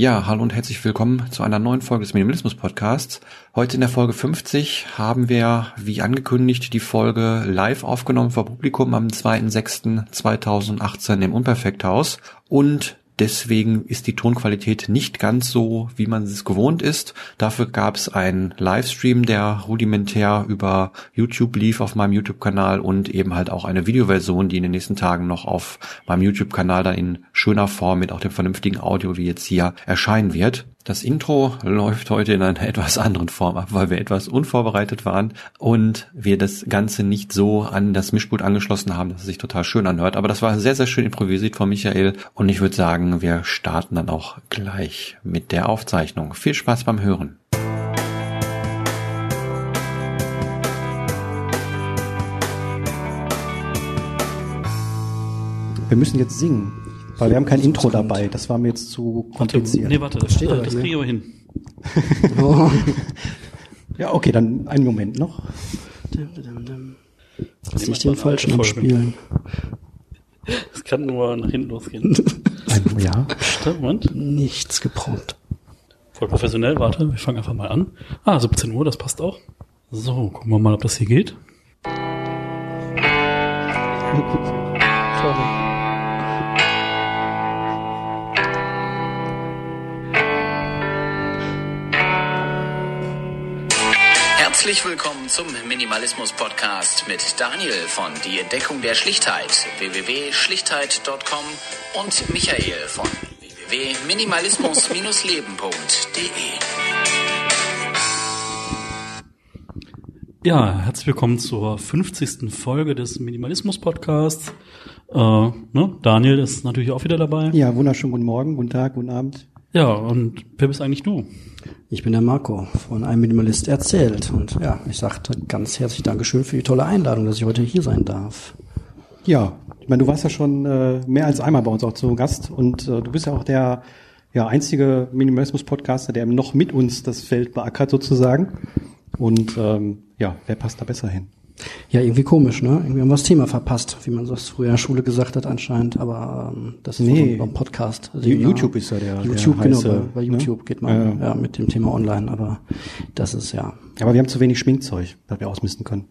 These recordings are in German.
Ja, hallo und herzlich willkommen zu einer neuen Folge des Minimalismus Podcasts. Heute in der Folge 50 haben wir, wie angekündigt, die Folge live aufgenommen vor Publikum am 2.6.2018 im Unperfekthaus und Deswegen ist die Tonqualität nicht ganz so, wie man es gewohnt ist. Dafür gab es einen Livestream, der rudimentär über YouTube lief auf meinem YouTube-Kanal und eben halt auch eine Videoversion, die in den nächsten Tagen noch auf meinem YouTube-Kanal dann in schöner Form mit auch dem vernünftigen Audio wie jetzt hier erscheinen wird. Das Intro läuft heute in einer etwas anderen Form ab, weil wir etwas unvorbereitet waren und wir das Ganze nicht so an das Mischpult angeschlossen haben, dass es sich total schön anhört. Aber das war sehr, sehr schön improvisiert von Michael und ich würde sagen, wir starten dann auch gleich mit der Aufzeichnung. Viel Spaß beim Hören. Wir müssen jetzt singen. Weil wir haben kein Intro dabei. Das war mir jetzt zu kompliziert. Warte, nee, warte, das steht äh, Das kriegen wir hin. oh. ja, okay, dann einen Moment noch. Jetzt ich den falschen am Spielen. Es kann nur nach hinten losgehen. Ein, ja. Moment. Nichts geprobt. Voll professionell, warte, wir fangen einfach mal an. Ah, 17 Uhr, das passt auch. So, gucken wir mal, ob das hier geht. Herzlich willkommen zum Minimalismus Podcast mit Daniel von Die Entdeckung der Schlichtheit www.schlichtheit.com und Michael von www.minimalismus-leben.de. Ja, herzlich willkommen zur 50. Folge des Minimalismus Podcasts. Äh, ne? Daniel ist natürlich auch wieder dabei. Ja, wunderschönen guten Morgen, guten Tag, guten Abend. Ja, und wer bist eigentlich du? Ich bin der Marco von Ein Minimalist erzählt. Und ja, ich sagte ganz herzlich Dankeschön für die tolle Einladung, dass ich heute hier sein darf. Ja, ich meine, du warst ja schon äh, mehr als einmal bei uns auch zu Gast und äh, du bist ja auch der ja, einzige Minimalismus-Podcaster, der noch mit uns das Feld beackert sozusagen. Und ähm, ja, wer passt da besser hin? Ja, irgendwie komisch, ne? Irgendwie haben wir das Thema verpasst, wie man das früher in der Schule gesagt hat anscheinend, aber ähm, das ist nee. ein Podcast. Also, YouTube ist ja der YouTube, der genau, heiße, bei, bei, ne? YouTube ne? geht man ja. ja. mit dem Thema online, aber das ist ja. Aber wir haben zu wenig Schminkzeug, das wir ausmisten können.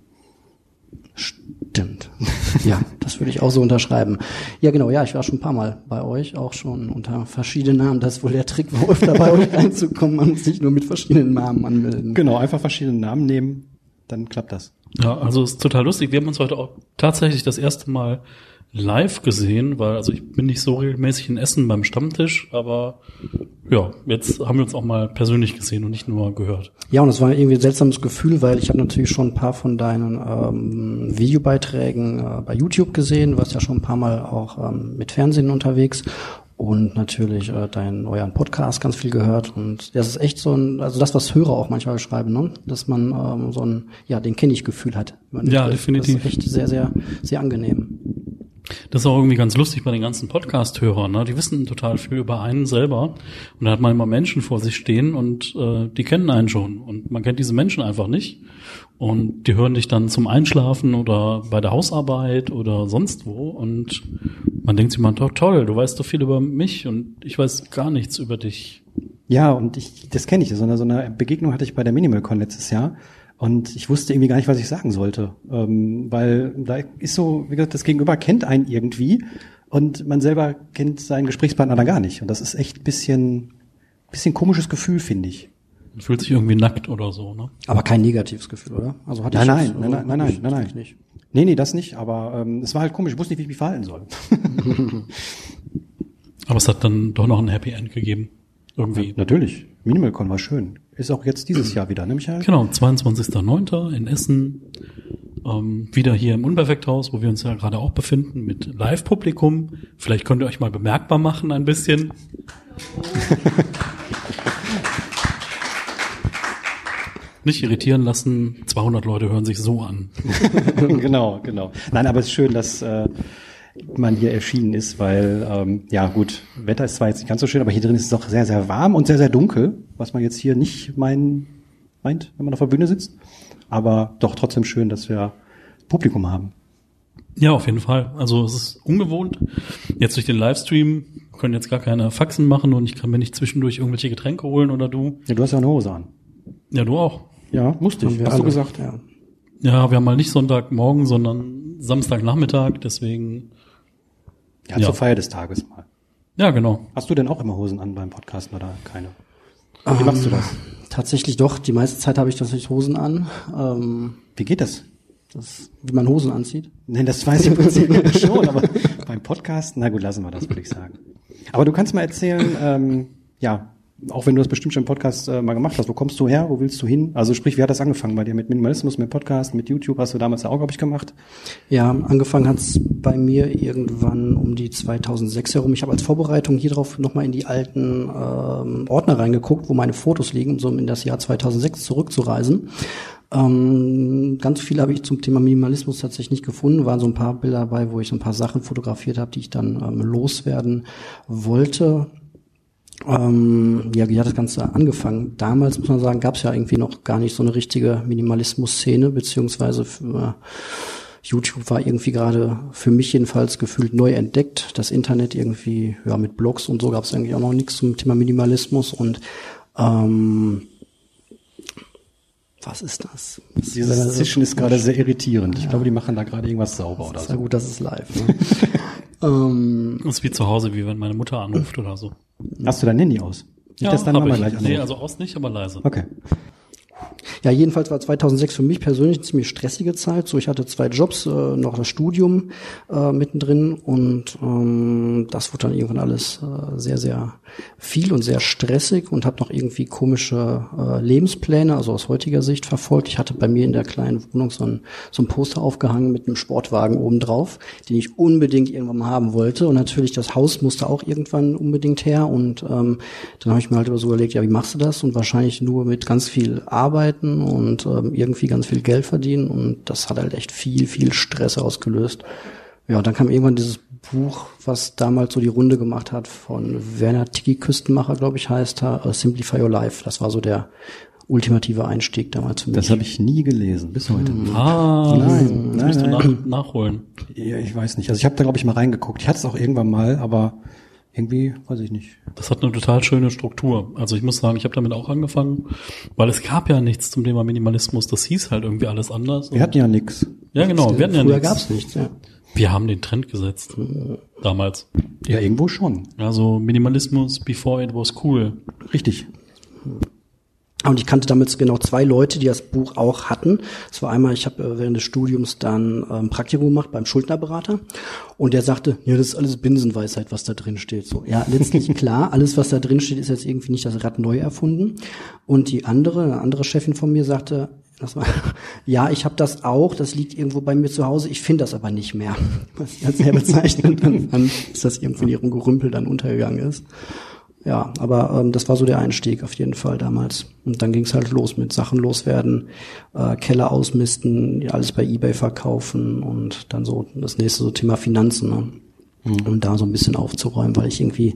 Stimmt. ja, das würde ich auch so unterschreiben. Ja, genau, ja, ich war schon ein paar Mal bei euch, auch schon unter verschiedenen Namen. Das ist wohl der Trick, wo öfter bei euch reinzukommen. Man muss sich nur mit verschiedenen Namen anmelden. Genau, einfach verschiedene Namen nehmen, dann klappt das. Ja, also ist total lustig. Wir haben uns heute auch tatsächlich das erste Mal live gesehen, weil also ich bin nicht so regelmäßig in Essen beim Stammtisch, aber ja, jetzt haben wir uns auch mal persönlich gesehen und nicht nur gehört. Ja, und es war irgendwie ein seltsames Gefühl, weil ich habe natürlich schon ein paar von deinen ähm, Videobeiträgen äh, bei YouTube gesehen, warst ja schon ein paar Mal auch ähm, mit Fernsehen unterwegs und natürlich äh, deinen euren Podcast ganz viel gehört und das ist echt so ein also das was Hörer auch manchmal schreiben ne dass man ähm, so ein ja den kenne ich Gefühl hat ja trifft. definitiv das ist echt sehr sehr sehr angenehm das ist auch irgendwie ganz lustig bei den ganzen Podcast-Hörern. Ne? Die wissen total viel über einen selber. Und da hat man immer Menschen vor sich stehen und äh, die kennen einen schon. Und man kennt diese Menschen einfach nicht. Und die hören dich dann zum Einschlafen oder bei der Hausarbeit oder sonst wo. Und man denkt sich mal, doch toll, du weißt doch viel über mich und ich weiß gar nichts über dich. Ja, und ich, das kenne ich. So eine, so eine Begegnung hatte ich bei der MinimalCon letztes Jahr. Und ich wusste irgendwie gar nicht, was ich sagen sollte. Ähm, weil da ist so, wie gesagt, das Gegenüber kennt einen irgendwie und man selber kennt seinen Gesprächspartner dann gar nicht. Und das ist echt bisschen, bisschen komisches Gefühl, finde ich. Man fühlt sich irgendwie nackt oder so, ne? Aber kein negatives Gefühl, oder? Also hatte nein, ich nein, nein, nein, nein, nein, nein, nein, nicht. Nee, nee, das nicht, aber ähm, es war halt komisch, ich wusste nicht, wie ich mich verhalten soll. aber es hat dann doch noch ein Happy End gegeben. Irgendwie. Ja, natürlich. MinimalCon war schön. Ist auch jetzt dieses Jahr wieder, ne, Michael? Genau, 22.09. in Essen. Ähm, wieder hier im Unperfekthaus, wo wir uns ja gerade auch befinden, mit Live-Publikum. Vielleicht könnt ihr euch mal bemerkbar machen ein bisschen. Nicht irritieren lassen, 200 Leute hören sich so an. genau, genau. Nein, aber es ist schön, dass äh, man hier erschienen ist, weil, ähm, ja gut, Wetter ist zwar jetzt nicht ganz so schön, aber hier drin ist es doch sehr, sehr warm und sehr, sehr dunkel, was man jetzt hier nicht mein, meint, wenn man auf der Bühne sitzt. Aber doch trotzdem schön, dass wir Publikum haben. Ja, auf jeden Fall. Also es ist ungewohnt. Jetzt durch den Livestream können jetzt gar keine Faxen machen und ich kann mir nicht zwischendurch irgendwelche Getränke holen oder du. Ja, du hast ja eine Hose an. Ja, du auch. Ja, musste Haben ich. wir Hast du alle. gesagt? Ja. Ja, wir haben mal nicht Sonntagmorgen, sondern Samstagnachmittag, deswegen. Ja, Ja. zur Feier des Tages mal. Ja, genau. Hast du denn auch immer Hosen an beim Podcasten oder keine? Wie machst du das? Tatsächlich doch. Die meiste Zeit habe ich tatsächlich Hosen an. Ähm, Wie geht das? das, wie man Hosen anzieht. Nein, das weiß ich im Prinzip schon, aber beim Podcast, na gut, lassen wir das, würde ich sagen. Aber du kannst mal erzählen, ähm, ja, auch wenn du das bestimmt schon im Podcast äh, mal gemacht hast, wo kommst du her, wo willst du hin? Also sprich, wie hat das angefangen bei dir mit Minimalismus, mit Podcast, mit YouTube, hast du damals ja auch, glaube ich, gemacht? Ja, angefangen hat's bei mir irgendwann um die 2006 herum. Ich habe als Vorbereitung hier drauf nochmal in die alten ähm, Ordner reingeguckt, wo meine Fotos liegen, um so in das Jahr 2006 zurückzureisen. Ähm, ganz viel habe ich zum Thema Minimalismus tatsächlich nicht gefunden. Waren so ein paar Bilder dabei, wo ich so ein paar Sachen fotografiert habe, die ich dann ähm, loswerden wollte. Ähm, ja, wie hat das Ganze angefangen? Damals, muss man sagen, gab es ja irgendwie noch gar nicht so eine richtige Minimalismus-Szene, beziehungsweise für, YouTube war irgendwie gerade für mich jedenfalls gefühlt neu entdeckt. Das Internet irgendwie, ja, mit Blogs und so gab es eigentlich auch noch nichts zum Thema Minimalismus und ähm, was ist das? Dieses Zischen ist gerade sehr irritierend. Ich glaube, die machen da gerade irgendwas sauber oder Sehr so. gut, das ist live. Ne? ähm, Das ist wie zu Hause, wie wenn meine Mutter anruft oder so. Hast du dein Handy aus? Nicht, dass deine Mama ich. gleich anruft. Nee, also aus nicht, aber leise. Okay. Ja, jedenfalls war 2006 für mich persönlich eine ziemlich stressige Zeit. So, ich hatte zwei Jobs, äh, noch das Studium äh, mittendrin und ähm, das wurde dann irgendwann alles äh, sehr, sehr viel und sehr stressig und habe noch irgendwie komische äh, Lebenspläne, also aus heutiger Sicht verfolgt. Ich hatte bei mir in der kleinen Wohnung so ein, so ein Poster aufgehangen mit einem Sportwagen oben drauf, den ich unbedingt irgendwann mal haben wollte. Und natürlich das Haus musste auch irgendwann unbedingt her. Und ähm, dann habe ich mir halt so überlegt, ja, wie machst du das? Und wahrscheinlich nur mit ganz viel Arbeiten und ähm, irgendwie ganz viel Geld verdienen. Und das hat halt echt viel, viel Stress ausgelöst. Ja, und dann kam irgendwann dieses Buch, was damals so die Runde gemacht hat von Werner Tiki Küstenmacher, glaube ich, heißt er, Simplify Your Life. Das war so der ultimative Einstieg damals für mich. Das habe ich nie gelesen, bis heute. Hm. Ah, Nein, das nein, musst du nein. nach, nachholen. Ja, ich weiß nicht. Also ich habe da, glaube ich, mal reingeguckt. Ich hatte es auch irgendwann mal, aber irgendwie, weiß ich nicht. Das hat eine total schöne Struktur. Also ich muss sagen, ich habe damit auch angefangen, weil es gab ja nichts zum Thema Minimalismus. Das hieß halt irgendwie alles anders. Wir hatten ja nix. ja, genau. Wir hatten ja Früher nichts. gab's nichts, ja. Wir haben den Trend gesetzt. Damals. Ja, irgendwo schon. Also Minimalismus before it was cool. Richtig. Und ich kannte damals genau zwei Leute, die das Buch auch hatten. Das war einmal, ich habe äh, während des Studiums dann ähm, Praktikum gemacht beim Schuldnerberater und der sagte, ja, das ist alles Binsenweisheit, was da drin steht. So, ja, letztlich klar, alles, was da drin steht, ist jetzt irgendwie nicht das Rad neu erfunden. Und die andere, eine andere Chefin von mir sagte, das war, ja, ich habe das auch, das liegt irgendwo bei mir zu Hause, ich finde das aber nicht mehr. Was ich als sehr bezeichnend dann, dann ist das irgendwie in ihrem Gerümpel dann untergegangen ist. Ja, aber ähm, das war so der Einstieg auf jeden Fall damals. Und dann ging es halt los mit Sachen loswerden, äh, Keller ausmisten, alles bei Ebay verkaufen und dann so das nächste so Thema Finanzen, ne? Um da so ein bisschen aufzuräumen, weil ich irgendwie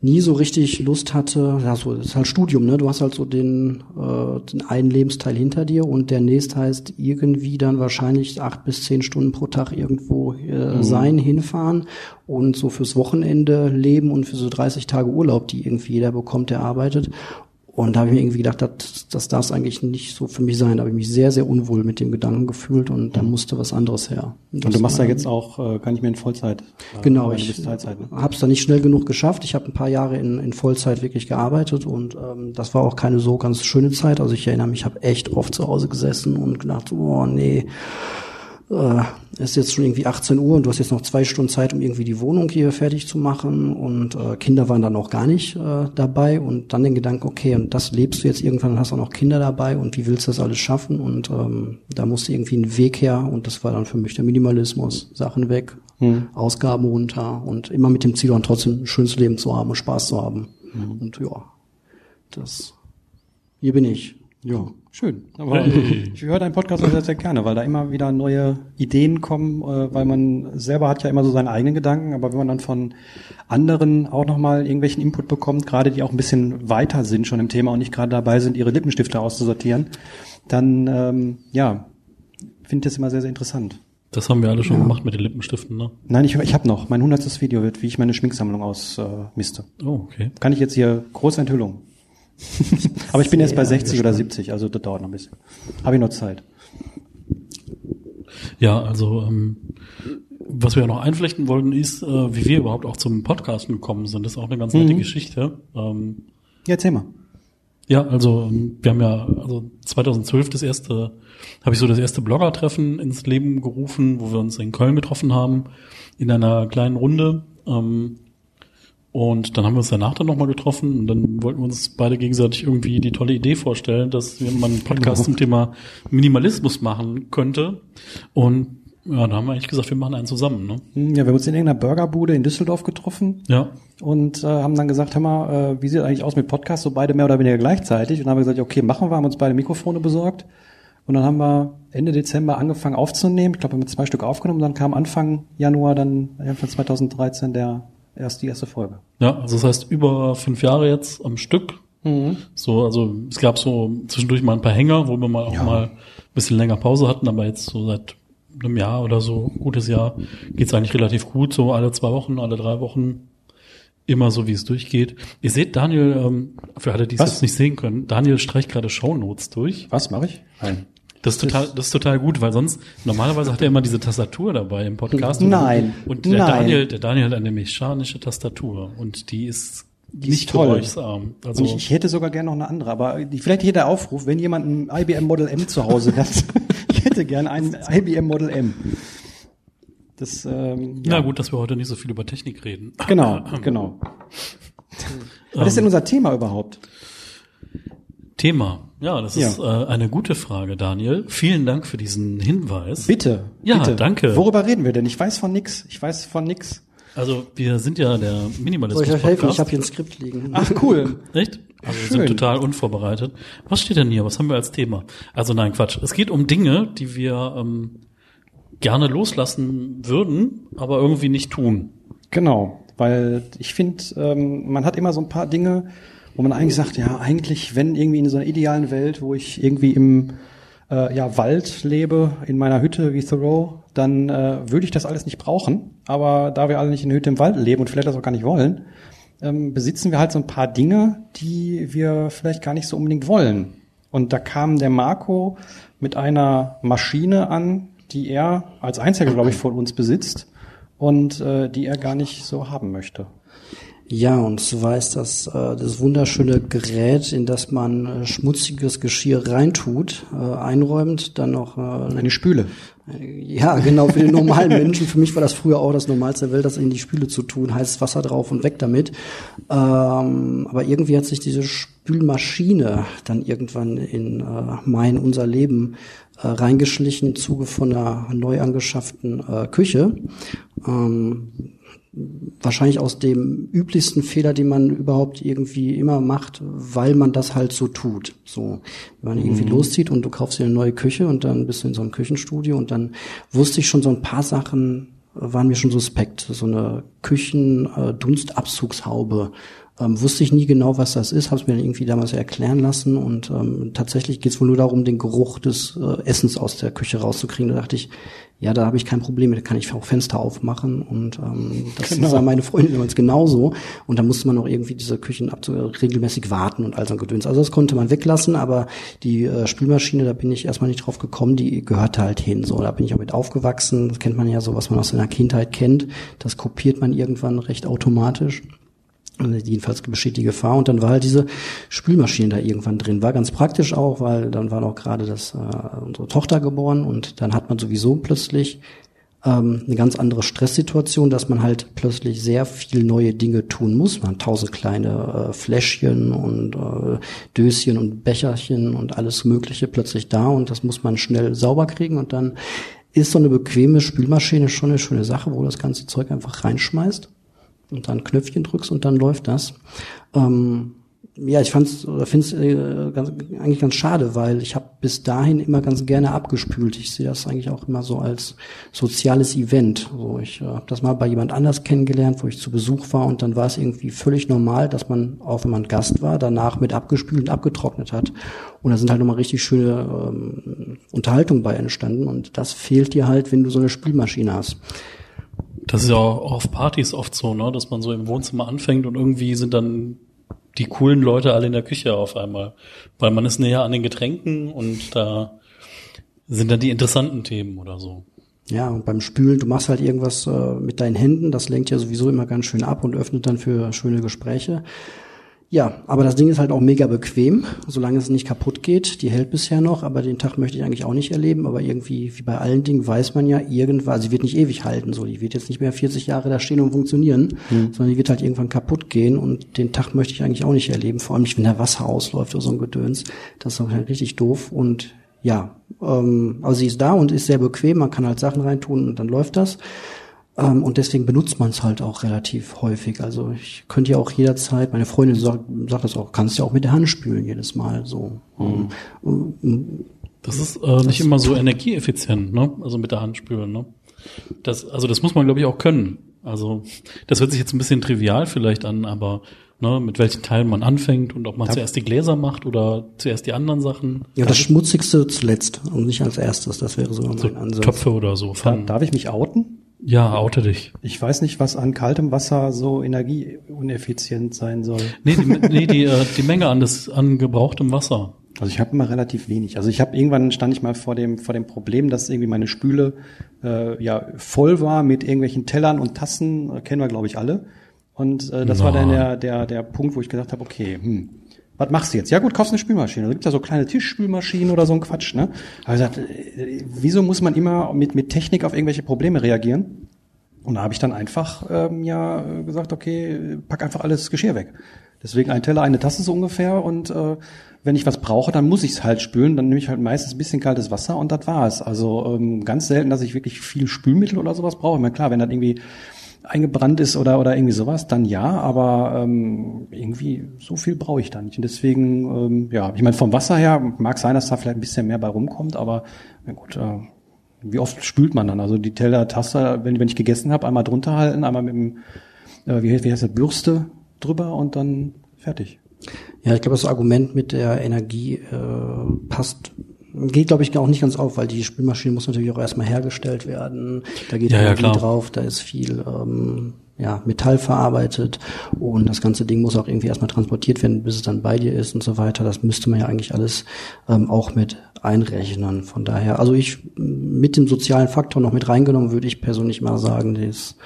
nie so richtig Lust hatte. Ja, so das ist halt Studium, ne? Du hast halt so den, äh, den einen Lebensteil hinter dir und der nächste heißt irgendwie dann wahrscheinlich acht bis zehn Stunden pro Tag irgendwo äh, sein, hinfahren und so fürs Wochenende leben und für so 30 Tage Urlaub, die irgendwie jeder bekommt, der arbeitet. Und da habe ich mir irgendwie gedacht, das, das darf es eigentlich nicht so für mich sein. Da habe ich mich sehr, sehr unwohl mit dem Gedanken gefühlt und da musste was anderes her. Und du machst ja jetzt auch, äh, kann ich mir in Vollzeit. Äh, Genau, ich Teilzeit, ne? habe es dann nicht schnell genug geschafft. Ich habe ein paar Jahre in, in Vollzeit wirklich gearbeitet und ähm, das war auch keine so ganz schöne Zeit. Also ich erinnere mich, ich habe echt oft zu Hause gesessen und gedacht, oh nee, äh, es ist jetzt schon irgendwie 18 Uhr und du hast jetzt noch zwei Stunden Zeit, um irgendwie die Wohnung hier fertig zu machen. Und äh, Kinder waren dann auch gar nicht äh, dabei. Und dann den Gedanken, okay, und das lebst du jetzt irgendwann und hast auch noch Kinder dabei. Und wie willst du das alles schaffen? Und ähm, da musste irgendwie ein Weg her. Und das war dann für mich der Minimalismus, Sachen weg, Ausgaben runter. Und immer mit dem Ziel, dann trotzdem ein schönes Leben zu haben und Spaß zu haben. Und ja, das, hier bin ich. Ja, schön. Aber ich höre deinen Podcast auch sehr, sehr gerne, weil da immer wieder neue Ideen kommen, äh, weil man selber hat ja immer so seine eigenen Gedanken, aber wenn man dann von anderen auch nochmal irgendwelchen Input bekommt, gerade die auch ein bisschen weiter sind schon im Thema und nicht gerade dabei sind, ihre Lippenstifte auszusortieren, dann ähm, ja, finde ich das immer sehr, sehr interessant. Das haben wir alle schon gemacht mit den Lippenstiften, ne? Nein, ich, ich habe noch. Mein hundertstes Video wird, wie ich meine Schminksammlung ausmiste. Äh, Oh, okay. Kann ich jetzt hier große Enthüllung. Aber ich bin jetzt bei 60 oder 70, also das dauert noch ein bisschen. Habe ich noch Zeit. Ja, also ähm, was wir ja noch einflechten wollten, ist, äh, wie wir überhaupt auch zum Podcasten gekommen sind. Das ist auch eine ganz nette Geschichte. Ähm, Ja, erzähl mal. ja, also ähm, wir haben ja, also 2012 das erste, habe ich so das erste Blogger-Treffen ins Leben gerufen, wo wir uns in Köln getroffen haben, in einer kleinen Runde. Ähm, und dann haben wir uns danach dann nochmal getroffen und dann wollten wir uns beide gegenseitig irgendwie die tolle Idee vorstellen, dass wir mal einen Podcast zum Thema Minimalismus machen könnte. Und ja, da haben wir eigentlich gesagt, wir machen einen zusammen, ne? Hm, Ja, wir haben uns in irgendeiner Burgerbude in Düsseldorf getroffen Ja. und äh, haben dann gesagt, hör mal, äh, wie sieht eigentlich aus mit Podcast? So beide mehr oder weniger gleichzeitig. Und dann haben wir gesagt, okay, machen wir, haben uns beide Mikrofone besorgt. Und dann haben wir Ende Dezember angefangen aufzunehmen. Ich glaube, wir haben zwei Stück aufgenommen. Dann kam Anfang Januar dann, Anfang 2013, der erst die erste Folge. Ja, also das heißt über fünf Jahre jetzt am Stück. So, also es gab so zwischendurch mal ein paar Hänger, wo wir mal auch mal ein bisschen länger Pause hatten, aber jetzt so seit einem Jahr oder so, gutes Jahr, geht's eigentlich relativ gut, so alle zwei Wochen, alle drei Wochen, immer so wie es durchgeht. Ihr seht Daniel, ähm, für alle, die es jetzt nicht sehen können, Daniel streicht gerade Shownotes durch. Was mache ich? Nein. Das ist total, das ist total gut, weil sonst normalerweise hat er immer diese Tastatur dabei im Podcast. Nein. Und der Nein. Daniel, der Daniel hat eine mechanische Tastatur und die ist ist nicht toll. geräuscharm. Also ich, ich hätte sogar gerne noch eine andere, aber die- vielleicht hier der Aufruf, wenn jemand ein IBM Model M zu Hause hat, ich hätte gerne ein IBM Model M. Das, ähm, na gut, dass wir heute nicht so viel über Technik reden. genau, genau. Was ist denn unser Thema überhaupt? Thema. Ja, das Ja. ist äh, eine gute Frage, Daniel. Vielen Dank für diesen Hinweis. Bitte. Ja, bitte. danke. Worüber reden wir denn? Ich weiß von nix. Ich weiß von nix. Also wir sind ja der Soll ich Minimalismus euch helfen? Ich habe hier ein Skript liegen. Ach cool. Echt? Also wir Schön. sind total unvorbereitet. Was steht denn hier? Was haben wir als Thema? Also nein, Quatsch. Es geht um Dinge, die wir ähm, gerne loslassen würden, aber irgendwie nicht tun. Genau, weil ich finde, ähm, man hat immer so ein paar Dinge, wo man eigentlich sagt, ja, eigentlich, wenn irgendwie in so einer idealen Welt, wo ich irgendwie im äh, ja, Wald lebe, in meiner Hütte wie Thoreau, dann äh, würde ich das alles nicht brauchen. Aber da wir alle nicht in der Hütte im Wald leben und vielleicht das auch gar nicht wollen, ähm, besitzen wir halt so ein paar Dinge, die wir vielleicht gar nicht so unbedingt wollen. Und da kam der Marco mit einer Maschine an, die er als einziger, glaube ich, von uns besitzt und äh, die er gar nicht so haben möchte. Ja, und zwar ist das äh, das wunderschöne Gerät, in das man äh, schmutziges Geschirr reintut, äh, einräumt, dann noch äh, Eine Spüle. Ja, genau, für den normalen Menschen. Für mich war das früher auch das Normalste der Welt, das in die Spüle zu tun, heißes Wasser drauf und weg damit. Ähm, aber irgendwie hat sich diese Spülmaschine dann irgendwann in äh, mein, unser Leben äh, reingeschlichen im Zuge von einer neu angeschafften äh, Küche. Ähm, wahrscheinlich aus dem üblichsten Fehler, den man überhaupt irgendwie immer macht, weil man das halt so tut. So, wenn man irgendwie leszieht und du kaufst dir eine neue Küche und dann bist du in so einem Küchenstudio und dann wusste ich schon so ein paar Sachen äh, waren mir schon suspekt. So eine Küchen-Dunstabzugshaube. Ähm, wusste ich nie genau, was das ist, habe es mir dann irgendwie damals erklären lassen und ähm, tatsächlich geht es wohl nur darum, den Geruch des äh, Essens aus der Küche rauszukriegen. Da dachte ich, ja, da habe ich kein Problem mit, da kann ich auch Fenster aufmachen und ähm, das Genau. sah meine Freundin damals genauso und da musste man auch irgendwie diese Küchen regelmäßig warten und all so ein Gedöns. Also das konnte man weglassen, aber die äh, Spülmaschine, da bin ich erstmal nicht drauf gekommen, die gehörte halt hin. So, da bin ich auch mit aufgewachsen. Das kennt man ja so, was man aus seiner Kindheit kennt. Das kopiert man irgendwann recht automatisch. Jedenfalls besteht die Gefahr. Und dann war halt diese Spülmaschine da irgendwann drin. War ganz praktisch auch, weil dann war auch gerade das, äh, unsere Tochter geboren und dann hat man sowieso plötzlich ähm, eine ganz andere Stresssituation, dass man halt plötzlich sehr viel neue Dinge tun muss. Man hat tausend kleine äh, Fläschchen und äh, Döschen und Becherchen und alles Mögliche plötzlich da und das muss man schnell sauber kriegen und dann ist so eine bequeme Spülmaschine schon eine schöne Sache, wo das ganze Zeug einfach reinschmeißt und dann Knöpfchen drückst und dann läuft das. Ähm, ja, ich fand's oder finde es äh, ganz, eigentlich ganz schade, weil ich habe bis dahin immer ganz gerne abgespült. Ich sehe das eigentlich auch immer so als soziales Event. So, ich äh, habe das mal bei jemand anders kennengelernt, wo ich zu Besuch war und dann war es irgendwie völlig normal, dass man, auch wenn man Gast war, danach mit abgespült und abgetrocknet hat. Und da sind halt nochmal richtig schöne ähm, Unterhaltungen bei entstanden und das fehlt dir halt, wenn du so eine Spülmaschine hast. Das ist ja auch auf Partys oft so, ne, dass man so im Wohnzimmer anfängt und irgendwie sind dann die coolen Leute alle in der Küche auf einmal, weil man ist näher an den Getränken und da sind dann die interessanten Themen oder so. Ja, und beim Spülen, du machst halt irgendwas äh, mit deinen Händen, das lenkt ja sowieso immer ganz schön ab und öffnet dann für schöne Gespräche. Ja, aber das Ding ist halt auch mega bequem, solange es nicht kaputt geht. Die hält bisher noch, aber den Tag möchte ich eigentlich auch nicht erleben. Aber irgendwie, wie bei allen Dingen, weiß man ja irgendwann, also sie wird nicht ewig halten, so. Die wird jetzt nicht mehr 40 Jahre da stehen und funktionieren, mhm. sondern die wird halt irgendwann kaputt gehen und den Tag möchte ich eigentlich auch nicht erleben. Vor allem nicht, wenn da Wasser ausläuft oder so ein Gedöns. Das ist doch halt richtig doof und ja, ähm, also sie ist da und ist sehr bequem, man kann halt Sachen reintun und dann läuft das. Ähm, und deswegen benutzt man es halt auch relativ häufig. Also ich könnte ja auch jederzeit, meine Freundin sagt, sagt das auch, kannst ja auch mit der Hand spülen jedes Mal so. Mhm. Um, das ist äh, nicht immer so energieeffizient, ne? Also mit der Hand spülen, ne? Das, also das muss man, glaube ich, auch können. Also das hört sich jetzt ein bisschen trivial vielleicht an, aber ne, mit welchen Teilen man anfängt und ob man ja. zuerst die Gläser macht oder zuerst die anderen Sachen. Ja, das Schmutzigste zuletzt und nicht als erstes. Das wäre so mein so Ansatz. Töpfe oder so. Darf ich mich outen? Ja, oute dich. Ich weiß nicht, was an kaltem Wasser so energieuneffizient sein soll. Nee, die, nee, die, äh, die Menge an, das, an gebrauchtem Wasser. Also ich habe immer relativ wenig. Also ich habe irgendwann stand ich mal vor dem vor dem Problem, dass irgendwie meine Spüle äh, ja voll war mit irgendwelchen Tellern und Tassen, äh, kennen wir glaube ich alle. Und äh, das Na. war dann der der der Punkt, wo ich gesagt habe, okay, hm, was machst du jetzt? Ja gut, kaufst eine Spülmaschine. Da gibt's ja so kleine Tischspülmaschinen oder so ein Quatsch. Ne? Aber ich gesagt, äh, wieso muss man immer mit, mit Technik auf irgendwelche Probleme reagieren? Und da habe ich dann einfach ähm, ja gesagt, okay, pack einfach alles Geschirr weg. Deswegen ein Teller, eine Tasse so ungefähr. Und äh, wenn ich was brauche, dann muss ich es halt spülen. Dann nehme ich halt meistens ein bisschen kaltes Wasser und das war's. Also ähm, ganz selten, dass ich wirklich viel Spülmittel oder sowas brauche. Ich meine, klar, wenn das irgendwie eingebrannt ist oder oder irgendwie sowas, dann ja, aber ähm, irgendwie so viel brauche ich da nicht. Und deswegen, ähm, ja, ich meine, vom Wasser her mag sein, dass da vielleicht ein bisschen mehr bei rumkommt, aber na gut, äh, wie oft spült man dann? Also die Teller, Tasse, wenn, wenn ich gegessen habe, einmal drunter halten, einmal mit dem, äh, wie, wie heißt das, Bürste drüber und dann fertig. Ja, ich glaube, das Argument mit der Energie äh, passt geht, glaube ich, auch nicht ganz auf, weil die Spülmaschine muss natürlich auch erstmal hergestellt werden. Da geht ja, Energie ja, drauf, da ist viel ähm, ja, Metall verarbeitet und das ganze Ding muss auch irgendwie erstmal transportiert werden, bis es dann bei dir ist und so weiter. Das müsste man ja eigentlich alles ähm, auch mit einrechnen. Von daher, also ich mit dem sozialen Faktor noch mit reingenommen, würde ich persönlich mal sagen, das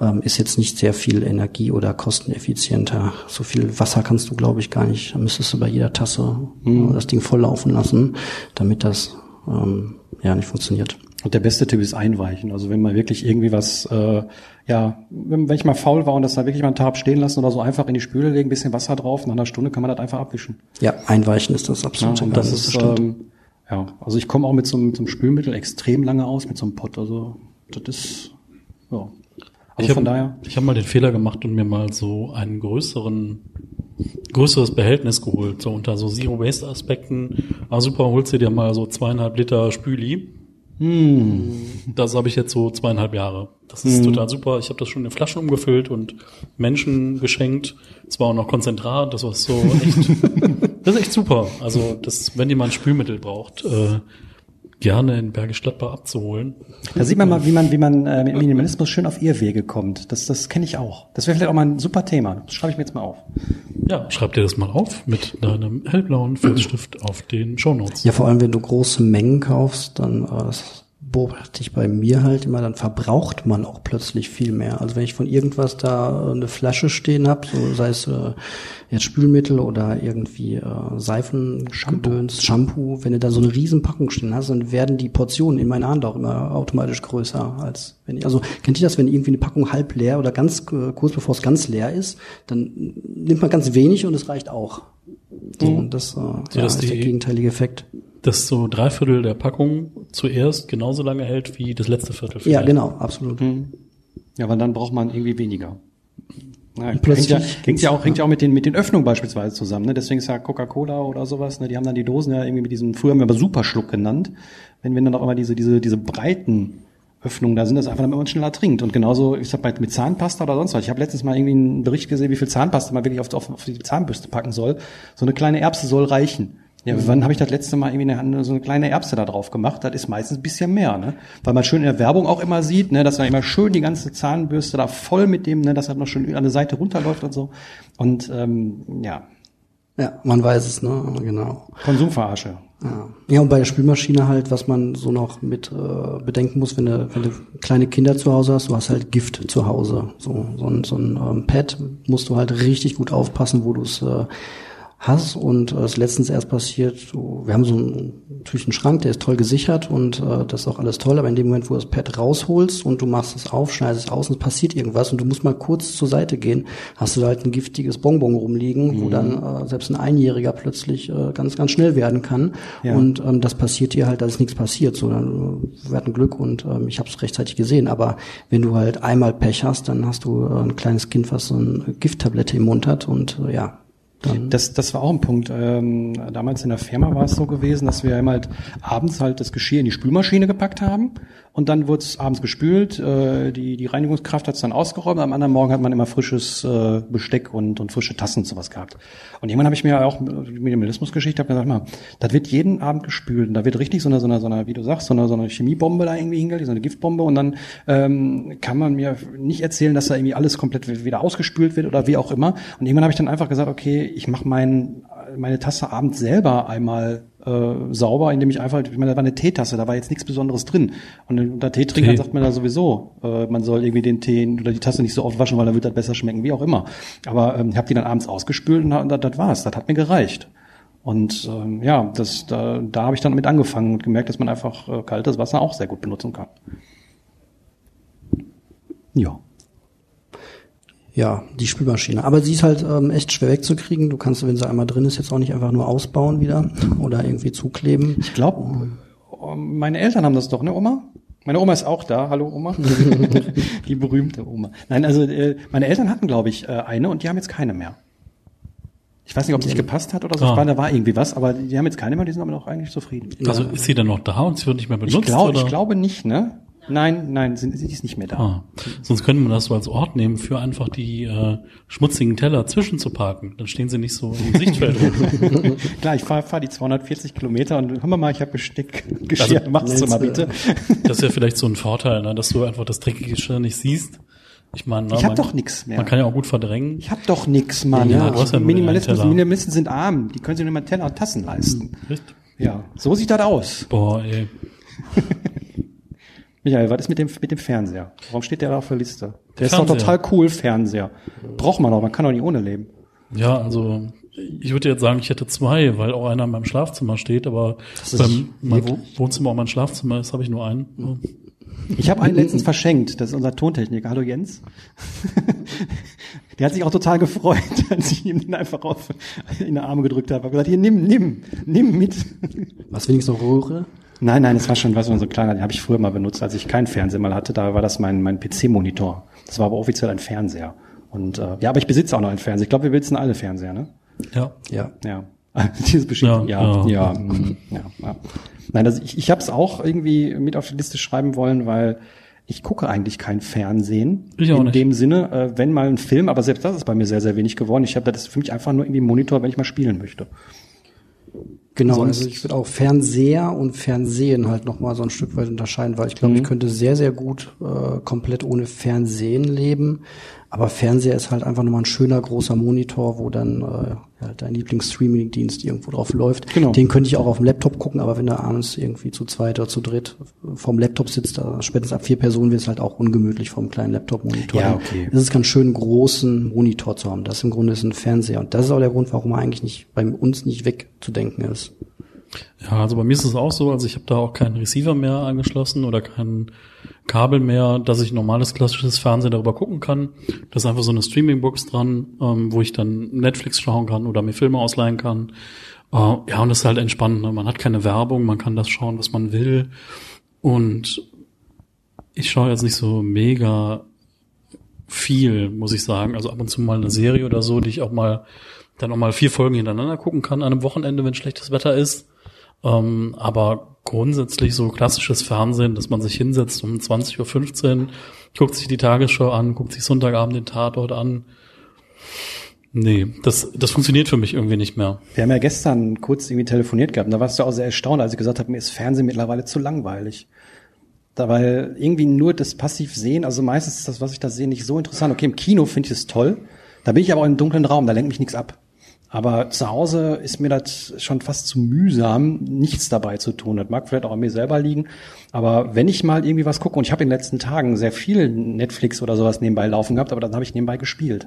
ähm, ist jetzt nicht sehr viel Energie oder kosteneffizienter. So viel Wasser kannst du, glaube ich, gar nicht. Da müsstest du bei jeder Tasse mhm. das Ding volllaufen lassen, damit das ähm, ja nicht funktioniert. Und der beste Tipp ist einweichen. Also wenn man wirklich irgendwie was, äh, ja, wenn, wenn ich mal faul war und das da wirklich mal einen Tag stehen lassen oder so, einfach in die Spüle legen, bisschen Wasser drauf, nach einer Stunde kann man das einfach abwischen. Ja, einweichen ist das absolut. Ja, und das, das ist, ähm, ja, also ich komme auch mit so, einem, mit so einem Spülmittel extrem lange aus, mit so einem Pott. Also das ist, ja. Also ich von hab, daher. Ich habe mal den Fehler gemacht und mir mal so einen größeren größeres Behältnis geholt, so unter so Zero-Waste-Aspekten. Ah, super, holst du dir mal so zweieinhalb Liter Spüli hm. Das habe ich jetzt so zweieinhalb Jahre. Das ist hm. total super. Ich habe das schon in Flaschen umgefüllt und Menschen geschenkt. Es war auch noch Konzentrat. Das war so echt. das ist echt super. Also, das, wenn jemand Spülmittel braucht, äh, gerne in Bergisch Gladbach abzuholen. Da sieht man mal, wie man, wie man äh, mit Minimalismus schön auf Irrwege kommt. Das, das kenne ich auch. Das wäre vielleicht auch mal ein super Thema. Das schreibe ich mir jetzt mal auf. Ja, schreib dir das mal auf mit deinem hellblauen Filzstift auf den Shownotes. Ja, vor allem, wenn du große Mengen kaufst, dann äh, das beobachte ich bei mir halt immer, dann verbraucht man auch plötzlich viel mehr. Also wenn ich von irgendwas da eine Flasche stehen habe, so sei es äh, jetzt Spülmittel oder irgendwie äh, Seifen, Shampoo. Shampoo, wenn du da so eine Riesenpackung stehen hast, dann werden die Portionen in meinen Hand auch immer automatisch größer als wenn ich, also kennt ihr das, wenn irgendwie eine Packung halb leer oder ganz äh, kurz bevor es ganz leer ist, dann nimmt man ganz wenig und es reicht auch. So, mhm. und das äh, so, ja, ist der gegenteilige Effekt dass so drei Viertel der Packung zuerst genauso lange hält wie das letzte Viertel. Vielleicht. Ja, genau, absolut. Mhm. Ja, weil dann braucht man irgendwie weniger. Ja, hängt, plötzlich ja, hängt ja auch, hängt ja auch mit den, mit den Öffnungen beispielsweise zusammen. Ne? Deswegen ist ja Coca-Cola oder sowas, ne? die haben dann die Dosen ja irgendwie mit diesem, früher haben wir aber Superschluck genannt. Wenn, wenn dann auch immer diese, diese, diese breiten Öffnungen da sind, das einfach, damit man schneller trinkt. Und genauso, ich sag mal, mit Zahnpasta oder sonst was. Ich habe letztens mal irgendwie einen Bericht gesehen, wie viel Zahnpasta man wirklich auf, auf, auf die Zahnbürste packen soll. So eine kleine Erbse soll reichen. Ja, wann habe ich das letzte Mal irgendwie eine, so eine kleine Erbse da drauf gemacht? Das ist meistens ein bisschen mehr, ne? Weil man schön in der Werbung auch immer sieht, ne, dass man immer schön die ganze Zahnbürste da voll mit dem, ne, dass das noch schön an der Seite runterläuft und so. Und ähm, ja, Ja, man weiß es, ne? Genau. Konsumverarsche. Ja. ja, und bei der Spülmaschine halt, was man so noch mit äh, bedenken muss, wenn du, wenn du kleine Kinder zu Hause hast, du hast halt Gift zu Hause. So, so ein, so ein ähm, Pad musst du halt richtig gut aufpassen, wo du es äh, hast. Und äh, ist letztens erst passiert, so, wir haben so einen, natürlich einen Schrank, der ist toll gesichert und äh, das ist auch alles toll, aber in dem Moment, wo du das Pad rausholst und du machst es auf, schneidest es aus und es passiert irgendwas und du musst mal kurz zur Seite gehen, hast du da halt ein giftiges Bonbon rumliegen, wo dann äh, selbst ein Einjähriger plötzlich äh, ganz, ganz schnell werden kann. Ja. Und ähm, das passiert dir halt, dass nichts passiert. So, dann, wir hatten Glück und ähm, ich habe es rechtzeitig gesehen. Aber wenn du halt einmal Pech hast, dann hast du äh, ein kleines Kind, was so eine Gifttablette im Mund hat und äh, ja, dann Das, das war auch ein Punkt. Ähm, damals in der Firma war es so gewesen, dass wir immer halt abends halt das Geschirr in die Spülmaschine gepackt haben und dann wurde es abends gespült. Äh, die, die Reinigungskraft hat es dann ausgeräumt. Am anderen Morgen hat man immer frisches äh, Besteck und, und frische Tassen und sowas gehabt. Und irgendwann habe ich mir auch Minimalismusgeschichte hab gesagt, mal, das wird jeden Abend gespült. Und da wird richtig so eine, so eine, so eine wie du sagst, so eine, so eine Chemiebombe da irgendwie hingelegt, so eine Giftbombe. Und dann ähm, kann man mir nicht erzählen, dass da irgendwie alles komplett wieder ausgespült wird oder wie auch immer. Und irgendwann habe ich dann einfach gesagt, okay, ich mache mein, meine Tasse abends selber einmal äh, sauber, indem ich einfach, ich meine, da war eine Teetasse, da war jetzt nichts Besonderes drin. Und unter Teetrinkern Tee. sagt man da sowieso, äh, man soll irgendwie den Tee oder die Tasse nicht so oft waschen, weil dann wird das besser schmecken, wie auch immer. Aber ähm, ich habe die dann abends ausgespült und, und das, das war's, das hat mir gereicht. Und ähm, ja, das, da, da habe ich dann mit angefangen und gemerkt, dass man einfach äh, kaltes Wasser auch sehr gut benutzen kann. Ja. Ja, die Spülmaschine. Aber sie ist halt ähm, echt schwer wegzukriegen. Du kannst, wenn sie einmal drin ist, jetzt auch nicht einfach nur ausbauen wieder oder irgendwie zukleben. Ich glaube, meine Eltern haben das doch, ne, Oma? Meine Oma ist auch da. Hallo, Oma. die berühmte Oma. Nein, also äh, meine Eltern hatten, glaube ich, äh, eine und die haben jetzt keine mehr. Ich weiß nicht, ob es nicht gepasst hat oder so. Ah. Ich war, da war irgendwie was, aber die haben jetzt keine mehr, die sind aber noch eigentlich zufrieden. Also ist sie dann noch da und sie wird nicht mehr benutzt? Ich, glaub, oder? ich glaube nicht, ne? Nein, nein, sie, sie ist nicht mehr da. Ah, sonst könnte man das so als Ort nehmen, für einfach die äh, schmutzigen Teller zwischenzuparken. Dann stehen sie nicht so im Sichtfeld rum. Klar, ich fahre fahr die 240 Kilometer und hör mal mal, ich habe Besteck, Geschirr, Also, mach's du mal bitte. Das ist ja vielleicht so ein Vorteil, ne, dass du einfach das dreckige Geschirr nicht siehst. Ich meine, ne, Ich hab man- doch nix mehr. Man kann ja auch gut verdrängen. Ich hab doch nix, Mann. Ja, ja nur Minimalisten, sind arm, die können sich nur mal Teller und Tassen leisten. Richtig? Ja, so sieht das aus. Boah, ey. Michael, was ist mit dem, mit dem Fernseher? Warum steht der da auf der Liste? Der ist doch Fernseher. total cool, Fernseher. Braucht man doch, man kann doch nicht ohne leben. Ja, also ich würde jetzt sagen, ich hätte zwei, weil auch einer in meinem Schlafzimmer steht, aber beim mein Wo- Wohnzimmer auch mein Schlafzimmer ist, habe ich nur einen. Ich habe einen letztens verschenkt, das ist unser Tontechniker. Hallo Jens. Der hat sich auch total gefreut, als ich ihm den einfach auf in die Arme gedrückt habe. Ich habe gesagt, hier, nimm, nimm, nimm mit. Was wenigstens noch Röhre? Nein, nein, das war schon was so ein kleiner, den habe ich früher mal benutzt, als ich keinen Fernseher mal hatte. Da war das mein, mein PC-Monitor. Das war aber offiziell ein Fernseher. Und äh, ja, aber ich besitze auch noch einen Fernseher. Ich glaube, wir besitzen alle Fernseher, ne? Ja. Ja. Ja. Dieses Bestätigen. Ja, Ja, ja, ja. ja, mm, ja, ja. Nein, also ich, ich habe es auch irgendwie mit auf die Liste schreiben wollen, weil ich gucke eigentlich kein Fernsehen. Ich auch in nicht. dem Sinne, äh, wenn mal ein Film, aber selbst das ist bei mir sehr, sehr wenig geworden. Ich habe das für mich einfach nur irgendwie Monitor, wenn ich mal spielen möchte. Genau, Sonst- also ich würde auch Fernseher und Fernsehen halt nochmal so ein Stück weit unterscheiden, weil ich glaube, ich könnte sehr, sehr gut äh, komplett ohne Fernsehen leben. Aber Fernseher ist halt einfach nochmal ein schöner großer Monitor, wo dann äh, halt dein Lieblings-Streaming-Dienst irgendwo drauf läuft. Genau. Den könnte ich auch auf dem Laptop gucken, aber wenn du abends irgendwie zu zweit oder zu dritt vom Laptop sitzt, da spätestens ab vier Personen wird es halt auch ungemütlich vom kleinen Laptop-Monitor. Ja, okay. Es ist ganz schön, einen großen Monitor zu haben. Das im Grunde ist ein Fernseher. Und das ist auch der Grund, warum er eigentlich nicht bei uns nicht wegzudenken ist. Ja, also bei mir ist es auch so, also ich habe da auch keinen Receiver mehr angeschlossen oder kein Kabel mehr, dass ich normales klassisches Fernsehen darüber gucken kann. Da ist einfach so eine Streaming-Box dran, ähm, wo ich dann Netflix schauen kann oder mir Filme ausleihen kann. Äh, ja, und das ist halt entspannend. Ne? Man hat keine Werbung, man kann das schauen, was man will. Und ich schaue jetzt nicht so mega viel, muss ich sagen. Also ab und zu mal eine Serie oder so, die ich auch mal dann auch mal vier Folgen hintereinander gucken kann an einem Wochenende, wenn schlechtes Wetter ist. Ähm, aber grundsätzlich so klassisches Fernsehen, dass man sich hinsetzt um 20.15 Uhr, guckt sich die Tagesschau an, guckt sich Sonntagabend den Tatort an. Nee, das, das funktioniert für mich irgendwie nicht mehr. Wir haben ja gestern kurz irgendwie telefoniert gehabt und da warst du auch sehr erstaunt, als ich gesagt habe, mir ist Fernsehen mittlerweile zu langweilig. Da, weil irgendwie nur das passiv sehen, also meistens ist das, was ich da sehe, nicht so interessant. Okay, im Kino finde ich es toll. Da bin ich aber auch im dunklen Raum, da lenkt mich nichts ab. Aber zu Hause ist mir das schon fast zu mühsam, nichts dabei zu tun. Das mag vielleicht auch an mir selber liegen. Aber wenn ich mal irgendwie was gucke, und ich habe in den letzten Tagen sehr viel Netflix oder sowas nebenbei laufen gehabt, aber dann habe ich nebenbei gespielt.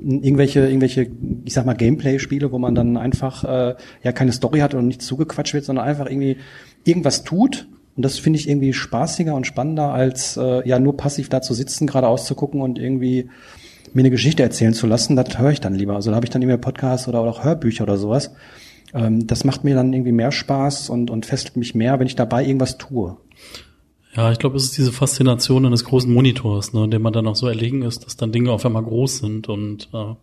Irgendwelche, irgendwelche, ich sag mal, Gameplay-Spiele, wo man dann einfach äh, ja keine Story hat und nicht zugequatscht wird, sondern einfach irgendwie irgendwas tut. Und das finde ich irgendwie spaßiger und spannender, als äh, ja nur passiv da zu sitzen, gerade auszugucken und irgendwie mir eine Geschichte erzählen zu lassen, das höre ich dann lieber. Also da habe ich dann immer Podcasts oder auch Hörbücher oder sowas. Ähm, das macht mir dann irgendwie mehr Spaß und, und fesselt mich mehr, wenn ich dabei irgendwas tue. Ja, ich glaube, es ist diese Faszination eines großen Monitors, ne, in dem man dann auch so erlegen ist, dass dann Dinge auf einmal groß sind und äh,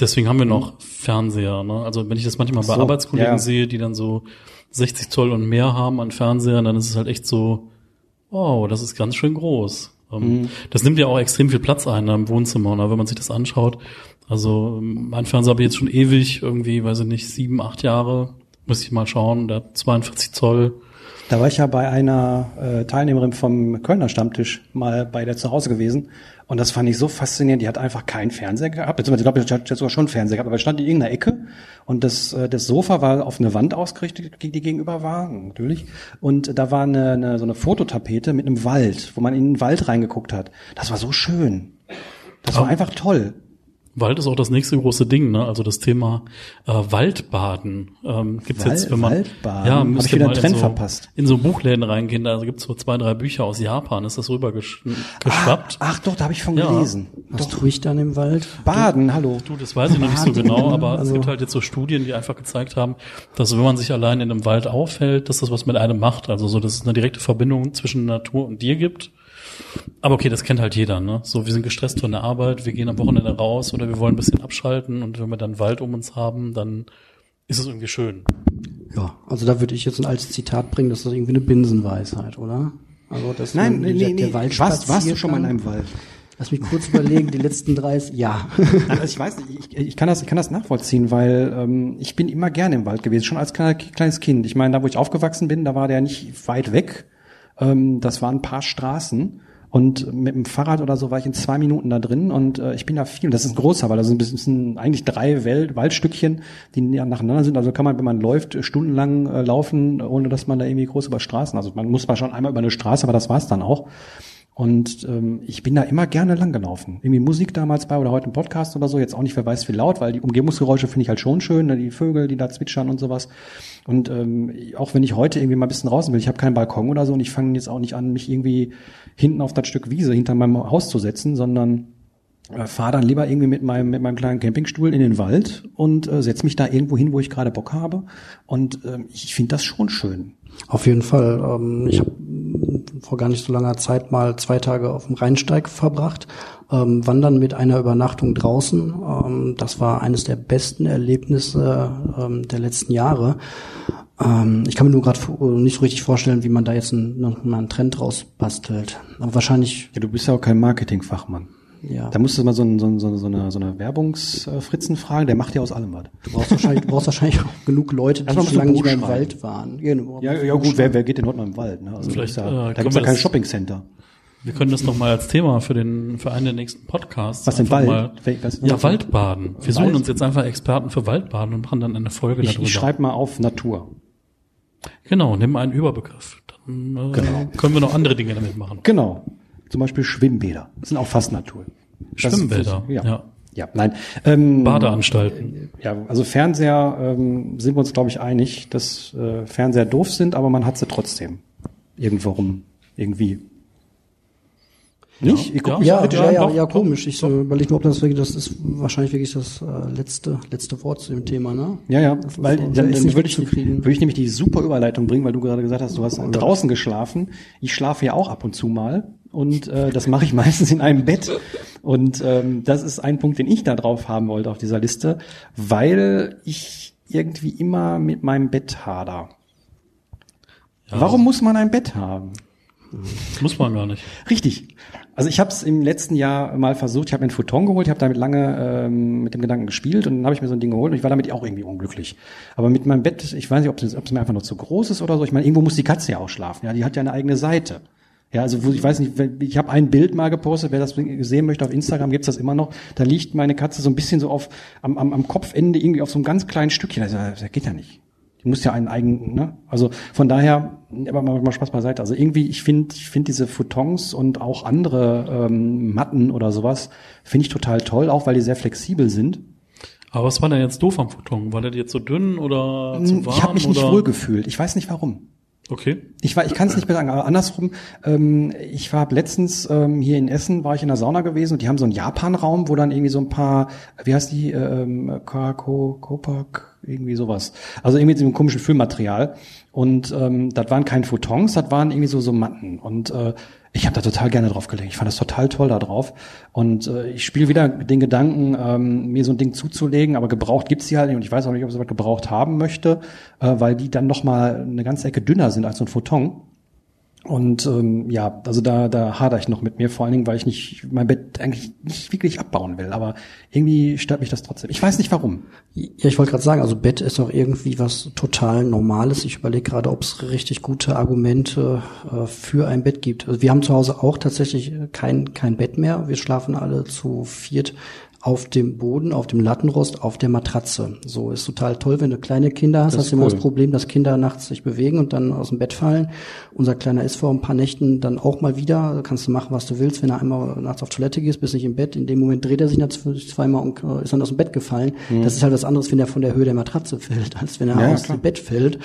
deswegen haben wir noch Fernseher. Ne? Also wenn ich das manchmal bei So, Arbeitskollegen ja. sehe, die dann so 60 Zoll und mehr haben an Fernsehern, dann ist es halt echt so, wow, das ist ganz schön groß. Ähm, Das nimmt ja auch extrem viel Platz ein ne, im Wohnzimmer, ne, wenn man sich das anschaut. Also mein Fernseher habe ich jetzt schon ewig, irgendwie, weiß ich nicht, sieben, acht Jahre, muss ich mal schauen, der hat 42 Zoll. Da war ich ja bei einer äh, Teilnehmerin vom Kölner Stammtisch mal bei der zu Hause gewesen. Und das fand ich so faszinierend. Die hat einfach keinen Fernseher gehabt. Beziehungsweise, ich glaube, die hat sogar schon einen Fernseher gehabt, aber stand in irgendeiner Ecke. Und das, äh, das Sofa war auf eine Wand ausgerichtet, die gegenüber war, natürlich. Und da war eine, eine, so eine Fototapete mit einem Wald, wo man in den Wald reingeguckt hat. Das war so schön. Das war Oh. einfach toll. Wald ist auch das nächste große Ding, ne? Also das Thema äh, Waldbaden ähm, gibt's Wal- jetzt, wenn man Waldbaden? ja Hab müsst ich wieder mal einen Trend in so, verpasst. in so Buchläden reingehen. Da gibt's so zwei, drei Bücher aus Japan. Ist das rüber gesch geschwappt? Ach doch, da habe ich von Ja. gelesen. Was tue ich dann im Wald? Baden, hallo. Du, das weiß ich noch nicht so genau, aber es Also- gibt halt jetzt so Studien, die einfach gezeigt haben, dass wenn man sich allein in einem Wald aufhält, dass das was mit einem macht. Also so, dass es eine direkte Verbindung zwischen Natur und dir gibt. Aber okay, das kennt halt jeder, ne? So, wir sind gestresst von der Arbeit, wir gehen am Wochenende raus oder wir wollen ein bisschen abschalten und wenn wir dann Wald um uns haben, dann ist es irgendwie schön. Ja, also da würde ich jetzt ein altes Zitat bringen, das ist irgendwie eine Binsenweisheit, oder? Also das Nein, nee, nee, nee. Wald warst, warst du schon mal in einem Wald? Lass mich kurz überlegen, die letzten 30, ja. Also ich weiß nicht, ich, ich, kann das, ich kann das nachvollziehen, weil ähm, ich bin immer gerne im Wald gewesen, schon als kleines Kind. Ich meine, da wo ich aufgewachsen bin, da war der nicht weit weg. Ähm, das waren ein paar Straßen. Und mit dem Fahrrad oder so war ich in zwei Minuten da drin und äh, ich bin da viel. Das ist ein großer Wald, das sind eigentlich drei Welt, Waldstückchen, die nacheinander sind. Also kann man, wenn man läuft, stundenlang äh, laufen, ohne dass man da irgendwie groß über Straßen. Also man muss mal schon einmal über eine Straße, aber das war's dann auch. Und ähm, ich bin da immer gerne lang gelaufen. Irgendwie Musik damals bei oder heute ein Podcast oder so, jetzt auch nicht wer weiß wie laut, weil die Umgebungsgeräusche finde ich halt schon schön, ne? die Vögel, die da zwitschern und sowas. Und ähm, auch wenn ich heute irgendwie mal ein bisschen draußen will, ich habe keinen Balkon oder so und ich fange jetzt auch nicht an, mich irgendwie hinten auf das Stück Wiese hinter meinem Haus zu setzen, sondern äh, fahre dann lieber irgendwie mit meinem mit meinem kleinen Campingstuhl in den Wald und äh, setze mich da irgendwo hin, wo ich gerade Bock habe. Und ähm, ich finde das schon schön. Auf jeden Fall. Ähm, ich habe vor gar nicht so langer Zeit mal zwei Tage auf dem Rheinsteig verbracht, ähm, wandern mit einer Übernachtung draußen. Ähm, das war eines der besten Erlebnisse ähm, der letzten Jahre. Ähm, ich kann mir nur gerade nicht so richtig vorstellen, wie man da jetzt einen, noch mal einen Trend rausbastelt. Aber wahrscheinlich, Ja, du bist ja auch kein Marketingfachmann. ja. Da musst du mal so, ein, so, ein, so, eine- so eine, so eine Werbungsfritzen fragen, der macht ja aus allem was. Du brauchst wahrscheinlich, du brauchst wahrscheinlich auch genug Leute, die schon lange nicht mehr im. Wald waren. Genau. Ja, ja gut, wer, wer geht denn heute noch im Wald? Ne? Also Vielleicht, ist äh, ja, da können gibt's ja kein Shoppingcenter. Wir können das noch mal als Thema für den für einen der nächsten Podcasts. Was denn, Wald? Mal, was- ja, Waldbaden. Wir suchen Wald? uns jetzt einfach Experten für Waldbaden und machen dann eine Folge Ich, darüber. ich schreibe mal auf Natur. Genau, nimm einen Überbegriff. Dann äh, Genau. können wir noch andere Dinge damit machen. Genau. Zum Beispiel Schwimmbäder. Das sind auch fast Natur. Das- Schwimmbäder, ja. ja. ja. nein. Ähm, Badeanstalten. Ja, also Fernseher ähm, sind wir uns, glaube ich, einig, dass äh, Fernseher doof sind, aber man hat sie trotzdem. Irgendwo rum. Irgendwie. Nicht? Ihr guckt mich Ja, ja, ja, doch, ja, komisch. Ich äh, überlege nur, ob das wirklich, das ist wahrscheinlich wirklich das äh, letzte, letzte Wort zu dem Thema, ne? Ja, ja, weil Das dann, ist dann nicht würde ich, würde ich nämlich die super Überleitung bringen, weil du gerade gesagt hast, du hast draußen geschlafen. Ich schlafe ja auch ab und zu mal und äh, das mache ich meistens in einem Bett. Und ähm, das ist ein Punkt, den ich da drauf haben wollte auf dieser Liste, weil ich irgendwie immer mit meinem Bett hader. Ja, Warum muss man ein Bett haben? Muss man gar nicht. Richtig. Also ich habe es im letzten Jahr mal versucht. Ich habe mir einen Futon geholt, ich habe damit lange ähm, mit dem Gedanken gespielt und dann habe ich mir so ein Ding geholt und ich war damit auch irgendwie unglücklich. Aber mit meinem Bett, ich weiß nicht, ob es, mir einfach nur zu groß ist oder so. Ich meine, irgendwo muss die Katze ja auch schlafen. Ja, die hat ja eine eigene Seite. Ja, also wo, ich weiß nicht, ich habe ein Bild mal gepostet, wer das sehen möchte auf Instagram, gibt's das immer noch. Da liegt meine Katze so ein bisschen so auf am, am, am Kopfende irgendwie auf so einem ganz kleinen Stückchen. Also, das geht ja nicht. Die muss ja einen eigenen, ne? Also von daher, aber mal, mal Spaß beiseite. Also irgendwie, ich finde, ich finde diese Futons und auch andere ähm, Matten oder sowas, finde ich total toll, auch weil die sehr flexibel sind. Aber was war denn jetzt doof am Futon? War der jetzt so dünn oder zu warm? ich habe mich nicht oder? wohl gefühlt. Ich weiß nicht warum. Okay. Ich war, ich kann es nicht mehr sagen, aber andersrum, ähm, ich war letztens ähm, hier in Essen, war ich in der Sauna gewesen und die haben so einen Japan-Raum, wo dann irgendwie so ein paar, wie heißt die, ähm, Kako, Kopak, irgendwie sowas. Also irgendwie so ein komischen Füllmaterial. Und ähm, das waren keine Futons, das waren irgendwie so, so Matten. Und äh, ich habe da total gerne drauf gelegt. Ich fand das total toll da drauf. Und äh, ich spiele wieder den Gedanken, ähm, mir so ein Ding zuzulegen, aber gebraucht gibt's die halt nicht. Und ich weiß auch nicht, ob ich sowas gebraucht haben möchte, äh, weil die dann noch mal eine ganze Ecke dünner sind als so ein Futon. Und ähm, ja, also da, da hader ich noch mit mir, vor allen Dingen, weil ich nicht mein Bett eigentlich nicht wirklich abbauen will. Aber irgendwie stört mich das trotzdem. Ich weiß nicht warum. Ja, ich wollte gerade sagen, also Bett ist auch irgendwie was total Normales. Ich überlege gerade, ob es richtig gute Argumente äh, für ein Bett gibt. Also wir haben zu Hause auch tatsächlich kein, kein Bett mehr. Wir schlafen alle zu viert auf dem Boden, auf dem Lattenrost, auf der Matratze. So ist total toll, wenn du kleine Kinder hast, Das hast du immer cool. das Problem, dass Kinder nachts sich bewegen und dann aus dem Bett fallen. Unser Kleiner ist vor ein paar Nächten dann auch mal wieder, kannst du machen, was du willst, wenn er einmal nachts auf Toilette gehst, bist nicht im Bett, in dem Moment dreht er sich natürlich zweimal und äh, ist dann aus dem Bett gefallen. Das ist halt was anderes, wenn er von der Höhe der Matratze fällt, als wenn er Mhm. Ja, aus klar. dem Bett fällt.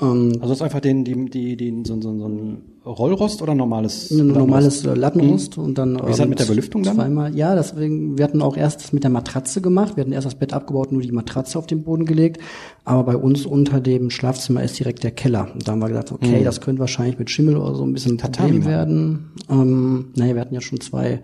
Ähm, Also das ist einfach den, die, die, die, so, so, so ein Rollrost oder normales? ein normales äh, Lattenrost und dann Mhm. Wie ist das mit der Belüftung dann? zweimal ja deswegen wir hatten auch erst das mit der Matratze gemacht wir hatten erst das Bett abgebaut nur die Matratze auf den Boden gelegt aber bei uns unter dem Schlafzimmer ist direkt der Keller und da haben wir gedacht okay das könnte wahrscheinlich mit Schimmel oder so ein bisschen ein Problem Mhm. Werden ähm, naja wir hatten ja schon zwei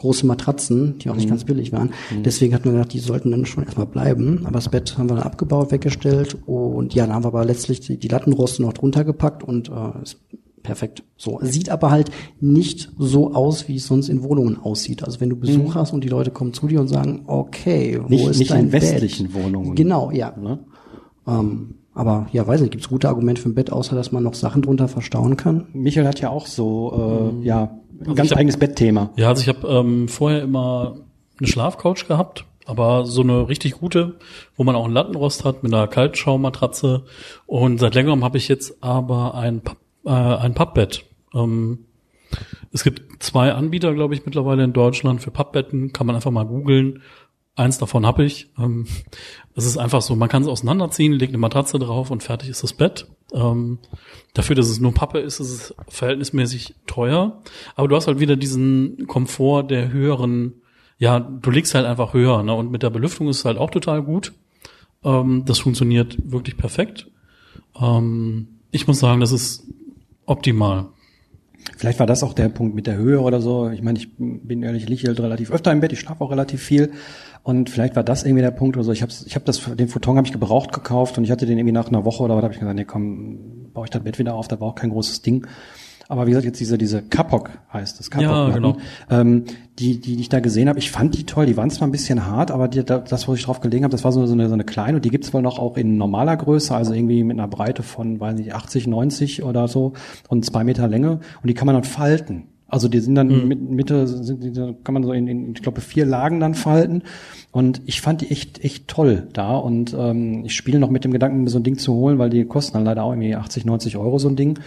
große Matratzen, die auch nicht ganz billig waren. Deswegen hatten wir gedacht, die sollten dann schon erstmal bleiben. Aber das Bett haben wir dann abgebaut, weggestellt und ja, dann haben wir aber letztlich die, die Lattenroste noch drunter gepackt und äh, ist perfekt. So sieht aber halt nicht so aus, wie es sonst in Wohnungen aussieht. Also wenn du Besuch hast und die Leute kommen zu dir und sagen, okay, wo Nicht- ist nicht dein in westlichen Bett? Wohnungen. Genau, ja. Ne? Ähm, aber ja, weiß nicht, gibt es gute Argumente für ein Bett, außer dass man noch Sachen drunter verstauen kann? Michael hat ja auch so, äh, ja, ein Also ganz hab- eigenes Bettthema. Ja, also ich habe ähm, vorher immer eine Schlafcouch gehabt, aber so eine richtig gute, wo man auch einen Lattenrost hat mit einer Kaltschaummatratze. Und seit längerem habe ich jetzt aber ein, äh, ein Pappbett. Ähm, es gibt zwei Anbieter, glaube ich, mittlerweile in Deutschland für Pappbetten. Kann man einfach mal googeln. Eins davon habe ich. Ähm, es ist einfach so, man kann es auseinanderziehen, legt eine Matratze drauf und fertig ist das Bett. Ähm, dafür, dass es nur Pappe ist, ist es verhältnismäßig teuer. Aber du hast halt wieder diesen Komfort der höheren, ja, du legst halt einfach höher, ne? Und mit der Belüftung ist es halt auch total gut. Ähm, das funktioniert wirklich perfekt. Ähm, ich muss sagen, das ist optimal. Vielleicht war das auch der Punkt mit der Höhe oder so. Ich meine, ich bin ehrlich, ich liege relativ öfter im Bett, ich schlafe auch relativ viel. Und vielleicht war das irgendwie der Punkt oder so. Ich habe ich hab das, den Futon habe ich gebraucht gekauft und ich hatte den irgendwie nach einer Woche oder was habe ich gesagt, nee, komm, baue ich das Bett wieder auf, da war auch kein großes Ding. Aber wie gesagt, jetzt diese, diese Kapok heißt das, Kapok. Ja, genau. Ähm, die, die, die ich da gesehen habe, ich fand die toll, die waren zwar ein bisschen hart, aber die, da- das, wo ich drauf gelegen habe, das war so, so, eine, so eine kleine und die gibt's wohl noch auch in normaler Größe, also irgendwie mit einer Breite von, weiß nicht, 80, 90 oder so und zwei Meter Länge und die kann man dann falten. Also die sind dann mit Mitte, sind, die kann man so in, in, ich glaube, vier Lagen dann falten. Und ich fand die echt, echt toll da. Und ähm, ich spiele noch mit dem Gedanken, mir so ein Ding zu holen, weil die kosten dann leider auch irgendwie 80, 90 Euro so ein Ding.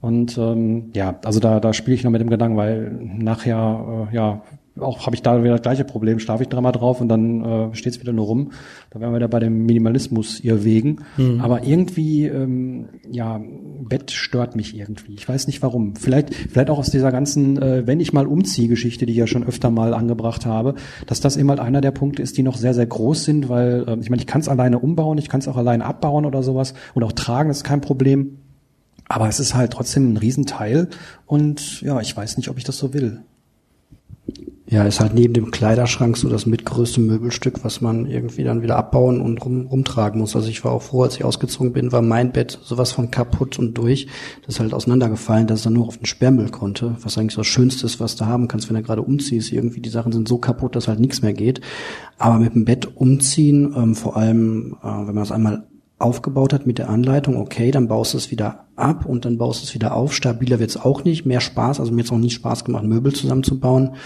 Und ähm, ja, also da, da spiele ich noch mit dem Gedanken, weil nachher, äh, ja, auch habe ich da wieder das gleiche Problem, schlafe ich dreimal drauf und dann äh, steht es wieder nur rum. Da wären wir wieder bei dem Minimalismus ihr wegen. Aber irgendwie, ähm, ja, Bett stört mich irgendwie. Ich weiß nicht warum. Vielleicht, vielleicht auch aus dieser ganzen, äh, wenn ich mal umziehe, Geschichte, die ich ja schon öfter mal angebracht habe, dass das eben halt einer der Punkte ist, die noch sehr, sehr groß sind, weil äh, ich meine, ich kann es alleine umbauen, ich kann es auch alleine abbauen oder sowas und auch tragen, das ist kein Problem. aber es ist halt trotzdem ein Riesenteil und ja, ich weiß nicht, ob ich das so will. Ja, ist halt neben dem Kleiderschrank so das mitgrößte Möbelstück, was man irgendwie dann wieder abbauen und rum, rumtragen muss. Also ich war auch froh, als ich ausgezogen bin, war mein Bett sowas von kaputt und durch. Das ist halt auseinandergefallen, dass es dann nur auf den Sperrmüll konnte. Was eigentlich so das Schönste ist, was du haben kannst, wenn du gerade umziehst. Irgendwie die Sachen sind so kaputt, dass halt nichts mehr geht. Aber mit dem Bett umziehen, ähm, vor allem, äh, wenn man es einmal aufgebaut hat mit der Anleitung, okay, dann baust du es wieder ab und dann baust du es wieder auf. Stabiler wird's auch nicht, mehr Spaß. Also mir hat's auch nie Spaß gemacht, Möbel zusammenzubauen.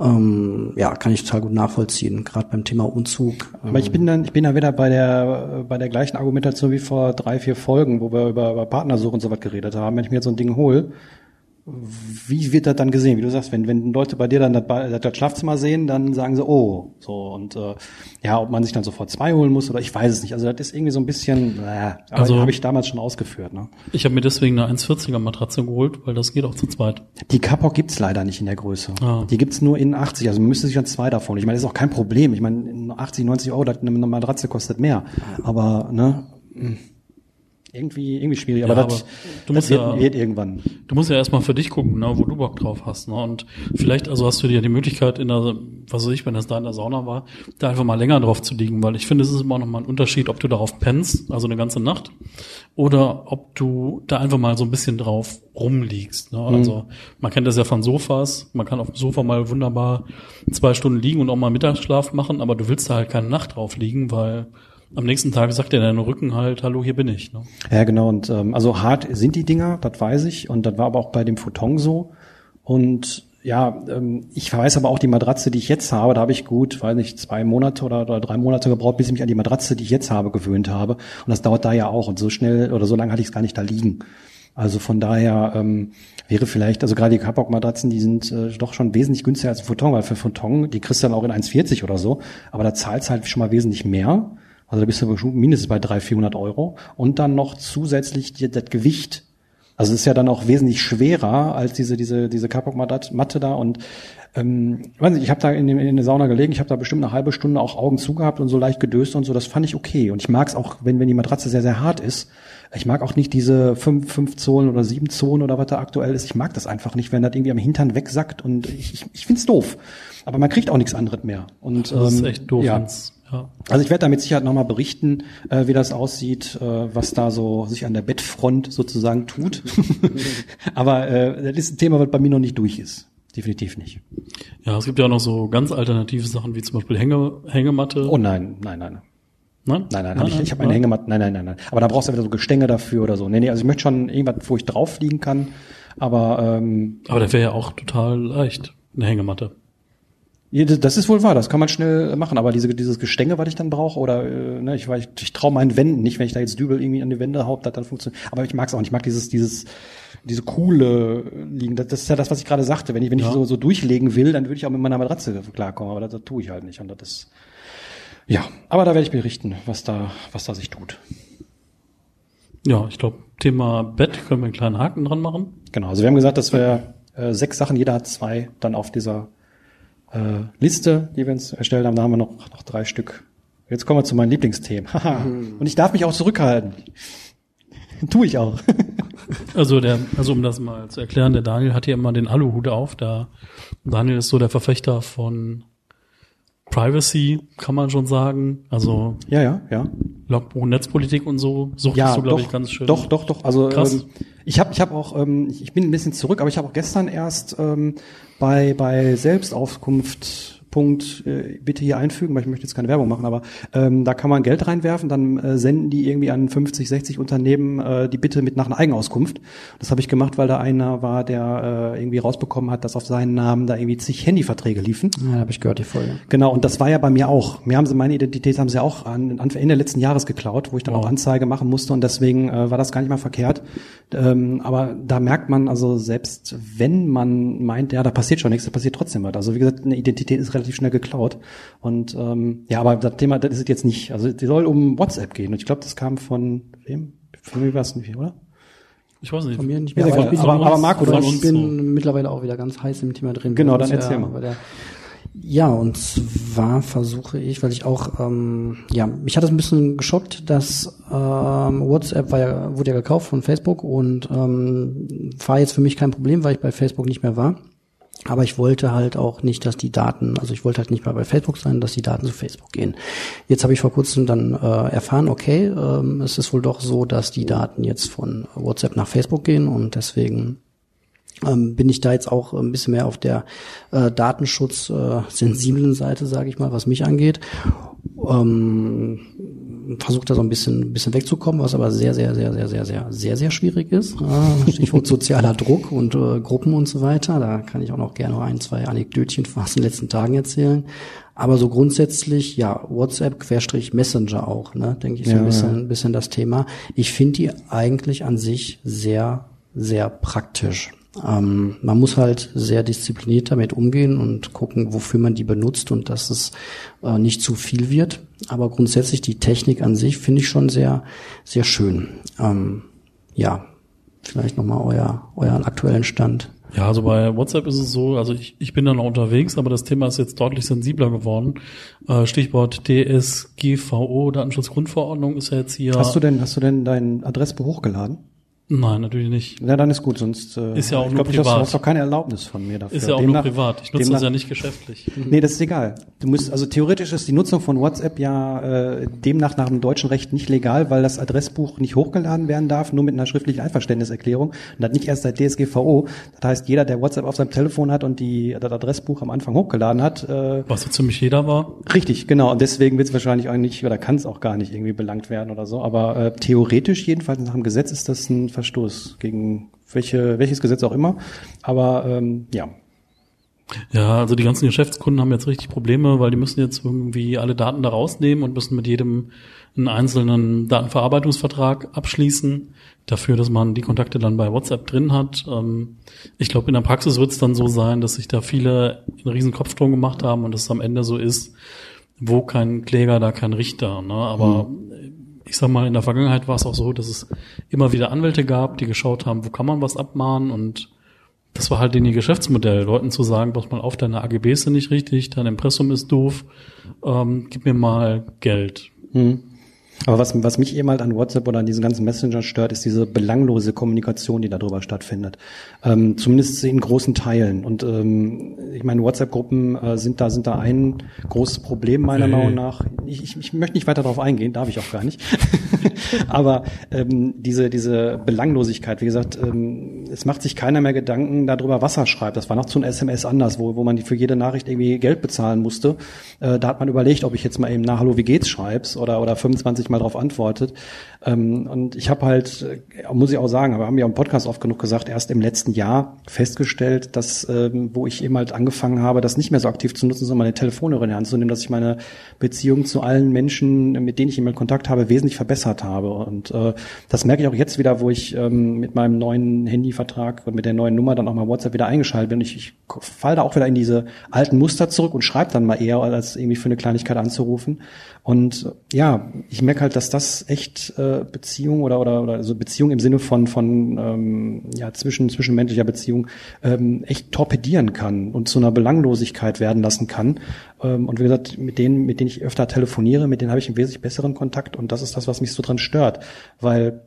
Ähm, ja, kann ich total gut nachvollziehen, gerade beim Thema Umzug. Aber ich bin dann, ich bin da wieder bei der, bei der gleichen Argumentation wie vor drei, vier Folgen, wo wir über, über Partnersuche und so was geredet haben. Wenn ich mir jetzt so ein Ding hole, wie wird das dann gesehen? Wie du sagst, wenn, wenn Leute bei dir dann das, das Schlafzimmer sehen, dann sagen sie, oh, so und äh, ja, ob man sich dann sofort zwei holen muss oder ich weiß es nicht. Also das ist irgendwie so ein bisschen, äh, Also- habe ich damals schon ausgeführt. Ne? Ich habe mir deswegen eine 1,40er Matratze geholt, weil das geht auch zu zweit. Die Kapok gibt's leider nicht in der Größe. Ah. Die gibt's nur in 80, also man müsste sich dann zwei davon. Ich meine, das ist auch kein Problem. Ich meine, in 80, 90 Euro, das- eine Matratze kostet mehr. Aber ne, irgendwie, irgendwie schwierig. Aber Ja, das, aber du das musst wird, ja- wird irgendwann. Du musst ja erstmal für dich gucken, ne, wo du Bock drauf hast. Ne? Und vielleicht, also hast du dir die Möglichkeit in der, was weiß ich, wenn das da in der Sauna war, da einfach mal länger drauf zu liegen, weil ich finde, es ist immer noch mal ein Unterschied, ob du darauf pennst, also eine ganze Nacht, oder ob du da einfach mal so ein bisschen drauf rumliegst. Ne? Also man kennt das ja von Sofas, man kann auf dem Sofa mal wunderbar zwei Stunden liegen und auch mal Mittagsschlaf machen, aber du willst da halt keine Nacht drauf liegen, weil am nächsten Tag sagt dir dein Rücken halt, hallo, hier bin ich. Ne? Ja, genau. Und ähm, also hart sind die Dinger, das weiß ich. Und das war aber auch bei dem Futon so. Und ja, ähm, ich weiß aber auch die Matratze, die ich jetzt habe, da habe ich gut, weiß nicht, zwei Monate oder, oder drei Monate gebraucht, bis ich mich an die Matratze, die ich jetzt habe, gewöhnt habe. Und das dauert da ja auch. Und so schnell oder so lange hatte ich es gar nicht da liegen. Also von daher ähm, wäre vielleicht, also gerade die Kapok-Matratzen, die sind äh, doch schon wesentlich günstiger als ein Futon, weil für Futon, die kriegst du dann auch in 1,40 oder so, aber da zahlst halt schon mal wesentlich mehr. Also da bist du mindestens bei 300, 400 Euro. Und dann noch zusätzlich die, das Gewicht. Also es ist ja dann auch wesentlich schwerer als diese diese diese Kapok-Matte da und ähm, ich weiß nicht, ich habe da in, dem- in der Sauna gelegen, ich habe da bestimmt eine halbe Stunde auch Augen zugehabt und so leicht gedöst und so, das fand ich okay. Und ich mag es auch, wenn, wenn die Matratze sehr, sehr hart ist. Ich mag auch nicht diese fünf, fünf Zonen oder sieben Zonen oder was da aktuell ist. Ich mag das einfach nicht, wenn das irgendwie am Hintern wegsackt und ich, ich, ich find's doof. Aber man kriegt auch nichts anderes mehr. Und, Das ist ähm, echt doof. Ja. wenn's- Ja. Also ich werde da mit Sicherheit nochmal berichten, äh, wie das aussieht, äh, was da so sich an der Bettfront sozusagen tut. Aber äh, das ist ein Thema, was bei mir noch nicht durch ist. Definitiv nicht. Ja, es gibt ja auch noch so ganz alternative Sachen wie zum Beispiel Hänge, Hängematte. Oh nein, nein, nein. nein, Nein, nein, hab ich, ich habe eine Hängematte. Nein, nein, nein, nein. Aber da brauchst du wieder so Gestänge dafür oder so. Nee, nee, also ich möchte schon irgendwas, wo ich drauf liegen kann. Aber ähm, Aber der wäre ja auch total leicht, eine Hängematte. Das- ist wohl wahr, das kann man schnell machen, aber diese, dieses Gestänge, was ich dann brauche, oder äh, ne, ich, ich, ich traue meinen Wänden nicht, wenn ich da jetzt Dübel irgendwie an die Wände haupt, das dann funktioniert. Aber ich mag es auch nicht, ich mag dieses, dieses, diese coole liegen. Das, das ist ja das, was ich gerade sagte. Wenn ich, wenn ich Ja. so, so durchlegen will, dann würde ich auch mit meiner Matratze klarkommen, aber das, das tue ich halt nicht. Und das ist, ja, aber da werde ich berichten, was da, was da sich tut. Ja, ich glaube, Thema Bett können wir einen kleinen Haken dran machen. Genau, also wir haben gesagt, dass wir äh, sechs Sachen, jeder hat zwei, dann auf dieser äh, Liste, die wir uns erstellt haben, da haben wir noch, noch drei Stück. Jetzt kommen wir zu meinen Lieblingsthemen. Haha. Und ich darf mich auch zurückhalten. tu ich auch. Also der, also um das mal zu erklären, der Daniel hat hier immer den Aluhut auf. Da Daniel ist so der Verfechter von Privacy, kann man schon sagen. Also ja, ja, ja. Logbuch Netzpolitik und so suchtest Ja, du, glaube ich, ganz schön. doch, doch, doch. Also Krass. ähm, ich habe, ich habe auch, ähm, ich, ich bin ein bisschen zurück, aber ich habe auch gestern erst ähm, bei bei Selbstauskunft Punkt äh, bitte hier einfügen, weil ich möchte jetzt keine Werbung machen, aber ähm, da kann man Geld reinwerfen, dann äh, senden die irgendwie an 50, 60 Unternehmen äh, die Bitte mit nach einer Eigenauskunft. Das habe ich gemacht, weil da einer war, der äh, irgendwie rausbekommen hat, dass auf seinen Namen da irgendwie zig Handyverträge liefen. Ja, habe ich gehört, die Folge. Genau, und das war ja bei mir auch. Mir haben sie meine Identität haben sie auch an, an Ende letzten Jahres geklaut, wo ich dann Wow. auch Anzeige machen musste und deswegen äh, war das gar nicht mal verkehrt. Ähm, aber da merkt man also selbst, wenn man meint, ja, da passiert schon nichts, da passiert trotzdem was. Also wie gesagt, eine Identität ist relativ schnell geklaut. Und ähm, ja, aber das Thema, das ist es jetzt nicht. Also die soll um WhatsApp gehen und ich glaube, das kam von wem? Von mir war es nicht, oder? Ich weiß nicht. Von mir nicht Ja, mehr. aber- ich bin, aber- aber Marco, aber du ich bin so. mittlerweile auch wieder ganz heiß im Thema drin. Genau, dann erzähl ja, mal. bei Der, Ja, und zwar versuche ich, weil ich auch, ähm, ja, mich hat es ein bisschen geschockt, dass ähm, WhatsApp war ja, wurde ja gekauft von Facebook und ähm, war jetzt für mich kein Problem, weil ich bei Facebook nicht mehr war. Aber ich wollte halt auch nicht, dass die Daten, also ich wollte halt nicht mal bei Facebook sein, dass die Daten zu Facebook gehen. Jetzt habe ich vor kurzem dann äh, erfahren, okay, ähm, es ist wohl doch so, dass die Daten jetzt von WhatsApp nach Facebook gehen und deswegen ähm, bin ich da jetzt auch ein bisschen mehr auf der äh, datenschutzsensiblen äh, Seite, sage ich mal, was mich angeht. Ähm, versucht da so ein bisschen, ein bisschen wegzukommen, was aber sehr, sehr, sehr, sehr, sehr, sehr, sehr, sehr schwierig ist. Äh, Stichwort sozialer Druck und äh, Gruppen und so weiter. Da kann ich auch noch gerne ein, zwei Anekdötchen aus den letzten Tagen erzählen. Aber so grundsätzlich, ja, WhatsApp Querstrich Messenger auch, ne, denke ich so ja, ein bisschen, ja. bisschen das Thema. Ich finde die eigentlich an sich sehr, sehr praktisch. Ähm, man muss halt sehr diszipliniert damit umgehen und gucken, wofür man die benutzt und dass es äh, nicht zu viel wird. Aber grundsätzlich die Technik an sich finde ich schon sehr, sehr schön. Ähm, ja, vielleicht nochmal euer, euren aktuellen Stand. Ja, also bei WhatsApp ist es so, also ich, ich bin da noch unterwegs, aber das Thema ist jetzt deutlich sensibler geworden. Äh, Stichwort DSGVO, Datenschutzgrundverordnung ist ja jetzt hier. Hast du denn, hast du denn dein Adressbuch hochgeladen? Nein, natürlich nicht. Ja, dann ist gut, sonst äh, ist ja auch ich nur glaub, privat. Du hast, doch keine Erlaubnis von mir dafür. Ist ja auch demnach, nur privat. Ich nutze demnach, das ja nicht geschäftlich. Nee, das ist egal. Du musst also theoretisch ist die Nutzung von WhatsApp ja äh, demnach nach dem deutschen Recht nicht legal, weil das Adressbuch nicht hochgeladen werden darf, nur mit einer schriftlichen Einverständniserklärung und das nicht erst seit DSGVO. Das heißt, jeder, der WhatsApp auf seinem Telefon hat und die das Adressbuch am Anfang hochgeladen hat, äh, was so ziemlich jeder war. Richtig, genau. Und deswegen wird es wahrscheinlich auch nicht oder kann es auch gar nicht irgendwie belangt werden oder so. Aber äh, theoretisch jedenfalls nach dem Gesetz ist das ein Verstoß gegen welche, welches Gesetz auch immer. Aber ähm, ja. Ja, also die ganzen Geschäftskunden haben jetzt richtig Probleme, weil die müssen jetzt irgendwie alle Daten da rausnehmen und müssen mit jedem einen einzelnen Datenverarbeitungsvertrag abschließen, dafür, dass man die Kontakte dann bei WhatsApp drin hat. Ähm, ich glaube, in der Praxis wird es dann so sein, dass sich da viele einen riesen Kopfsprung gemacht haben und es am Ende so ist, wo kein Kläger, da kein Richter. Ne? Aber mhm ich sag mal, in der Vergangenheit war es auch so, dass es immer wieder Anwälte gab, die geschaut haben, wo kann man was abmahnen und das war halt in ihr Geschäftsmodell, Leuten zu sagen, pass mal auf, deine AGBs sind nicht richtig, dein Impressum ist doof, ähm, gib mir mal Geld. Hm. Aber was, was mich eben halt an WhatsApp oder an diesen ganzen Messenger stört, ist diese belanglose Kommunikation, die darüber stattfindet. Ähm, zumindest in großen Teilen. Und ähm, ich meine, WhatsApp-Gruppen äh, sind da sind da ein großes Problem meiner. Meinung nach. Ich, ich, ich möchte nicht weiter darauf eingehen, darf ich auch gar nicht. Aber ähm, diese diese Belanglosigkeit, wie gesagt, ähm, es macht sich keiner mehr Gedanken darüber, was er schreibt. Das war noch zu einem SMS anders, wo wo man für jede Nachricht irgendwie Geld bezahlen musste. Äh, da hat man überlegt, ob ich jetzt mal eben nach Hallo, wie geht's schreib's oder oder 25 mal darauf antwortet. Ähm, und ich habe halt, äh, muss ich auch sagen, aber haben ja im Podcast oft genug gesagt, erst im letzten Jahr festgestellt, dass, ähm, wo ich eben halt angefangen habe, das nicht mehr so aktiv zu nutzen, sondern meine Telefonhörer in die Hand zu nehmen, dass ich meine Beziehung zu allen Menschen, mit denen ich immer Kontakt habe, wesentlich verbessert habe. Und äh, das merke ich auch jetzt wieder, wo ich ähm, mit meinem neuen Handyvertrag und mit der neuen Nummer dann auch mal WhatsApp wieder eingeschaltet bin. Ich, ich falle da auch wieder in diese alten Muster zurück und schreibe dann mal eher, als irgendwie für eine Kleinigkeit anzurufen. Und ja, ich merke halt, dass das echt äh, Beziehung oder oder oder also Beziehung im Sinne von von ähm, ja zwischen zwischenmenschlicher Beziehung ähm, echt torpedieren kann und zu einer Belanglosigkeit werden lassen kann. Ähm, und wie gesagt, mit denen, mit denen ich öfter telefoniere, mit denen habe ich einen wesentlich besseren Kontakt und das ist das, was mich so dran stört, weil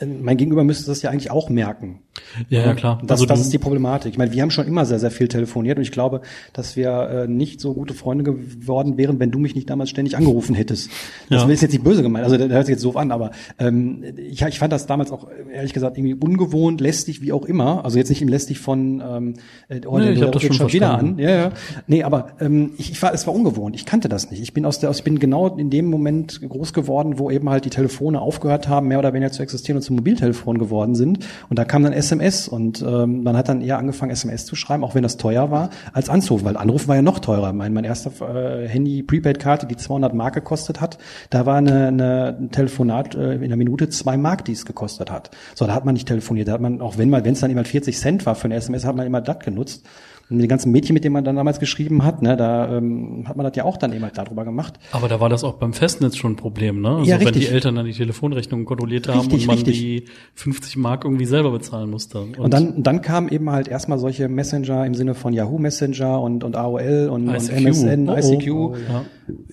mein Gegenüber müsste das ja eigentlich auch merken. Ja, ja klar. Das, also das ist die Problematik. Ich meine, wir haben schon immer sehr, sehr viel telefoniert und ich glaube, dass wir äh, nicht so gute Freunde geworden wären, wenn du mich nicht damals ständig angerufen hättest. Das ja. ist jetzt nicht böse gemeint, also das hört sich jetzt so an, aber ähm, ich, ich fand das damals auch ehrlich gesagt irgendwie ungewohnt, lästig, wie auch immer. Also jetzt nicht im lästig von ähm, äh, oh, nee, ich hab das schon, schon wieder an. Ja, ja. Nee, aber ähm, ich, ich war, es war ungewohnt. Ich kannte das nicht. Ich bin aus der, ich bin genau in dem Moment groß geworden, wo eben halt die Telefone aufgehört haben, mehr oder weniger zu existieren und zu Mobiltelefon geworden sind. Und da kam dann SMS und ähm, man hat dann eher angefangen, SMS zu schreiben, auch wenn das teuer war, als anzurufen, weil Anrufen war ja noch teurer. Mein, mein erster äh, Handy-Prepaid-Karte, die 200 Mark gekostet hat, da war eine, eine ein Telefonat äh, in einer Minute zwei Mark, die es gekostet hat. So, da hat man nicht telefoniert, da hat man, auch wenn mal, wenn es dann immer 40 Cent war für eine SMS, hat man immer das genutzt. Und die ganzen Mädchen, mit denen man dann damals geschrieben hat, ne, da ähm, hat man das ja auch dann eben halt darüber gemacht. Aber da war das auch beim Festnetz schon ein Problem, ne? Also Ja, wenn die Eltern dann die Telefonrechnungen kontrolliert haben Richtig, und man richtig. die 50 Mark irgendwie selber bezahlen musste. Und, Und dann, dann kamen eben halt erstmal solche Messenger im Sinne von Yahoo Messenger und, und AOL und, und ICQ. MSN, Oh, oh. ICQ. ja.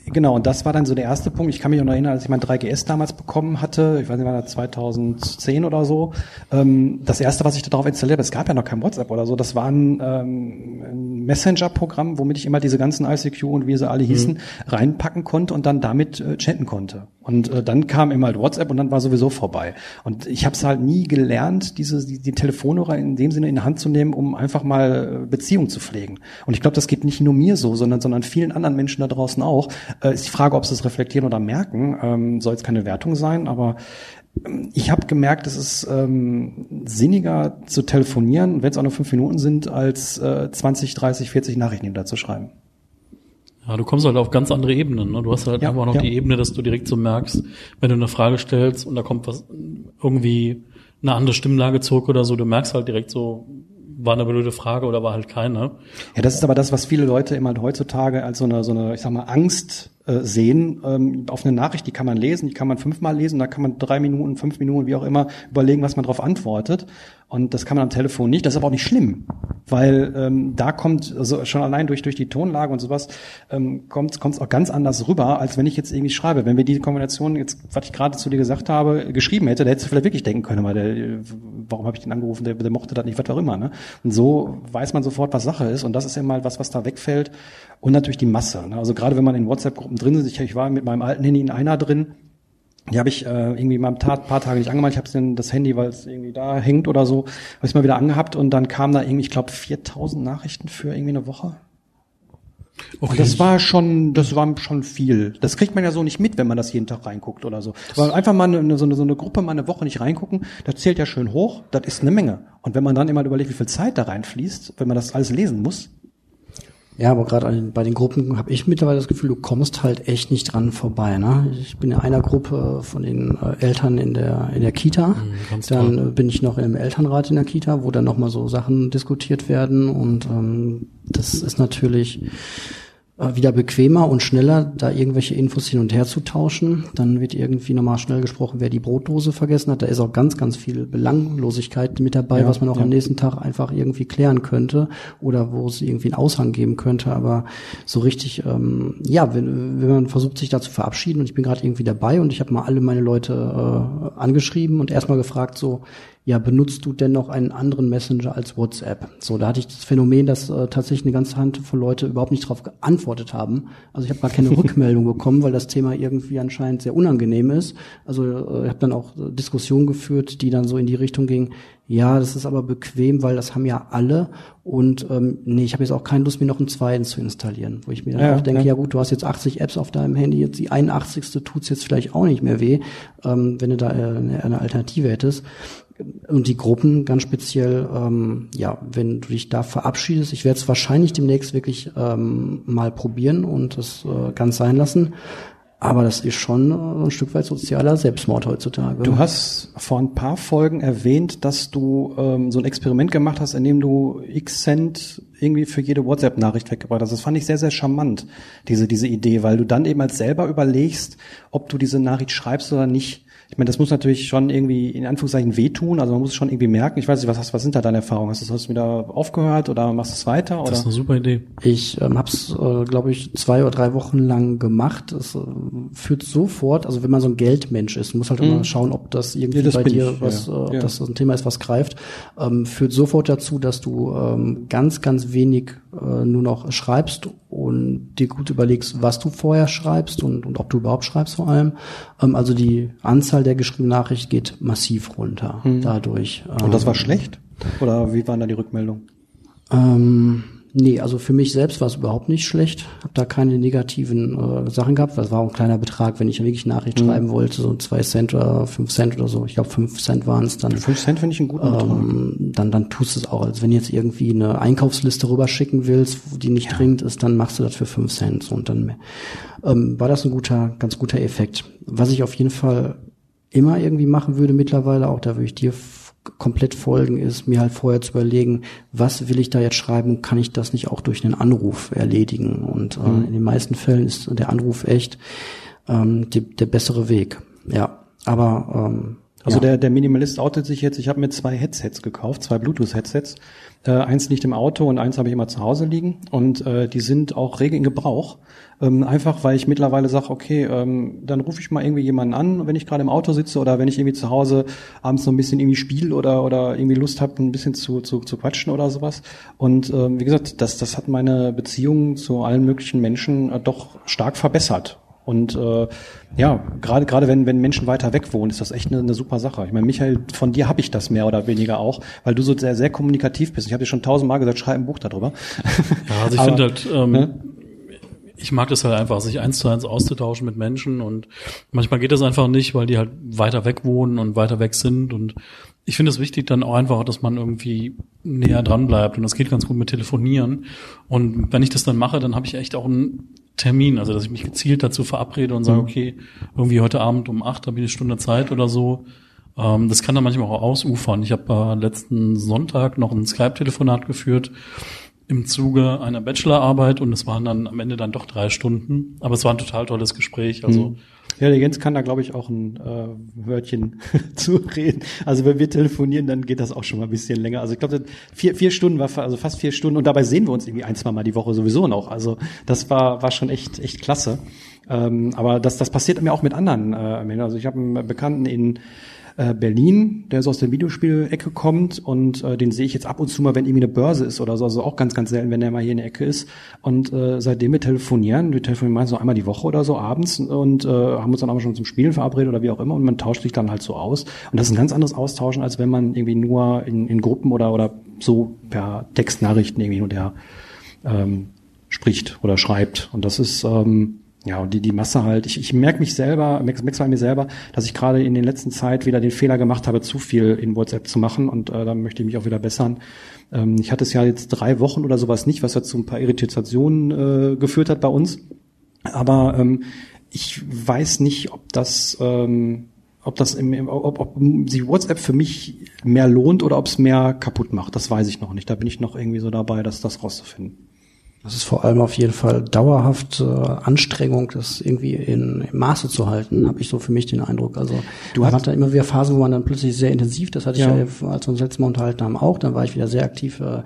Genau, und das war dann so der erste Punkt. Ich kann mich auch noch erinnern, als ich mein 3GS damals bekommen hatte, ich weiß nicht, war das 2010 oder so, ähm, das erste, was ich da drauf installiert habe, es gab ja noch kein WhatsApp oder so, das war ein, ähm, ein Messenger-Programm, womit ich immer diese ganzen ICQ und wie sie alle hießen, reinpacken konnte und dann damit äh, chatten konnte. Und äh, dann kam immer halt WhatsApp und dann war sowieso vorbei. Und ich habe es halt nie gelernt, diese die, die Telefonhörer in dem Sinne in die Hand zu nehmen, um einfach mal äh, Beziehung zu pflegen. Und ich glaube, das geht nicht nur mir so, sondern sondern vielen anderen Menschen da draußen auch. Äh, ist die Frage, ob sie es reflektieren oder merken. Ähm, soll jetzt keine Wertung sein, aber ich habe gemerkt, es ist ähm, sinniger zu telefonieren, wenn es auch nur fünf Minuten sind, als äh, 20, 30, 40 Nachrichten da zu schreiben. Ja, du kommst halt auf ganz andere Ebenen. Ne? Du hast halt Ja, einfach noch ja. die Ebene, dass du direkt so merkst, wenn du eine Frage stellst und da kommt was irgendwie eine andere Stimmlage zurück oder so, du merkst halt direkt so, war eine blöde Frage oder war halt keine. Ja, das ist aber das, was viele Leute immer heutzutage als so eine, so eine, ich sag mal, Angst äh, sehen. Ähm, auf eine Nachricht, die kann man lesen, die kann man fünfmal lesen, da kann man drei Minuten, fünf Minuten, wie auch immer, überlegen, was man darauf antwortet. Und das kann man am Telefon nicht. Das ist aber auch nicht schlimm, weil ähm, da kommt, also schon allein durch durch die Tonlage und sowas, ähm, kommt es auch ganz anders rüber, als wenn ich jetzt irgendwie schreibe. Wenn wir die Kombination jetzt, was ich gerade zu dir gesagt habe, geschrieben hätte, da hättest du vielleicht wirklich denken können, weil der, warum habe ich den angerufen, der, der mochte das nicht, was auch immer. Ne? Und so weiß man sofort, was Sache ist. Und das ist ja mal was, was da wegfällt. Und natürlich die Masse. Ne? Also gerade wenn man in WhatsApp-Gruppen drin ist, ich, ich war mit meinem alten Handy in einer drin, die habe ich äh, irgendwie mal ein paar, Tage nicht angemacht. Ich habe das Handy, weil es irgendwie da hängt oder so, habe ich mal wieder angehabt und dann kam da irgendwie, ich glaube, 4000 Nachrichten für irgendwie eine Woche. Okay. Und das war schon, das war schon viel. Das kriegt man ja so nicht mit, wenn man das jeden Tag reinguckt oder so. Aber einfach mal eine, so, eine, so eine Gruppe mal eine Woche nicht reingucken, das zählt ja schön hoch, das ist eine Menge. Und wenn man dann immer überlegt, wie viel Zeit da reinfließt, wenn man das alles lesen muss, Ja, aber gerade bei den Gruppen habe ich mittlerweile das Gefühl, du kommst halt echt nicht dran vorbei. Ne? Ich bin in einer Gruppe von den äh, Eltern in der in der Kita. ganz dann äh, bin ich noch im Elternrat in der Kita, wo dann noch mal so Sachen diskutiert werden und ähm, das ist natürlich wieder bequemer und schneller, da irgendwelche Infos hin und her zu tauschen. Dann wird irgendwie nochmal schnell gesprochen, wer die Brotdose vergessen hat. Da ist auch ganz, ganz viel Belanglosigkeit mit dabei, Ja, was man auch ja. am nächsten Tag einfach irgendwie klären könnte oder wo es irgendwie einen Aushang geben könnte. Aber so richtig, ähm, ja, wenn, wenn man versucht, sich da zu verabschieden und ich bin gerade irgendwie dabei und ich habe mal alle meine Leute äh, angeschrieben und erstmal gefragt, so, ja, benutzt du denn noch einen anderen Messenger als WhatsApp? So, da hatte ich das Phänomen, dass äh, tatsächlich eine ganze Handvoll Leute überhaupt nicht darauf geantwortet haben. Also ich habe gar keine Rückmeldung bekommen, weil das Thema irgendwie anscheinend sehr unangenehm ist. Also äh, ich habe dann auch äh, Diskussionen geführt, die dann so in die Richtung gingen, ja, das ist aber bequem, weil das haben ja alle und ähm, nee, ich habe jetzt auch keine Lust, mir noch einen zweiten zu installieren, wo ich mir dann Ja, auch denke, ja. ja gut, du hast jetzt 80 Apps auf deinem Handy, jetzt die 81. tut's jetzt vielleicht auch nicht mehr weh, ähm, wenn du da äh, eine, eine Alternative hättest. Und die Gruppen ganz speziell, ähm, ja, wenn du dich da verabschiedest, ich werde es wahrscheinlich demnächst wirklich ähm, mal probieren und das äh, ganz sein lassen. Aber das ist schon äh, ein Stück weit sozialer Selbstmord heutzutage. Du hast vor ein paar Folgen erwähnt, dass du ähm, so ein Experiment gemacht hast, in dem du X Cent irgendwie für jede WhatsApp-Nachricht weggebracht hast. Das fand ich sehr, sehr charmant, diese, diese Idee, weil du dann eben als selber überlegst, ob du diese Nachricht schreibst oder nicht. Ich meine, das muss natürlich schon irgendwie in Anführungszeichen wehtun, also man muss es schon irgendwie merken. Ich weiß nicht, was, hast, was sind da deine Erfahrungen? Hast du du wieder aufgehört oder machst du es weiter? Oder? Das ist eine super Idee. Ich ähm, habe es, äh, glaube ich, zwei oder drei Wochen lang gemacht. Es äh, führt sofort, also wenn man so ein Geldmensch ist, muss halt immer schauen, ob das irgendwie Ja, das bei dir ich, was, ja. äh, ob Ja. das ein Thema ist, was greift, ähm, führt sofort dazu, dass du ähm, ganz, ganz wenig äh, nur noch schreibst und dir gut überlegst, was du vorher schreibst und, und ob du überhaupt schreibst vor allem. Ähm, also die Anzahl der geschriebenen Nachricht geht massiv runter dadurch. Mhm. Und das war Ähm, schlecht? Oder wie waren da die Rückmeldungen? ähm, nee, also für mich selbst war es überhaupt nicht schlecht. Hab da keine negativen äh, Sachen gehabt. Das war auch ein kleiner Betrag, wenn ich wirklich Nachricht schreiben wollte, so zwei Cent oder fünf Cent oder so. Ich glaube fünf Cent waren es dann. Fünf Cent finde ich einen guten Betrag. Ähm, dann, dann tust du es auch. Als wenn du jetzt irgendwie eine Einkaufsliste rüberschicken willst, die nicht dringend ist, dann machst du das für fünf Cent. So, und dann ähm, war das ein guter, ganz guter Effekt. Was ich auf jeden Fall immer irgendwie machen würde mittlerweile, auch da würde ich dir komplett folgen, ist mir halt vorher zu überlegen, was will ich da jetzt schreiben und kann ich das nicht auch durch einen Anruf erledigen? Und äh, mhm. in den meisten Fällen ist der Anruf echt ähm, die, der bessere Weg. Ja, aber ähm, also ja. der, der Minimalist outet sich jetzt, ich habe mir zwei Headsets gekauft, zwei Bluetooth-Headsets. Äh, eins liegt im Auto und eins habe ich immer zu Hause liegen. Und äh, die sind auch rege in Gebrauch. Ähm, einfach weil ich mittlerweile sage, okay, ähm, dann rufe ich mal irgendwie jemanden an, wenn ich gerade im Auto sitze oder wenn ich irgendwie zu Hause abends noch ein bisschen irgendwie spiele oder, oder irgendwie Lust habe, ein bisschen zu, zu, zu quatschen oder sowas. Und ähm, wie gesagt, das, das hat meine Beziehung zu allen möglichen Menschen äh, doch stark verbessert. Und äh, ja, gerade gerade wenn wenn Menschen weiter weg wohnen, ist das echt eine, eine super Sache. Ich meine, Michael, von dir habe ich das mehr oder weniger auch, weil du so sehr sehr kommunikativ bist. Ich habe dir schon tausendmal gesagt, schreib ein Buch darüber. Ja, also ich finde halt, ähm, ne? ich mag das halt einfach, sich eins zu eins auszutauschen mit Menschen und manchmal geht das einfach nicht, weil die halt weiter weg wohnen und weiter weg sind und ich finde es wichtig dann auch einfach, dass man irgendwie näher dran bleibt und das geht ganz gut mit Telefonieren und wenn ich das dann mache, dann habe ich echt auch einen Termin, also dass ich mich gezielt dazu verabrede und sage, mhm. okay, irgendwie heute Abend um acht habe ich eine Stunde Zeit oder so. Ähm, das kann dann manchmal auch ausufern. Ich habe äh, letzten Sonntag noch ein Skype-Telefonat geführt im Zuge einer Bachelorarbeit und es waren dann am Ende dann doch drei Stunden. Aber es war ein total tolles Gespräch. Also mhm. Ja, der Jens kann da, glaube ich, auch ein äh, Wörtchen zureden. Also wenn wir telefonieren, dann geht das auch schon mal ein bisschen länger. Also ich glaube, vier, vier Stunden war also fast vier Stunden und dabei sehen wir uns irgendwie ein, zwei Mal die Woche sowieso noch. Also das war, war schon echt, echt klasse. Ähm, aber das, das passiert mir auch mit anderen äh, Also ich habe einen Bekannten in äh, Berlin, der so aus der Videospielecke kommt und äh, den sehe ich jetzt ab und zu mal, wenn irgendwie eine Börse ist oder so, also auch ganz, ganz selten, wenn der mal hier in der Ecke ist. Und äh, seitdem wir telefonieren, wir telefonieren meistens so einmal die Woche oder so abends und äh, haben uns dann aber schon zum Spielen verabredet oder wie auch immer und man tauscht sich dann halt so aus. Und das ist ein ganz anderes Austauschen, als wenn man irgendwie nur in, in Gruppen oder, oder so per Textnachrichten irgendwie nur der ähm, spricht oder schreibt. Und das ist ähm, ja, und die, die Masse halt, ich, ich merke mich selber, merke bei mir selber, dass ich gerade in den letzten Zeit wieder den Fehler gemacht habe, zu viel in WhatsApp zu machen und äh, da möchte ich mich auch wieder bessern. Ähm, ich hatte es ja jetzt drei Wochen oder sowas nicht, was ja zu ein paar Irritationen äh, geführt hat bei uns. Aber ähm, ich weiß nicht, ob das, ähm, ob das im, ob, ob sich WhatsApp für mich mehr lohnt oder ob es mehr kaputt macht. Das weiß ich noch nicht. Da bin ich noch irgendwie so dabei, das, das rauszufinden. Das ist vor allem auf jeden Fall dauerhaft äh, Anstrengung, das irgendwie in, in Maße zu halten, habe ich so für mich den Eindruck. Also du hast da immer wieder Phasen, wo man dann plötzlich sehr intensiv, das hatte ja. ich ja, als wir uns letztes Mal unterhalten haben, auch, dann war ich wieder sehr aktiv äh,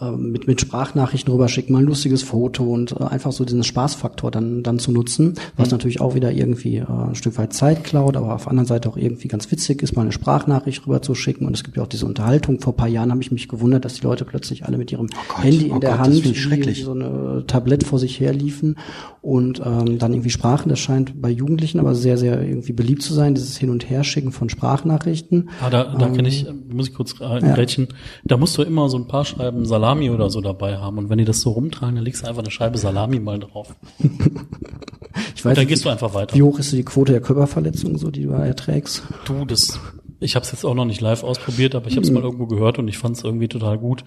mit, mit Sprachnachrichten rüberschicken, mal ein lustiges Foto und äh, einfach so diesen Spaßfaktor dann, dann zu nutzen, was mhm. natürlich auch wieder irgendwie äh, ein Stück weit Zeit klaut, aber auf der anderen Seite auch irgendwie ganz witzig ist, mal eine Sprachnachricht rüberzuschicken und es gibt ja auch diese Unterhaltung. Vor paar Jahren habe ich mich gewundert, dass die Leute plötzlich alle mit ihrem oh Gott, Handy in oh der Gott, Hand wie so eine Tablett vor sich her liefen und ähm, dann irgendwie Sprachen, das scheint bei Jugendlichen aber sehr, sehr irgendwie beliebt zu sein, dieses Hin- und Herschicken von Sprachnachrichten. Ah, da, da ähm, kann ich, muss ich kurz äh, ja. da musst du immer so ein paar Schreiben Salami oder so dabei haben. Und wenn die das so rumtragen, dann legst du einfach eine Scheibe Salami mal drauf. ich weiß, und dann gehst du einfach weiter. Wie hoch ist die Quote der Körperverletzungen, so die du erträgst? Du, das ich habe es jetzt auch noch nicht live ausprobiert, aber ich habe es hm. mal irgendwo gehört und ich fand es irgendwie total gut,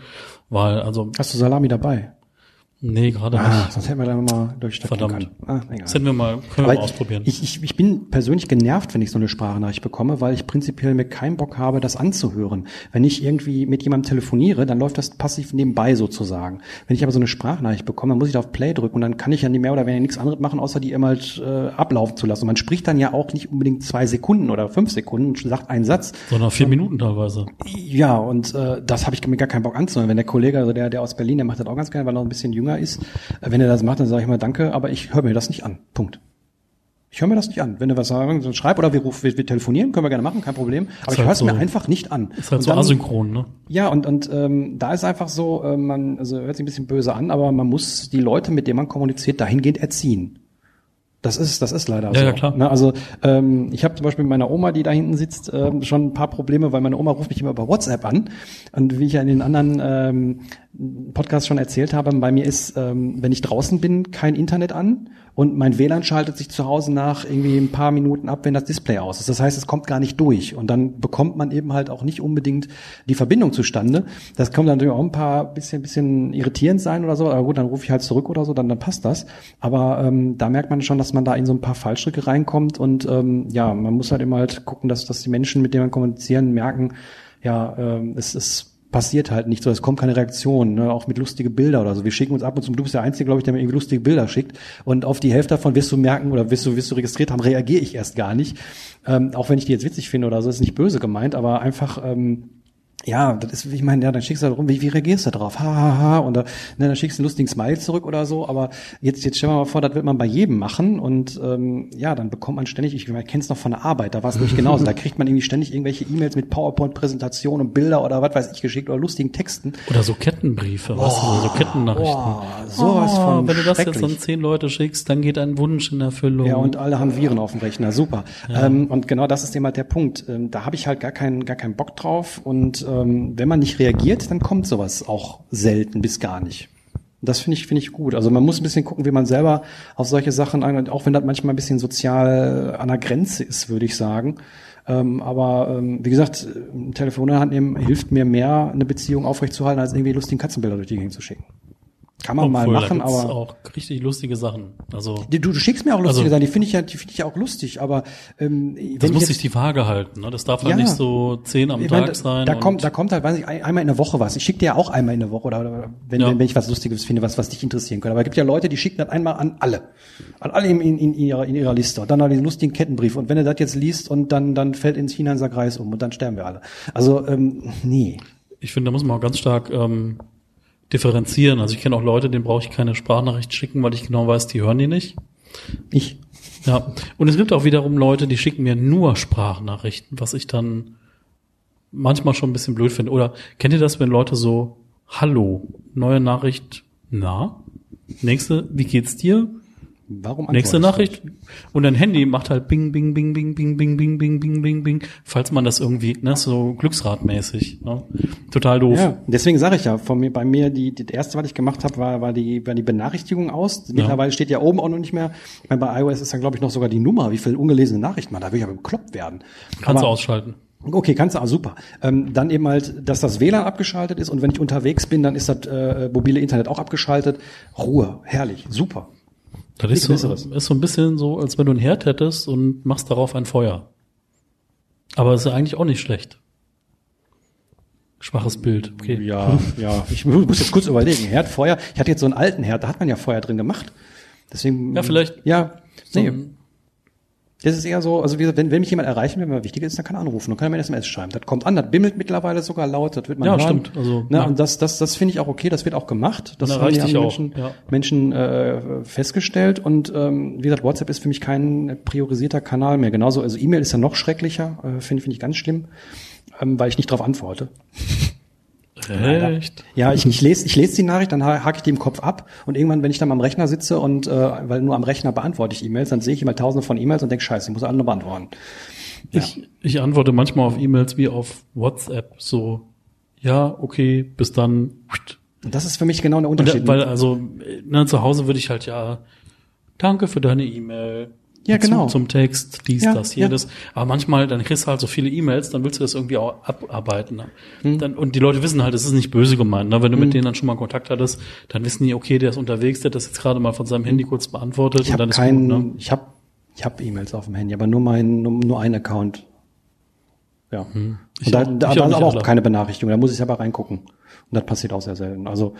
weil also Hast du Salami dabei? Nee, gerade ah, nicht. Sonst hätten wir da mal durchstecken Verdammt. können. Ah, egal. Das hätten wir mal, können wir mal ausprobieren. Ich, ich, ich bin persönlich genervt, wenn ich so eine Sprachnachricht bekomme, weil ich prinzipiell mir keinen Bock habe, das anzuhören. Wenn ich irgendwie mit jemandem telefoniere, dann läuft das passiv nebenbei sozusagen. Wenn ich aber so eine Sprachnachricht bekomme, dann muss ich da auf Play drücken und dann kann ich ja nicht mehr oder weniger nichts anderes machen, außer die immer halt äh, ablaufen zu lassen. Und man spricht dann ja auch nicht unbedingt zwei Sekunden oder fünf Sekunden und sagt einen Satz. Sondern vier Minuten teilweise. Ja, und äh, das habe ich mir gar keinen Bock anzuhören. Wenn der Kollege, also der, der aus Berlin, der macht das auch ganz gerne, weil er noch ein bisschen jünger ist, wenn er das macht, dann sage ich mal danke, aber ich höre mir das nicht an. Punkt. Ich höre mir das nicht an. Wenn du was sagen, dann schreib oder wir, rufen, wir, wir telefonieren, können wir gerne machen, kein Problem. Aber ich höre es so, mir einfach nicht an. Ist halt und so dann, asynchron, ne? Ja, und, und ähm, da ist einfach so, äh, man, also hört sich ein bisschen böse an, aber man muss die Leute, mit denen man kommuniziert, dahingehend erziehen. Das ist, das ist leider ja, so. Ja, klar. Ne, also ähm, ich habe zum Beispiel mit meiner Oma, die da hinten sitzt, ähm, schon ein paar Probleme, weil meine Oma ruft mich immer über WhatsApp an. Und wie ich ja in den anderen ähm, Podcasts schon erzählt habe, bei mir ist, ähm, wenn ich draußen bin, kein Internet an und mein WLAN schaltet sich zu Hause nach irgendwie ein paar Minuten ab, wenn das Display aus ist. Das heißt, es kommt gar nicht durch und dann bekommt man eben halt auch nicht unbedingt die Verbindung zustande. Das kommt natürlich auch ein paar bisschen bisschen irritierend sein oder so, aber gut, dann rufe ich halt zurück oder so, dann dann passt das. Aber ähm, da merkt man schon, dass man da in so ein paar Fallstricke reinkommt und ähm, ja, man muss halt immer halt gucken, dass dass die Menschen, mit denen man kommunizieren, merken, ja, ähm, es ist passiert halt nicht so, es kommt keine Reaktion, ne? auch mit lustige Bilder oder so. Wir schicken uns ab und zu, du bist der Einzige, glaube ich, der mir irgendwie lustige Bilder schickt und auf die Hälfte davon wirst du merken oder wirst du, wirst du registriert haben, reagiere ich erst gar nicht. Ähm, auch wenn ich die jetzt witzig finde oder so, ist nicht böse gemeint, aber einfach ähm, ja, das ist, ich meine, ja, dann schickst du da rum, wie, wie reagierst du darauf? Ha, ha, ha, und da, ne, dann schickst du einen lustigen Smile zurück oder so, aber jetzt, jetzt stell mal vor, das wird man bei jedem machen und ähm, ja, dann bekommt man ständig, ich, ich kenne es noch von der Arbeit, da war es nämlich genauso, da kriegt man irgendwie ständig irgendwelche E-Mails mit PowerPoint-Präsentationen und Bilder oder was weiß ich geschickt oder lustigen Texten. Oder so Kettenbriefe, weißt du, so Kettennachrichten. Boah, sowas Oh, von Wenn du das jetzt an zehn Leute schickst, dann geht ein Wunsch in Erfüllung. Ja, und alle haben Viren auf dem Rechner, super. Ähm, und genau das ist eben halt der Punkt. Ähm, da habe ich halt gar keinen, gar keinen Bock drauf. Und ähm, wenn man nicht reagiert, dann kommt sowas auch selten bis gar nicht. Das finde ich, finde ich gut. Also man muss ein bisschen gucken, wie man selber auf solche Sachen, ein- auch wenn das manchmal ein bisschen sozial an der Grenze ist, würde ich sagen. Ähm, aber ähm, wie gesagt, ein Telefon in der Hand nehmen hilft mir mehr, eine Beziehung aufrechtzuerhalten, als irgendwie lustigen Katzenbilder durch die Gegend zu schicken. Kann man Obwohl, mal da machen, gibt's aber auch richtig lustige Sachen. Also Du, du schickst mir auch lustige Also- Sachen, die finde ich ja, die finde ich ja auch lustig, aber ähm, das muss jetzt, sich die Waage halten. Ne? Das darf dann Ja. nicht so zehn am ich Tag meine, da, sein. da kommt, da kommt halt, weiß ich, ein, einmal in der Woche was. Ich schicke dir ja auch einmal in der Woche oder, oder wenn, Ja. wenn, wenn ich was Lustiges finde, was, was dich interessieren könnte. Aber es gibt ja Leute, die schicken das einmal an alle. An alle in, in, in, ihrer, in ihrer Liste. Und dann noch den lustigen Kettenbrief. Und wenn du das jetzt liest und dann, dann fällt ins Finanzer Kreis um und dann sterben wir alle. Also, ähm, nee. ich finde, da muss man auch ganz stark ähm, differenzieren. Also ich kenne auch Leute, denen brauche ich keine Sprachnachricht schicken, weil ich genau weiß, die hören die nicht. Ich. Ja, und es gibt auch wiederum Leute, die schicken mir nur Sprachnachrichten, was ich dann manchmal schon ein bisschen blöd finde. Oder kennt ihr das, wenn Leute so, hallo, neue Nachricht, na? Nächste, wie geht's dir? Warum Nächste Nachricht. Und dein Handy macht halt bing, bing, bing, bing, bing, bing, bing, bing, bing, bing, bing, falls man das irgendwie, ne, so glücksradmäßig, ne? Total doof. Ja, deswegen sage ich ja, von mir, bei mir, die, die erste, was ich gemacht habe, war, war, die, war die Benachrichtigung aus. Mittlerweile steht ja oben auch noch nicht mehr. Ich meine, bei iOS ist dann, glaube ich, noch sogar die Nummer, wie viel ungelesene Nachrichten man, da will ich aber bekloppt werden. Kannst du aber, ausschalten. Okay, kannst du, ah, super. Ähm, dann eben halt, dass das WLAN abgeschaltet ist und wenn ich unterwegs bin, dann ist das äh, mobile Internet auch abgeschaltet. Ruhe, herrlich, super. Das ist so, Besseres. ist so ein bisschen so, als wenn du einen Herd hättest und machst darauf ein Feuer. Aber ist ja eigentlich auch nicht schlecht. Schwaches Bild. Okay. Ja, ja. Ich mu- muss jetzt kurz überlegen. Herd, Feuer. Ich hatte jetzt so einen alten Herd, da hat man ja Feuer drin gemacht. Deswegen. Ja, vielleicht- Ja, So nee. ein- Das ist eher so, also wie gesagt, wenn, wenn mich jemand erreichen will, wenn mir wichtig ist, dann kann er anrufen, dann kann er mir eine SMS schreiben. Das kommt an, das bimmelt mittlerweile sogar laut, das wird man Ja, hören. stimmt, also, ne, ja. und das, das, das finde ich auch okay, das wird auch gemacht. Das haben, haben Menschen, ja. Menschen äh, festgestellt und ähm, wie gesagt, WhatsApp ist für mich kein priorisierter Kanal mehr. Genauso, also E-Mail ist ja noch schrecklicher, äh, finde finde ich ganz schlimm, ähm, weil ich nicht darauf antworte. Echt? Ja, ich, ich lese ich lese die Nachricht, dann ha- hake ich die im Kopf ab und irgendwann, wenn ich dann am Rechner sitze und äh, weil nur am Rechner beantworte ich E-Mails, dann sehe ich immer tausende von E-Mails und denke, scheiße, ich muss alle nur beantworten. Ich, ich antworte manchmal auf E-Mails wie auf WhatsApp so, ja, okay, bis dann. Und das ist für mich genau der Unterschied. da, weil also ne, zu Hause würde ich halt ja, danke für deine E-Mail. Ja, genau. Zum, zum Text, dies, Ja, das, ja. jedes. Aber manchmal, dann kriegst du halt so viele E-Mails, dann willst du das irgendwie auch abarbeiten. Ne? Hm. Dann, und die Leute wissen halt, es ist nicht böse gemeint. Ne? Wenn du mit denen dann schon mal Kontakt hattest, dann wissen die, okay, der ist unterwegs, der hat das jetzt gerade mal von seinem Handy kurz beantwortet ich habe keinen. Ne? ich habe ich habe E-Mails auf dem Handy, aber nur mein nur, nur ein Account. Ja. Hm. Ich Und da, auch- da, ich da auch aber auch alle. keine Benachrichtigung, da muss ich selber reingucken. Und das passiert auch sehr selten. Also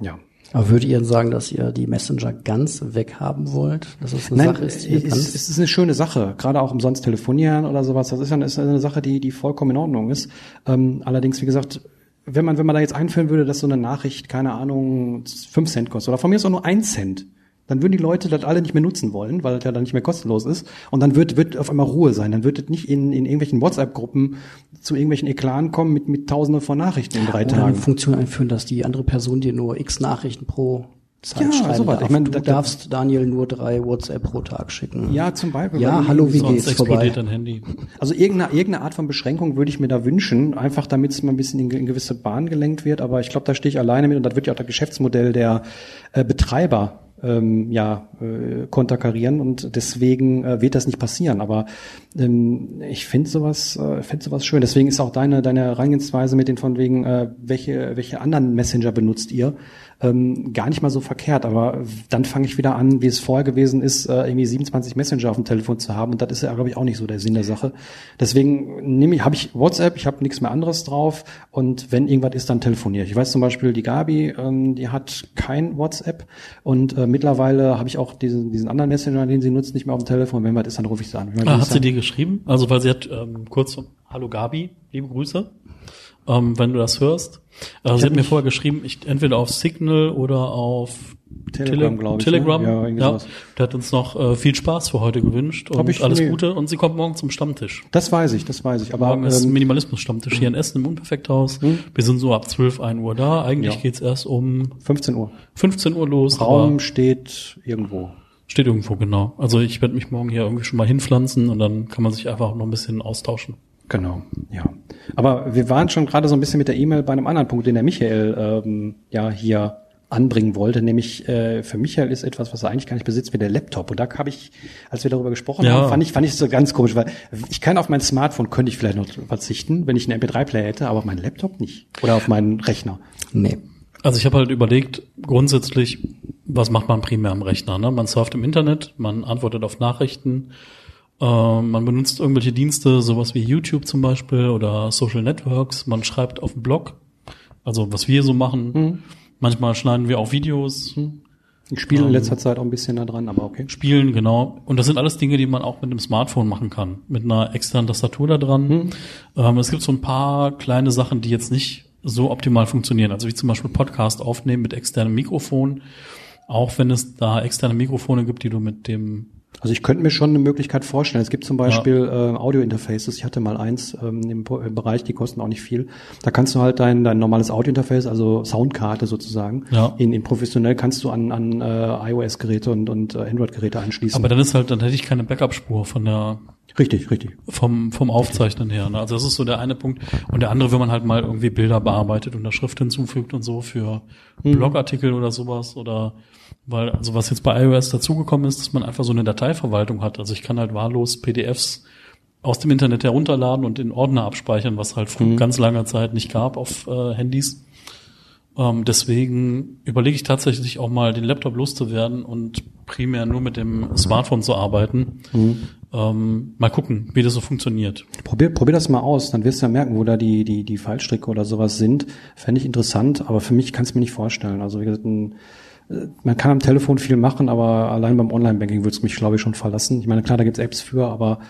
ja. Aber würdet ihr sagen, dass ihr die Messenger ganz weghaben wollt? Dass es eine Nein, Sache ist, die es, ganz es ist eine schöne Sache, gerade auch umsonst telefonieren oder sowas. Das ist ja eine, ist eine Sache, die, die vollkommen in Ordnung ist. Ähm, allerdings, wie gesagt, wenn man, wenn man da jetzt einführen würde, dass so eine Nachricht, keine Ahnung, fünf Cent kostet oder von mir ist auch nur ein Cent, dann würden die Leute das alle nicht mehr nutzen wollen, weil das ja dann nicht mehr kostenlos ist. Und dann wird, wird auf einmal Ruhe sein. Dann wird es nicht in, in irgendwelchen WhatsApp-Gruppen zu irgendwelchen Eklanen kommen mit, mit Tausenden von Nachrichten in drei oder eine Tagen. Funktion einführen, dass die andere Person dir nur x Nachrichten pro Zeit Ja, schreiben sowas. darf. Ich meine, du darfst Daniel nur drei WhatsApp pro Tag schicken. Ja, zum Beispiel. Ja, hallo, wie geht's vorbei? explodiert dein Handy. Also irgendeine, irgendeine Art von Beschränkung würde ich mir da wünschen, einfach damit es mal ein bisschen in, in gewisse Bahnen gelenkt wird. Aber ich glaube, da stehe ich alleine mit und das wird ja auch das Geschäftsmodell der äh, Betreiber ähm, ja, äh, konterkarieren und deswegen äh, wird das nicht passieren. Aber ähm, ich finde sowas, äh, finde sowas schön. Deswegen ist auch deine deine Herangehensweise mit den von wegen, äh, welche welche anderen Messenger benutzt ihr, ähm, gar nicht mal so verkehrt. Aber dann fange ich wieder an, wie es vorher gewesen ist, äh, irgendwie 27 Messenger auf dem Telefon zu haben. Und das ist ja, glaube ich, auch nicht so der Sinn der Sache. Deswegen nehme ich, habe ich WhatsApp, ich habe nichts mehr anderes drauf. Und wenn irgendwas ist, dann telefoniere ich. Ich weiß zum Beispiel, die Gabi, ähm, die hat kein WhatsApp. Und äh, mittlerweile habe ich auch diesen, diesen anderen Messenger, den sie nutzt, nicht mehr auf dem Telefon. Wenn was ist, dann rufe ich sie an. Ah, hat sie dir geschrieben? Also weil sie hat ähm, kurz, Hallo Gabi, liebe Grüße ähm, wenn du das hörst. Äh, sie hat mir vorher geschrieben, ich entweder auf Signal oder auf Telegram, glaube ich. Telegram, ne? ja. ja. Der hat uns noch äh, viel Spaß für heute gewünscht und ich alles nee. Gute. Und sie kommt morgen zum Stammtisch. Das weiß ich, das weiß ich. Aber morgen ist ähm, Minimalismus-Stammtisch hier in Essen im Unperfekthaus. Wir sind so ab 12, 1 Uhr da. Eigentlich Ja. geht's erst um 15 Uhr. 15 Uhr los. Raum steht irgendwo. steht irgendwo, genau. Also ich werde mich morgen hier irgendwie schon mal hinpflanzen und dann kann man sich einfach noch ein bisschen austauschen. Genau, ja. Aber wir waren schon gerade so ein bisschen mit der E-Mail bei einem anderen Punkt, den der Michael ähm, ja hier anbringen wollte, nämlich äh, für Michael ist etwas, was er eigentlich gar nicht besitzt, wie der Laptop. Und da habe ich, als wir darüber gesprochen Ja. haben, fand ich fand ich so ganz komisch, weil ich kann auf mein Smartphone könnte ich vielleicht noch verzichten, wenn ich einen MP3-Player hätte, aber auf meinen Laptop nicht oder auf meinen Rechner. Nee. Also ich habe halt überlegt, grundsätzlich, was macht man primär am Rechner? Ne? Man surft im Internet, man antwortet auf Nachrichten, äh, man benutzt irgendwelche Dienste, sowas wie YouTube zum Beispiel oder Social Networks, man schreibt auf dem Blog, also was wir so machen. Manchmal schneiden wir auch Videos, Ich spiele in letzter Zeit auch ein bisschen da dran, aber okay. spielen, genau. Und das sind alles Dinge, die man auch mit einem Smartphone machen kann, mit einer externen Tastatur da dran. Ähm, es gibt so ein paar kleine Sachen, die jetzt nicht so optimal funktionieren. Also wie zum Beispiel Podcast aufnehmen mit externem Mikrofon. Auch wenn es da externe Mikrofone gibt, die du mit dem Also ich könnte mir schon eine Möglichkeit vorstellen. Es gibt zum Beispiel äh, Audio-Interfaces. Ich hatte mal eins ähm, im, im Bereich, die kosten auch nicht viel. Da kannst du halt dein, dein normales Audio-Interface, also Soundkarte sozusagen, Ja. in, in professionell kannst du an, an äh, iOS-Geräte und, und äh, Android-Geräte anschließen. Aber dann ist halt, dann hätte ich keine Backup-Spur von der richtig, richtig. vom vom Aufzeichnen her. Ne? Also das ist so der eine Punkt. Und der andere, wenn man halt mal irgendwie Bilder bearbeitet und da Schrift hinzufügt und so für Blogartikel oder sowas oder weil also was jetzt bei iOS dazugekommen ist, dass man einfach so eine Dateiverwaltung hat. Also ich kann halt wahllos PDFs aus dem Internet herunterladen und in Ordner abspeichern, was halt vor ganz langer Zeit nicht gab auf äh, Handys. Ähm, deswegen überlege ich tatsächlich auch mal den Laptop loszuwerden und primär nur mit dem Smartphone zu arbeiten. Ähm, mal gucken, wie das so funktioniert. Probier, probier das mal aus, dann wirst du ja merken, wo da die, die, die Fallstricke oder sowas sind. Fände ich interessant, aber für mich kann es mir nicht vorstellen. Also wie gesagt, ein, äh, man kann am Telefon viel machen, aber allein beim Online-Banking würde es mich, glaube ich, schon verlassen. Ich meine, klar, da gibt's Apps für, aber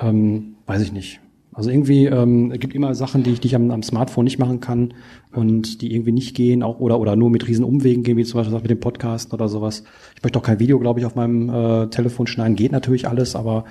ähm, weiß ich nicht. Also irgendwie ähm, es gibt immer Sachen, die ich, die ich am, am Smartphone nicht machen kann und die irgendwie nicht gehen, auch oder oder nur mit riesen Umwegen gehen, wie zum Beispiel mit dem Podcast oder sowas. Ich möchte auch kein Video, glaube ich, auf meinem äh, Telefon schneiden. Geht natürlich alles, aber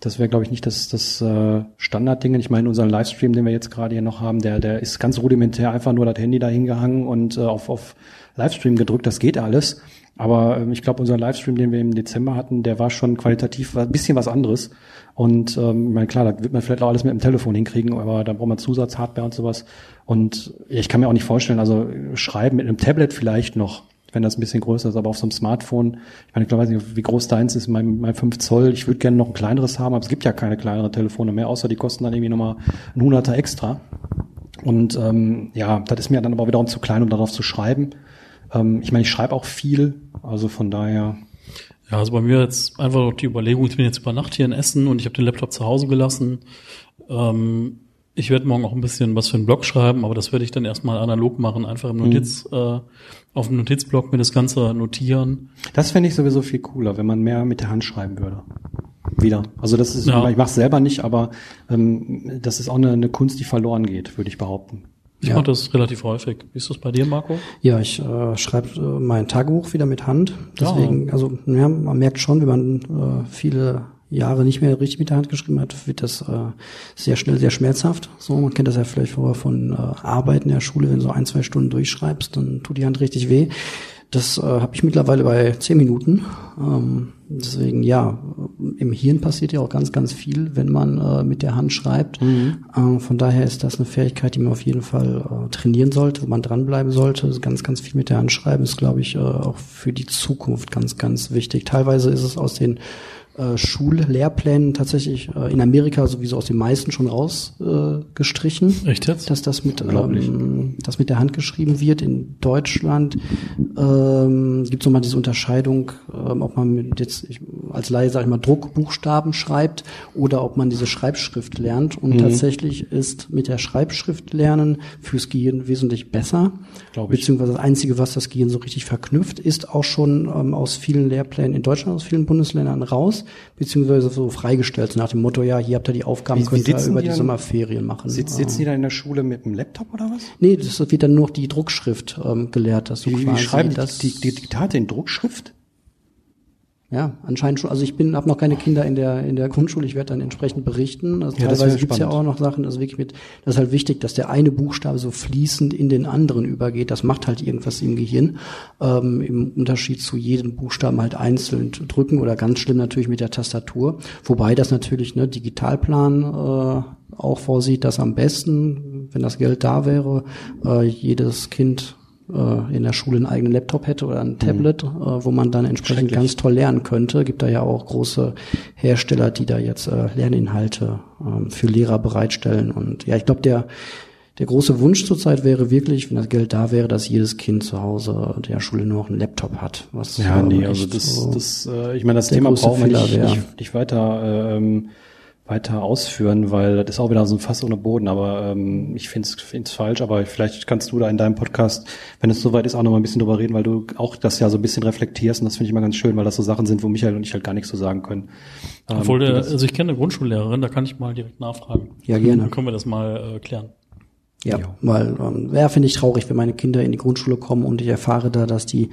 das wäre, glaube ich, nicht das, das äh, Standardding. Ich meine, unseren Livestream, den wir jetzt gerade hier noch haben, der, der ist ganz rudimentär, einfach nur das Handy da hingehangen und äh, auf, auf Livestream gedrückt, das geht alles. Aber ähm, ich glaube, unser Livestream, den wir im Dezember hatten, der war schon qualitativ ein bisschen was anderes. Und ähm, ich meine, klar, da wird man vielleicht auch alles mit dem Telefon hinkriegen, aber da braucht man Zusatzhardware und sowas. Und ja, ich kann mir auch nicht vorstellen, also schreiben mit einem Tablet vielleicht noch, wenn das ein bisschen größer ist, aber auf so einem Smartphone, ich meine, ich weiß nicht, wie groß deins ist, mein, mein 5 Zoll, ich würde gerne noch ein kleineres haben, aber es gibt ja keine kleineren Telefone mehr, außer die kosten dann irgendwie nochmal ein Hunderter extra. Und ähm, ja, das ist mir dann aber wiederum zu klein, um darauf zu schreiben. Ähm, ich meine, ich schreibe auch viel, also von daher, Ja, also bei mir jetzt einfach die Überlegung, ich bin jetzt über Nacht hier in Essen und ich habe den Laptop zu Hause gelassen. Ähm, ich werde morgen auch ein bisschen was für einen Blog schreiben, aber das werde ich dann erstmal analog machen, einfach im Notiz, äh, auf dem Notizblock mir das Ganze notieren. das fände ich sowieso viel cooler, wenn man mehr mit der Hand schreiben würde. Wieder. Also das ist, Ja. ich mache es selber nicht, aber ähm, das ist auch eine, eine Kunst, die verloren geht, würde ich behaupten. Ich Ja. mache das relativ häufig. Wie ist das bei dir, Marco? Ja, ich äh, schreibe äh, mein Tagebuch wieder mit Hand. Deswegen, also ja, man merkt schon, wenn man äh, viele Jahre nicht mehr richtig mit der Hand geschrieben hat, wird das äh, sehr schnell sehr schmerzhaft. So, man kennt das ja vielleicht vorher von äh, Arbeiten in der Schule, wenn du so ein, zwei Stunden durchschreibst, dann tut die Hand richtig weh. Das äh, habe ich mittlerweile bei zehn Minuten. Ähm, deswegen ja, im Hirn passiert ja auch ganz, ganz viel, wenn man äh, mit der Hand schreibt. Mhm. Äh, von daher ist das eine Fähigkeit, die man auf jeden Fall äh, trainieren sollte, wo man dranbleiben sollte. Ganz, ganz viel mit der Hand schreiben ist, glaube ich, äh, auch für die Zukunft ganz, ganz wichtig. Teilweise ist es aus den äh, Schullehrplänen tatsächlich äh, in Amerika sowieso aus den meisten schon rausgestrichen. Äh, Echt jetzt? Dass das mit, ähm, das mit der Hand geschrieben wird. In Deutschland ähm, gibt es nochmal diese Unterscheidung, ähm, ob man mit jetzt ich, als Laie, sag ich mal, Druckbuchstaben schreibt oder ob man diese Schreibschrift lernt. Und mhm. tatsächlich ist mit der Schreibschrift lernen fürs Gehirn wesentlich besser. Glaube ich. Beziehungsweise das Einzige, was das Gehirn so richtig verknüpft, ist auch schon ähm, aus vielen Lehrplänen in Deutschland, aus vielen Bundesländern raus beziehungsweise so freigestellt, nach dem Motto, ja, hier habt ihr die Aufgaben, wie, könnt ihr über die, die Sommerferien machen. Sitz, sitzen die dann in der Schule mit dem Laptop oder was? Nee, das wird dann nur die Druckschrift ähm, gelehrt. Dass du wie, quasi wie schreiben das, die, die Diktate in Druckschrift? Ja, anscheinend schon. Also ich bin, habe noch keine Kinder in der in der Grundschule. Ich werde dann entsprechend berichten. Also ja, teilweise gibt's ja auch noch Sachen. Also wirklich mit, das ist halt wichtig, dass der eine Buchstabe so fließend in den anderen übergeht. Das macht halt irgendwas im Gehirn. Ähm, Im Unterschied zu jedem Buchstaben halt einzeln drücken oder ganz schlimm natürlich mit der Tastatur. Wobei das natürlich ne Digitalplan äh, auch vorsieht, dass am besten, wenn das Geld da wäre, äh, jedes Kind äh, in der Schule einen eigenen Laptop hätte oder ein Tablet, mhm. äh, wo man dann entsprechend ganz toll lernen könnte. Gibt da ja auch große Hersteller, die da jetzt äh, Lerninhalte äh, für Lehrer bereitstellen. Und ja, ich glaube, der der große Wunsch zurzeit wäre wirklich, wenn das Geld da wäre, dass jedes Kind zu Hause der Schule nur noch einen Laptop hat. Was ja, nee, also das, so das, äh, ich meine, das Thema brauchen wir nicht, nicht, nicht weiter ähm, weiter ausführen, weil das ist auch wieder so ein Fass ohne Boden, aber ähm, ich finde es falsch, aber vielleicht kannst du da in deinem Podcast, wenn es soweit ist, auch noch mal ein bisschen drüber reden, weil du auch das ja so ein bisschen reflektierst und das finde ich immer ganz schön, weil das so Sachen sind, wo Michael und ich halt gar nichts zu sagen können. Ähm, Obwohl, der, also ich kenne eine Grundschullehrerin, da kann ich mal direkt nachfragen. Ja, gerne. Dann können wir das mal äh, klären. Ja, ja, weil ähm, ja, finde ich traurig, wenn meine Kinder in die Grundschule kommen und ich erfahre da, dass die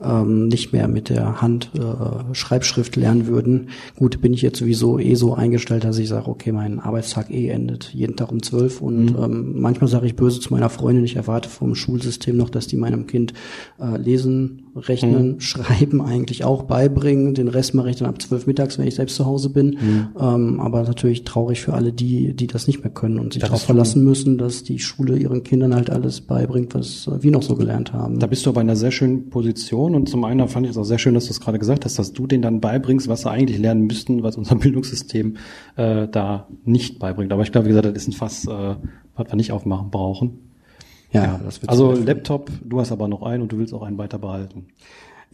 ähm, nicht mehr mit der Hand äh, Schreibschrift lernen würden. Gut, bin ich jetzt sowieso eh so eingestellt, dass ich sage, okay, mein Arbeitstag eh endet jeden Tag um zwölf und mhm. ähm, manchmal sage ich böse zu meiner Freundin, ich erwarte vom Schulsystem noch, dass die meinem Kind äh, lesen, rechnen, mhm. schreiben eigentlich auch beibringen. Den Rest mache ich dann ab zwölf mittags, wenn ich selbst zu Hause bin. Mhm. Ähm, aber natürlich traurig für alle die, die das nicht mehr können und sich darauf verlassen müssen, dass die Schule ihren Kindern halt alles beibringt, was wir noch so gelernt haben. Da bist du aber in einer sehr schönen Position und zum einen fand ich es auch sehr schön, dass du es gerade gesagt hast, dass du denen dann beibringst, was sie eigentlich lernen müssten, was unser Bildungssystem äh, da nicht beibringt. Aber ich glaube, wie gesagt, das ist ein Fass, äh, was wir nicht aufmachen brauchen. Ja, ja. Das wird also Laptop, du hast aber noch einen und du willst auch einen weiter behalten.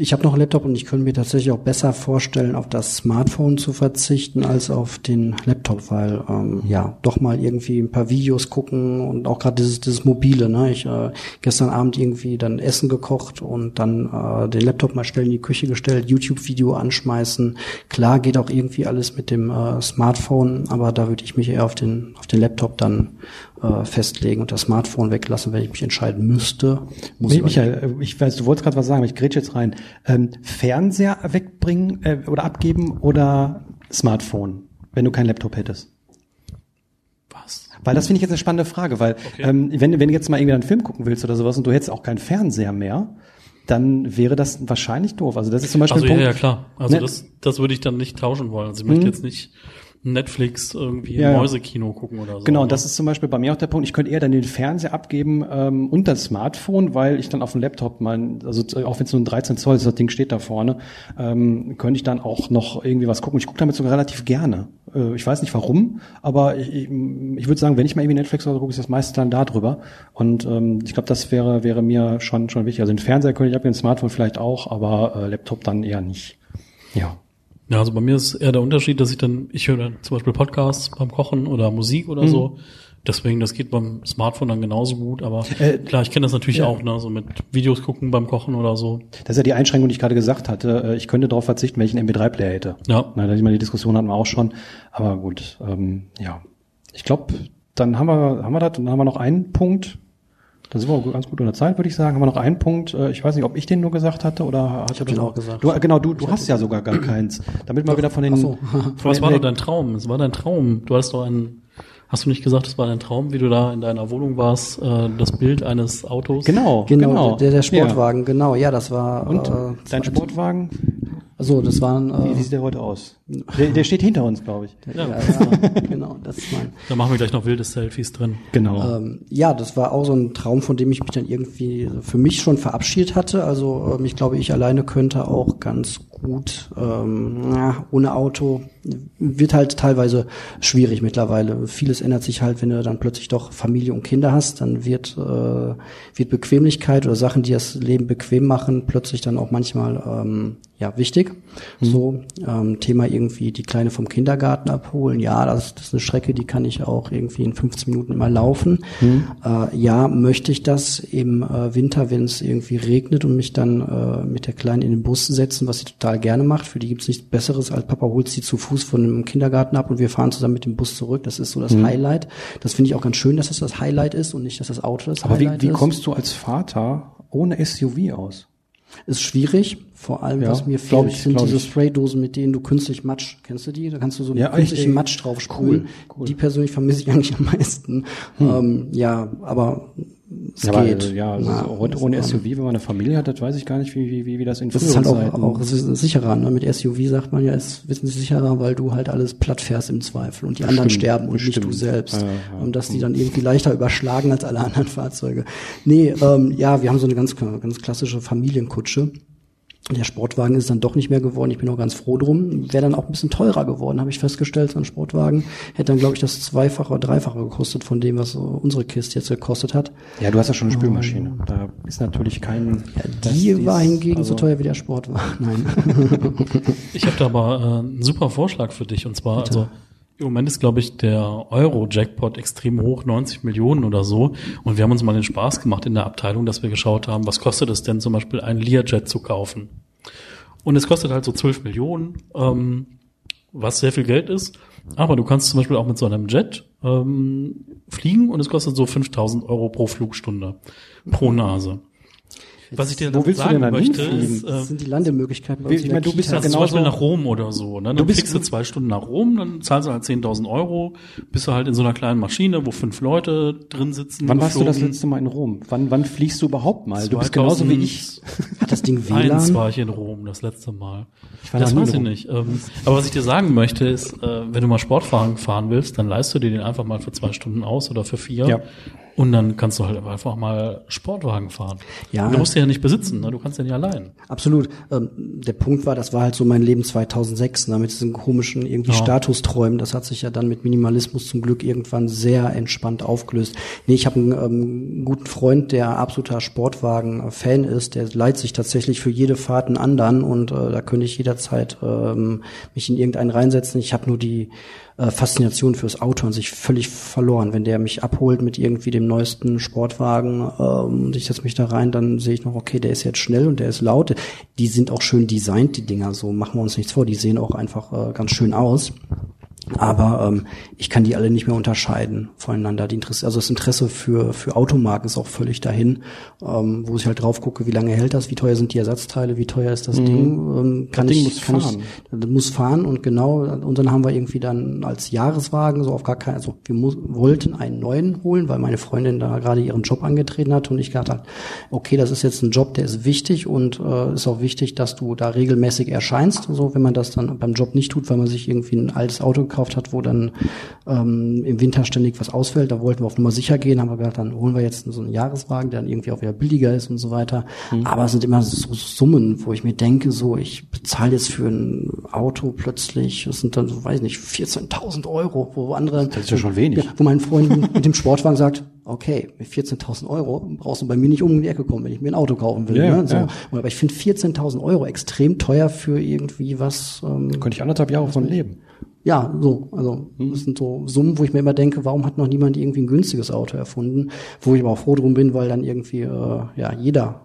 Ich habe noch einen Laptop und ich könnte mir tatsächlich auch besser vorstellen, auf das Smartphone zu verzichten als auf den Laptop, weil ähm, ja doch mal irgendwie ein paar Videos gucken und auch gerade dieses, dieses mobile. Ne? Ich äh, gestern Abend irgendwie dann Essen gekocht und dann äh, den Laptop mal schnell in die Küche gestellt, YouTube-Video anschmeißen. Klar geht auch irgendwie alles mit dem äh, Smartphone, aber da würde ich mich eher auf den auf den Laptop dann äh, festlegen und das Smartphone weglassen, wenn ich mich entscheiden müsste. Muss ich Michael, äh, ich weiß, du wolltest gerade was sagen, aber ich grätsche jetzt rein. Ähm, Fernseher wegbringen äh, oder abgeben oder Smartphone, wenn du keinen Laptop hättest? Was? Weil das finde ich jetzt eine spannende Frage, weil okay. ähm, wenn, wenn du jetzt mal irgendwie einen Film gucken willst oder sowas und du hättest auch keinen Fernseher mehr, dann wäre das wahrscheinlich doof. Also das ist zum Beispiel also, ein Punkt. Ja, ja, klar. Also ne? das, das würde ich dann nicht tauschen wollen. Also ich möchte mhm. jetzt nicht Netflix irgendwie ja, Mäusekino gucken oder so. Genau, das ist zum Beispiel bei mir auch der Punkt. Ich könnte eher dann den Fernseher abgeben ähm, und das Smartphone, weil ich dann auf dem Laptop mein, also auch wenn es nur ein 13 Zoll ist, das Ding steht da vorne, ähm, könnte ich dann auch noch irgendwie was gucken. Ich gucke damit sogar relativ gerne. Äh, ich weiß nicht warum, aber ich, ich, ich würde sagen, wenn ich mal irgendwie Netflix oder so gucke, ist das meiste dann da drüber. Und ähm, ich glaube, das wäre wäre mir schon schon wichtig. Also den Fernseher könnte ich abgeben, den Smartphone vielleicht auch, aber äh, Laptop dann eher nicht. Ja. Ja, also bei mir ist eher der Unterschied, dass ich dann, ich höre dann zum Beispiel Podcasts beim Kochen oder Musik oder mhm. so. Deswegen, das geht beim Smartphone dann genauso gut, aber äh, klar, ich kenne das natürlich ja. auch, ne, so mit Videos gucken beim Kochen oder so. Das ist ja die Einschränkung, die ich gerade gesagt hatte. Äh, ich könnte darauf verzichten, wenn ich einen MP3-Player hätte. Ja. Na, ich meine, die Diskussion hatten wir auch schon. Aber gut, ähm, ja. Ich glaube, dann haben wir, haben wir das, dann haben wir noch einen Punkt, da sind wir auch ganz gut unter Zeit, würde ich sagen. Haben wir noch einen Punkt. Äh, ich weiß nicht, ob ich den nur gesagt hatte oder hat ich habe den auch gesagt. Du, genau, du, du hast ja sogar gar keins. Damit mal wieder von den. Ach so. von Was war doch dein Traum? Es war dein Traum. Du hast doch einen Hast du nicht gesagt, es war dein Traum, wie du da in deiner Wohnung warst, äh, das Bild eines Autos? Genau, Genau, genau. Der, der Sportwagen, genau, ja, das war. Und äh, dein Sportwagen, Also das waren. wie, wie Äh, sieht der heute aus? Der, der steht hinter uns, glaube ich. ja, ja, genau, das ist mein. Da machen wir gleich noch wilde Selfies drin. Genau. Ähm, ja, das war auch so ein Traum, von dem ich mich dann irgendwie für mich schon verabschiedet hatte. Also ähm, ich glaube, ich alleine könnte auch ganz gut ähm, ja, ohne Auto. Wird halt teilweise schwierig mittlerweile. Vieles ändert sich halt, wenn du dann plötzlich doch Familie und Kinder hast, dann wird, äh, wird Bequemlichkeit oder Sachen, die das Leben bequem machen, plötzlich dann auch manchmal ähm, ja wichtig. So ähm, Thema irgendwie die Kleine vom Kindergarten abholen. Ja, das, das ist eine Strecke, die kann ich auch irgendwie in 15 Minuten immer laufen. Äh, ja, möchte ich das im äh, Winter, wenn es irgendwie regnet und mich dann äh, mit der Kleinen in den Bus setzen, was sie total gerne macht. Für die gibt's nichts Besseres, als Papa holt sie zu Fuß von dem Kindergarten ab und wir fahren zusammen mit dem Bus zurück. Das ist so das Highlight. Das finde ich auch ganz schön, dass das das Highlight ist und nicht, dass das Auto das Aber wie, Highlight wie ist. kommst du als Vater ohne SUV aus? Ist schwierig, vor allem Ja, was mir fehlt, ich, sind diese ich. Spraydosen, mit denen du künstlich Matsch, kennst du die? Da kannst du so einen Ja, künstlichen ich- Matsch drauf sprühen. cool, cool. Die persönlich vermisse ich eigentlich am meisten. Ähm, ja, aber es Ja, aber, geht. äh, ja, also Na, heute ohne SUV, wenn man eine Familie hat, das weiß ich gar nicht, wie, wie, wie, wie das in Das ist halt auch, auch sicherer. Ne? Mit SUV sagt man ja, ist wissentlich sicherer, weil du halt alles platt fährst im Zweifel und die anderen Stimmt, sterben und nicht stimmt. du selbst. Ja, ja. Und dass die dann irgendwie leichter überschlagen als alle anderen Fahrzeuge. Nee, ähm, ja, wir haben so eine ganz, ganz klassische Familienkutsche. Der Sportwagen ist dann doch nicht mehr geworden. Ich bin auch ganz froh drum. Wäre dann auch ein bisschen teurer geworden, habe ich festgestellt. So ein Sportwagen hätte dann, glaube ich, das Zweifache oder Dreifache gekostet von dem, was unsere Kiste jetzt gekostet hat. Ja, du hast ja schon eine Spülmaschine. Da ist natürlich kein. das- Die dies- war hingegen also- so teuer wie der Sportwagen. Nein. Ich habe da aber äh, einen super Vorschlag für dich. Und zwar, also im Moment ist, glaube ich, der Euro-Jackpot extrem hoch, 90 Millionen oder so. Und wir haben uns mal den Spaß gemacht in der Abteilung, dass wir geschaut haben, was kostet es denn zum Beispiel, einen Learjet zu kaufen. Und es kostet halt so 12 Millionen, ähm, was sehr viel Geld ist. Aber du kannst zum Beispiel auch mit so einem Jet ähm, fliegen und es kostet so 5000 Euro pro Flugstunde, pro Nase. Was ich dir Wo damit willst du sagen denn dann möchte, hinfliegen? ist, äh, Das sind die Landemöglichkeiten bei uns ich meine, du bist ja also zum Beispiel genauso- nach Rom oder so. Ne? Du Dann bist- fliegst du zwei Stunden nach Rom, dann zahlst du halt 10.000 Euro, bist du halt in so einer kleinen Maschine, wo fünf Leute drin sitzen. Wann warst du das letzte Mal in Rom? Wann, wann fliegst du überhaupt mal? Du bist genauso wie ich. Hat das Ding 2001 WLAN? war ich in Rom das letzte Mal. war das weiß ich nicht. Ähm, aber was ich dir sagen möchte, ist, äh, wenn du mal Sportwagen fahren willst, dann leist du dir den einfach mal für zwei Stunden aus oder für vier. Ja. Und dann kannst du halt einfach mal Sportwagen fahren. Ja. Du musst den ja nicht besitzen, ne? du kannst den ja allein. Absolut. Ähm, der Punkt war, das war halt so mein Leben 2006, ne, mit diesen komischen irgendwie Ja. Statusträumen. Das hat sich ja dann mit Minimalismus zum Glück irgendwann sehr entspannt aufgelöst. Nee, ich habe einen ähm, guten Freund, der absoluter Sportwagen-Fan ist. Der leiht sich tatsächlich für jede Fahrt einen anderen und äh, da könnte ich jederzeit ähm, mich in irgendeinen reinsetzen. Ich habe nur die äh, Faszination fürs Auto an sich völlig verloren. Wenn der mich abholt mit irgendwie dem neuesten Sportwagen ähm, und ich setze mich da rein, dann sehe ich noch, okay, der ist jetzt schnell und der ist laut. Die sind auch schön designt, die Dinger, so machen wir uns nichts vor. Die sehen auch einfach äh, ganz schön aus. Aber ähm, ich kann die alle nicht mehr unterscheiden voneinander. Die Interesse, also das Interesse für, für Automarken ist auch völlig dahin, ähm, wo ich halt drauf gucke, wie lange hält das, wie teuer sind die Ersatzteile, wie teuer ist das Ding. Ähm, kann Ding ich, muss kann fahren. ich, das muss fahren und genau, und dann haben wir irgendwie dann als Jahreswagen so auf gar keinen, also wir mu wollten einen neuen holen, weil meine Freundin da gerade ihren Job angetreten hat und ich gedacht habe, okay, das ist jetzt ein Job, der ist wichtig und äh, ist auch wichtig, dass du da regelmäßig erscheinst. So, wenn man das dann beim Job nicht tut, weil man sich irgendwie ein altes Auto gekauft hat, wo dann ähm, im Winter ständig was ausfällt, da wollten wir auf Nummer sicher gehen, haben wir gedacht, dann holen wir jetzt so einen Jahreswagen, der dann irgendwie auch wieder billiger ist und so weiter. Aber es sind immer so Summen, wo ich mir denke, so ich bezahle jetzt für ein Auto plötzlich, das sind dann so, weiß nicht, 14.000 Euro, wo andere, Das ist ja schon wenig. ja, wo mein Freund mit dem Sportwagen sagt, okay, mit 14.000 Euro brauchst du bei mir nicht um die Ecke kommen, wenn ich mir ein Auto kaufen will. Ja, ne? so. ja. Aber ich finde 14.000 Euro extrem teuer für irgendwie was. Ähm, Könnte ich anderthalb Jahre von leben. Ja, so. Also das sind so Summen, wo ich mir immer denke, warum hat noch niemand irgendwie ein günstiges Auto erfunden? Wo ich aber auch froh drum bin, weil dann irgendwie äh, ja jeder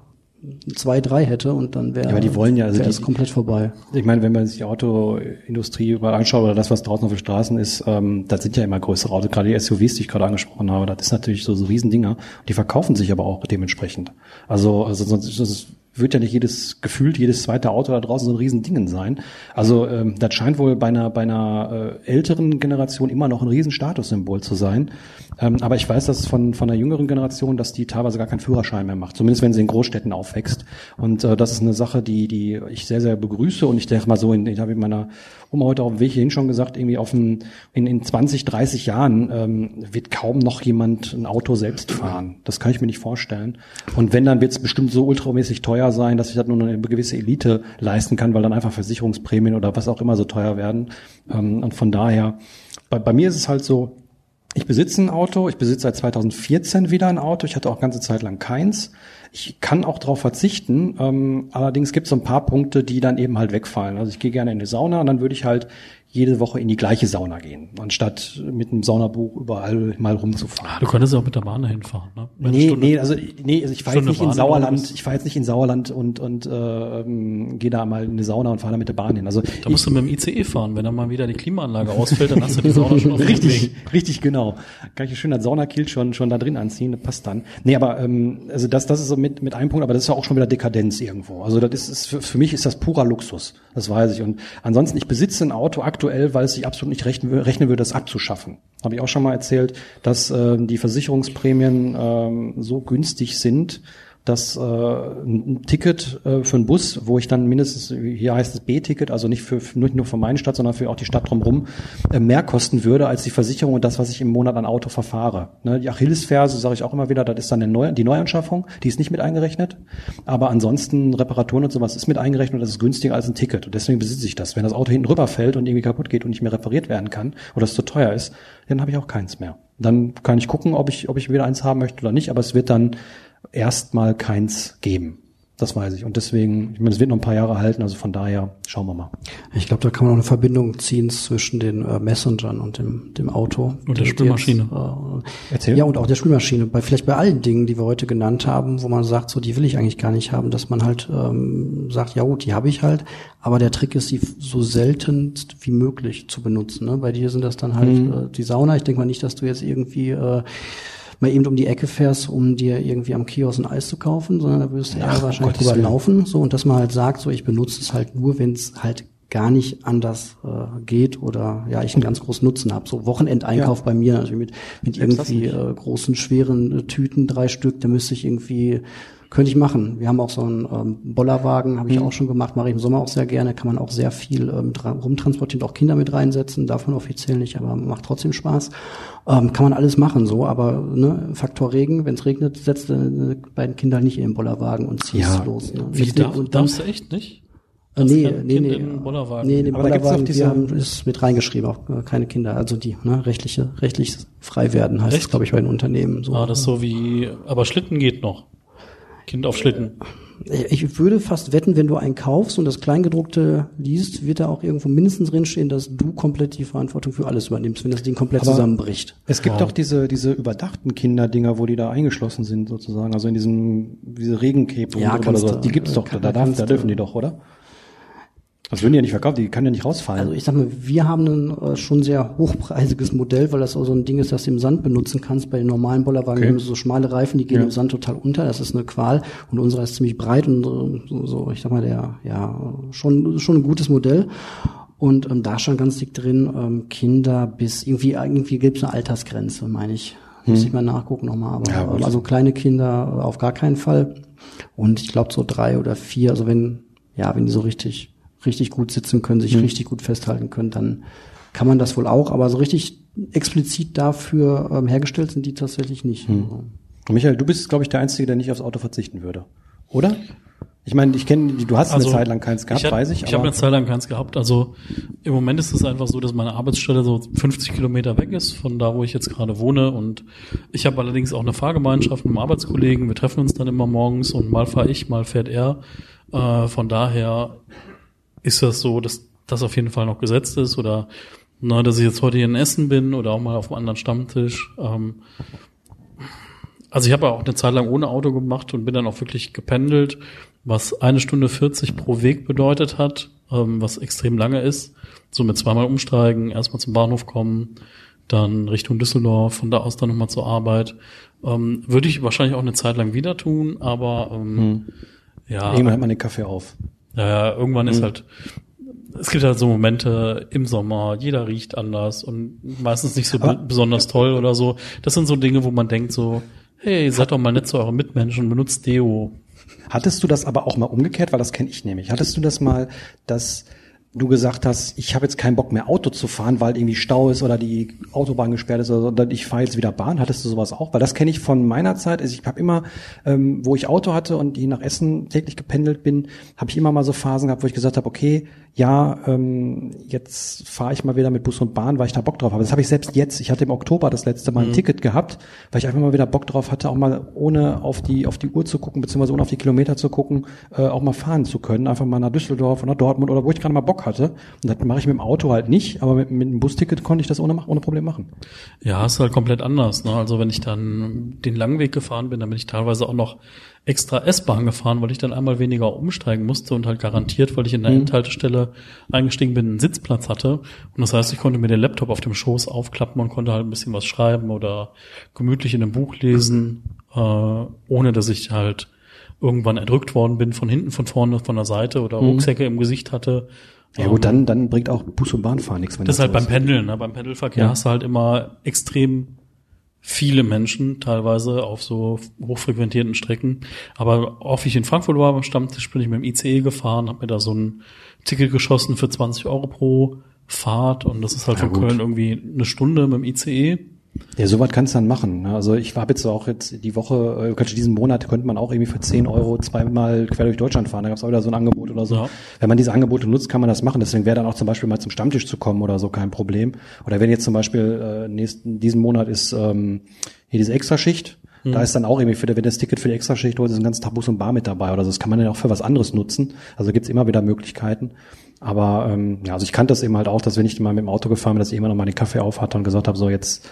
zwei, drei hätte und dann wäre Ja, aber die wollen ja, also die- komplett vorbei. Ich meine, wenn man sich die Autoindustrie überall anschaut oder das, was draußen auf den Straßen ist, ähm, das sind ja immer größere Autos, gerade die SUVs, die ich gerade angesprochen habe, das ist natürlich so, so Riesendinger. Die verkaufen sich aber auch dementsprechend. Also, also sonst ist es wird ja nicht jedes gefühlt jedes zweite Auto da draußen so ein Riesendingen sein. Also ähm, das scheint wohl bei einer bei einer äh, älteren Generation immer noch ein Riesenstatussymbol zu sein. Ähm, aber ich weiß, dass von von der jüngeren Generation, dass die teilweise gar keinen Führerschein mehr macht, zumindest wenn sie in Großstädten aufwächst. Und äh, das ist eine Sache, die die ich sehr sehr begrüße. Und ich denke mal so, in, ich habe in meiner Oma heute auf dem Weg hierhin schon gesagt, irgendwie auf dem, in, in 20, 30 Jahren ähm, wird kaum noch jemand ein Auto selbst fahren. Das kann ich mir nicht vorstellen. Und wenn, dann wird es bestimmt so ultramäßig teuer sein, dass ich das nur eine gewisse Elite leisten kann, weil dann einfach Versicherungsprämien oder was auch immer so teuer werden. Ähm, und von daher, bei, bei mir ist es halt so, ich besitze ein Auto, ich besitze seit 2014 wieder ein Auto, ich hatte auch ganze Zeit lang keins. Ich kann auch darauf verzichten, ähm, allerdings gibt es so ein paar Punkte, die dann eben halt wegfallen. Also ich gehe gerne in die Sauna und dann würde ich halt jede Woche in die gleiche Sauna gehen, anstatt mit einem Saunabuch überall mal rumzufahren. Ah, du könntest auch mit der Bahn dahin fahren, ne? Nee, nee, also nee, also ich fahre jetzt nicht in Sauerland, ich fahre jetzt nicht in Sauerland und und äh, ähm, gehe da mal in eine Sauna und fahre da mit der Bahn hin. Also Da musst du mit dem ICE fahren. Wenn dann mal wieder die Klimaanlage ausfällt, dann hast du die Sauna schon auf dem richtig, Weg. richtig genau. Kann ich schön das Saunakiel schon schon da drin anziehen, das passt dann. Nee, aber ähm, also das das ist so mit mit einem Punkt, aber das ist ja auch schon wieder Dekadenz irgendwo. Also das ist, ist für, für mich ist das purer Luxus, das weiß ich. Und ansonsten ich besitze ein Auto aktuell, weil es sich absolut nicht rechnen, rechnen würde, das abzuschaffen. Habe ich auch schon mal erzählt, dass äh, die Versicherungsprämien ähm, so günstig sind, dass äh, ein Ticket äh, für einen Bus, wo ich dann mindestens, hier heißt es B-Ticket, also nicht für nicht nur für meine Stadt, sondern für auch die Stadt drumherum, äh, mehr kosten würde als die Versicherung und das, was ich im Monat an Auto verfahre. Ne, die Achillesferse, sage ich auch immer wieder, das ist dann Neu die Neuanschaffung, die ist nicht mit eingerechnet. Aber ansonsten Reparaturen und sowas ist mit eingerechnet und das ist günstiger als ein Ticket. Und deswegen besitze ich das. Wenn das Auto hinten rüberfällt und irgendwie kaputt geht und nicht mehr repariert werden kann oder es zu teuer ist, dann habe ich auch keins mehr. Dann kann ich gucken, ob ich, ob ich wieder eins haben möchte oder nicht, aber es wird dann erstmal keins geben. Das weiß ich. Und deswegen, ich meine, es wird noch ein paar Jahre halten, also von daher schauen wir mal. Ich glaube, da kann man auch eine Verbindung ziehen zwischen den äh, Messengern und dem, dem Auto. Und der Spülmaschine. Jetzt, äh, Erzähl. Ja, und auch der Spülmaschine. Bei, vielleicht bei allen Dingen, die wir heute genannt haben, wo man sagt, so, die will ich eigentlich gar nicht haben, dass man halt ähm, sagt, ja gut, die habe ich halt, aber der Trick ist, sie so selten wie möglich zu benutzen. Ne? Bei dir sind das dann halt äh, die Sauna. Ich denke mal nicht, dass du jetzt irgendwie äh, mal eben um die Ecke fährst, um dir irgendwie am Kiosk ein Eis zu kaufen, sondern da wirst du um wahrscheinlich drüber laufen. So, und dass man halt sagt, so ich benutze es halt nur, wenn es halt gar nicht anders äh, geht oder ja ich einen ganz großen Nutzen habe. So Wochenendeinkauf Ja. bei mir natürlich mit, mit das irgendwie äh, großen, schweren äh, Tüten, drei Stück, da müsste ich irgendwie, könnte ich machen. Wir haben auch so einen ähm, Bollerwagen, habe ich Mhm. auch schon gemacht, mache ich im Sommer auch sehr gerne, kann man auch sehr viel ähm, mit ra- rumtransportieren, auch Kinder mit reinsetzen, davon offiziell nicht, aber macht trotzdem Spaß. Ähm, kann man alles machen so, aber ne, Faktor Regen, wenn es regnet, setzt äh, beiden Kinder nicht in den Bollerwagen und ziehst Ja. los. Ne? Wie darf, und dann- darfst du echt nicht? Darfst nee, nee, Kind nee. in den Bollerwagen? Nee, in den Bollerwagen, diese- wir haben, ist mit reingeschrieben, auch äh, keine Kinder. Also die, ne, rechtliche, rechtlich frei werden heißt es, Echt? glaube ich, bei den Unternehmen. So. Ah, das ist so wie, aber Schlitten geht noch. Kind auf Schlitten. Ich würde fast wetten, wenn du einen kaufst und das Kleingedruckte liest, wird da auch irgendwo mindestens drinstehen, dass du komplett die Verantwortung für alles übernimmst, wenn das Ding komplett Aber- zusammenbricht. Es gibt Wow. doch diese, diese überdachten Kinderdinger, wo die da eingeschlossen sind, sozusagen. Also in diesem, diese Regencape Ja, oder du, Die gibt's äh, doch, kann- da, darf, kannst da du- dürfen die doch, oder? Das würden die ja nicht verkaufen, die kann ja nicht rausfallen. Also ich sag mal, wir haben ein äh, schon sehr hochpreisiges Modell, weil das auch so ein Ding ist, das du im Sand benutzen kannst. Bei den normalen Bollerwagen Okay. so schmale Reifen, die gehen Ja. im Sand total unter. Das ist eine Qual. Und unserer ist ziemlich breit und so, so, so ich sag mal, der, ja, schon, schon ein gutes Modell. Und ähm, da stand ganz dick drin, ähm, Kinder bis irgendwie, irgendwie gibt es eine Altersgrenze, meine ich. Muss ich mal nachgucken nochmal. Aber Hm. Ja, also kleine Kinder äh, auf gar keinen Fall. Und ich glaube so drei oder vier, also wenn, ja, wenn die so richtig, richtig gut sitzen können, sich Hm. richtig gut festhalten können, dann kann man das wohl auch. Aber so richtig explizit dafür ähm, hergestellt sind die tatsächlich nicht. Hm. Und Michael, du bist, glaube ich, der Einzige, der nicht aufs Auto verzichten würde. Oder? Ich meine, ich kenne, du hast eine Zeit lang keins gehabt, Also, ich hab- weiß ich. Ich habe eine Zeit lang keins gehabt. Also im Moment ist es einfach so, dass meine Arbeitsstelle so 50 Kilometer weg ist von da, wo ich jetzt gerade wohne. Und ich habe allerdings auch eine Fahrgemeinschaft mit einem Arbeitskollegen. Wir treffen uns dann immer morgens und mal fahre ich, mal fährt er. Äh, von daher ist das so, dass das auf jeden Fall noch gesetzt ist oder na, dass ich jetzt heute hier in Essen bin oder auch mal auf einem anderen Stammtisch. Ähm, also ich habe auch eine Zeit lang ohne Auto gemacht und bin dann auch wirklich gependelt, was eine Stunde 40 pro Weg bedeutet hat, ähm, was extrem lange ist. So mit zweimal umsteigen, erstmal zum Bahnhof kommen, dann Richtung Düsseldorf, von da aus dann nochmal zur Arbeit. Ähm, würde ich wahrscheinlich auch eine Zeit lang wieder tun, aber ähm, Ja, Irgendwann hat man den Kaffee auf. Ja, ja irgendwann ist halt, es gibt halt so Momente im Sommer, jeder riecht anders und meistens nicht so be- besonders toll oder so. Das sind so Dinge, wo man denkt so, hey, seid doch mal nett zu euren Mitmenschen, benutzt Deo. Hattest du das aber auch mal umgekehrt, weil das kenne ich nämlich. Hattest du das mal, dass du gesagt hast, ich habe jetzt keinen Bock mehr Auto zu fahren, weil irgendwie Stau ist oder die Autobahn gesperrt ist oder so, oder ich fahre jetzt wieder Bahn. Hattest du sowas auch? Weil das kenne ich von meiner Zeit. Also ich habe immer, ähm, wo ich Auto hatte und die nach Essen täglich gependelt bin, habe ich immer mal so Phasen gehabt, wo ich gesagt habe, okay, ja, ähm, jetzt fahre ich mal wieder mit Bus und Bahn, weil ich da Bock drauf habe. Das habe ich selbst jetzt. Ich hatte im Oktober das letzte Mal ein Ticket gehabt, weil ich einfach mal wieder Bock drauf hatte, auch mal ohne auf die auf die Uhr zu gucken, beziehungsweise ohne auf die Kilometer zu gucken, äh, auch mal fahren zu können. Einfach mal nach Düsseldorf oder Dortmund oder wo ich gerade mal Bock hatte. Und das mache ich mit dem Auto halt nicht, aber mit, mit einem Busticket konnte ich das ohne, ohne Problem machen. Ja, ist halt komplett anders. Ne? Also wenn ich dann den langen Weg gefahren bin, dann bin ich teilweise auch noch extra S-Bahn gefahren, weil ich dann einmal weniger umsteigen musste und halt garantiert, weil ich in der Endhaltestelle eingestiegen bin, einen Sitzplatz hatte. Und das heißt, ich konnte mir den Laptop auf dem Schoß aufklappen und konnte halt ein bisschen was schreiben oder gemütlich in einem Buch lesen, äh, ohne dass ich halt irgendwann erdrückt worden bin, von hinten, von vorne, von der Seite oder Rucksäcke im Gesicht hatte. Ja gut, dann, dann bringt auch Bus und Bahnfahren nichts. Wenn Das ist halt so beim Pendeln, ne? beim Pendelverkehr Ja. hast du halt immer extrem viele Menschen, teilweise auf so hochfrequentierten Strecken. Aber auch wie ich in Frankfurt war beim Stammtisch, bin ich mit dem ICE gefahren, habe mir da so ein Ticket geschossen für 20 Euro pro Fahrt und das ist halt Ja, von gut. Köln irgendwie eine Stunde mit dem ICE. Ja, sowas kannst du dann machen. ne? Also ich habe jetzt auch jetzt die Woche, äh, diesen Monat könnte man auch irgendwie für 10 Euro zweimal quer durch Deutschland fahren. Da gab es auch wieder so ein Angebot oder so. Ja. Wenn man diese Angebote nutzt, kann man das machen. Deswegen wäre dann auch zum Beispiel mal zum Stammtisch zu kommen oder so kein Problem. Oder wenn jetzt zum Beispiel äh, nächsten, diesen Monat ist ähm, hier diese Extraschicht, da ist dann auch irgendwie für, wenn das Ticket für die Extraschicht holt, ist ein ganzen Tag Bus und Bar mit dabei oder so. Das kann man dann auch für was anderes nutzen. Also gibt's immer wieder Möglichkeiten. Aber ähm, ja, also ich kannte das eben halt auch, dass wenn ich mal mit dem Auto gefahren bin, dass ich immer noch mal den Kaffee auf hatte und gesagt habe, so jetzt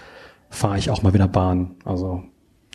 fahre ich auch mal wieder Bahn. Also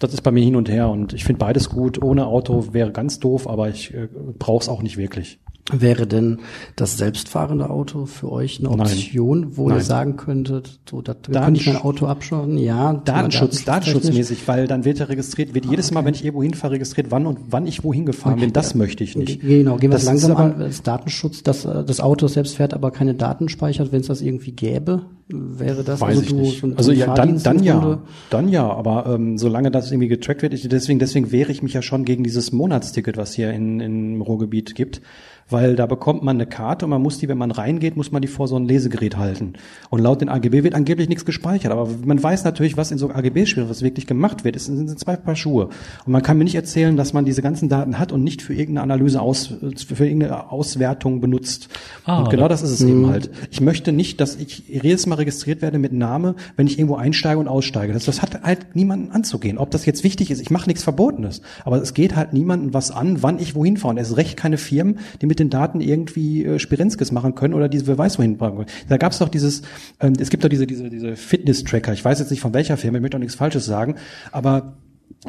das ist bei mir hin und her und ich finde beides gut. Ohne Auto wäre ganz doof, aber ich äh, brauche es auch nicht wirklich. Wäre denn das selbstfahrende Auto für euch eine Nein. Option, wo Nein. ihr sagen könntet, so, da Datensch- ich mein Auto abschauen? Ja, Datenschutz, datenschutzmäßig, weil dann wird er registriert, wird jedes Mal, wenn ich irgendwo hinfahre, registriert, wann und wann ich wohin gefahren bin. Das möchte ich nicht. Genau, gehen wir Das langsam aber- an. Das Datenschutz, dass äh, das Auto selbst fährt, aber keine Daten speichert, wenn es das irgendwie gäbe, wäre das Weiß ich du nicht. so ein- also ja, dann, dann ja, dann ja, aber ähm, solange das irgendwie getrackt wird, ich, deswegen, deswegen wehre ich mich ja schon gegen dieses Monatsticket, was hier in, im Ruhrgebiet gibt, weil da bekommt man eine Karte und man muss die, wenn man reingeht, muss man die vor so ein Lesegerät halten. Und laut den AGB wird angeblich nichts gespeichert, aber man weiß natürlich, was in so AGB steht, was wirklich gemacht wird. Es sind sind zwei Paar Schuhe. Und man kann mir nicht erzählen, dass man diese ganzen Daten hat und nicht für irgendeine Analyse aus, für irgendeine Auswertung benutzt. Ah, und genau da- das ist es eben halt. Ich möchte nicht, dass ich jedes Mal registriert werde mit Name, wenn ich irgendwo einsteige und aussteige. Das, das hat halt niemanden anzugehen. Ob das jetzt wichtig ist, ich mache nichts Verbotenes. Aber es geht halt niemanden was an, wann ich wohin fahre. Und es recht keine Firmen, die mit den Daten irgendwie äh, Spirenzkes machen können oder diese wer weiß wohin bringen können. Da gab es doch dieses, ähm, es gibt doch diese, diese, diese Fitness-Tracker. Ich weiß jetzt nicht von welcher Firma, ich möchte auch nichts Falsches sagen, aber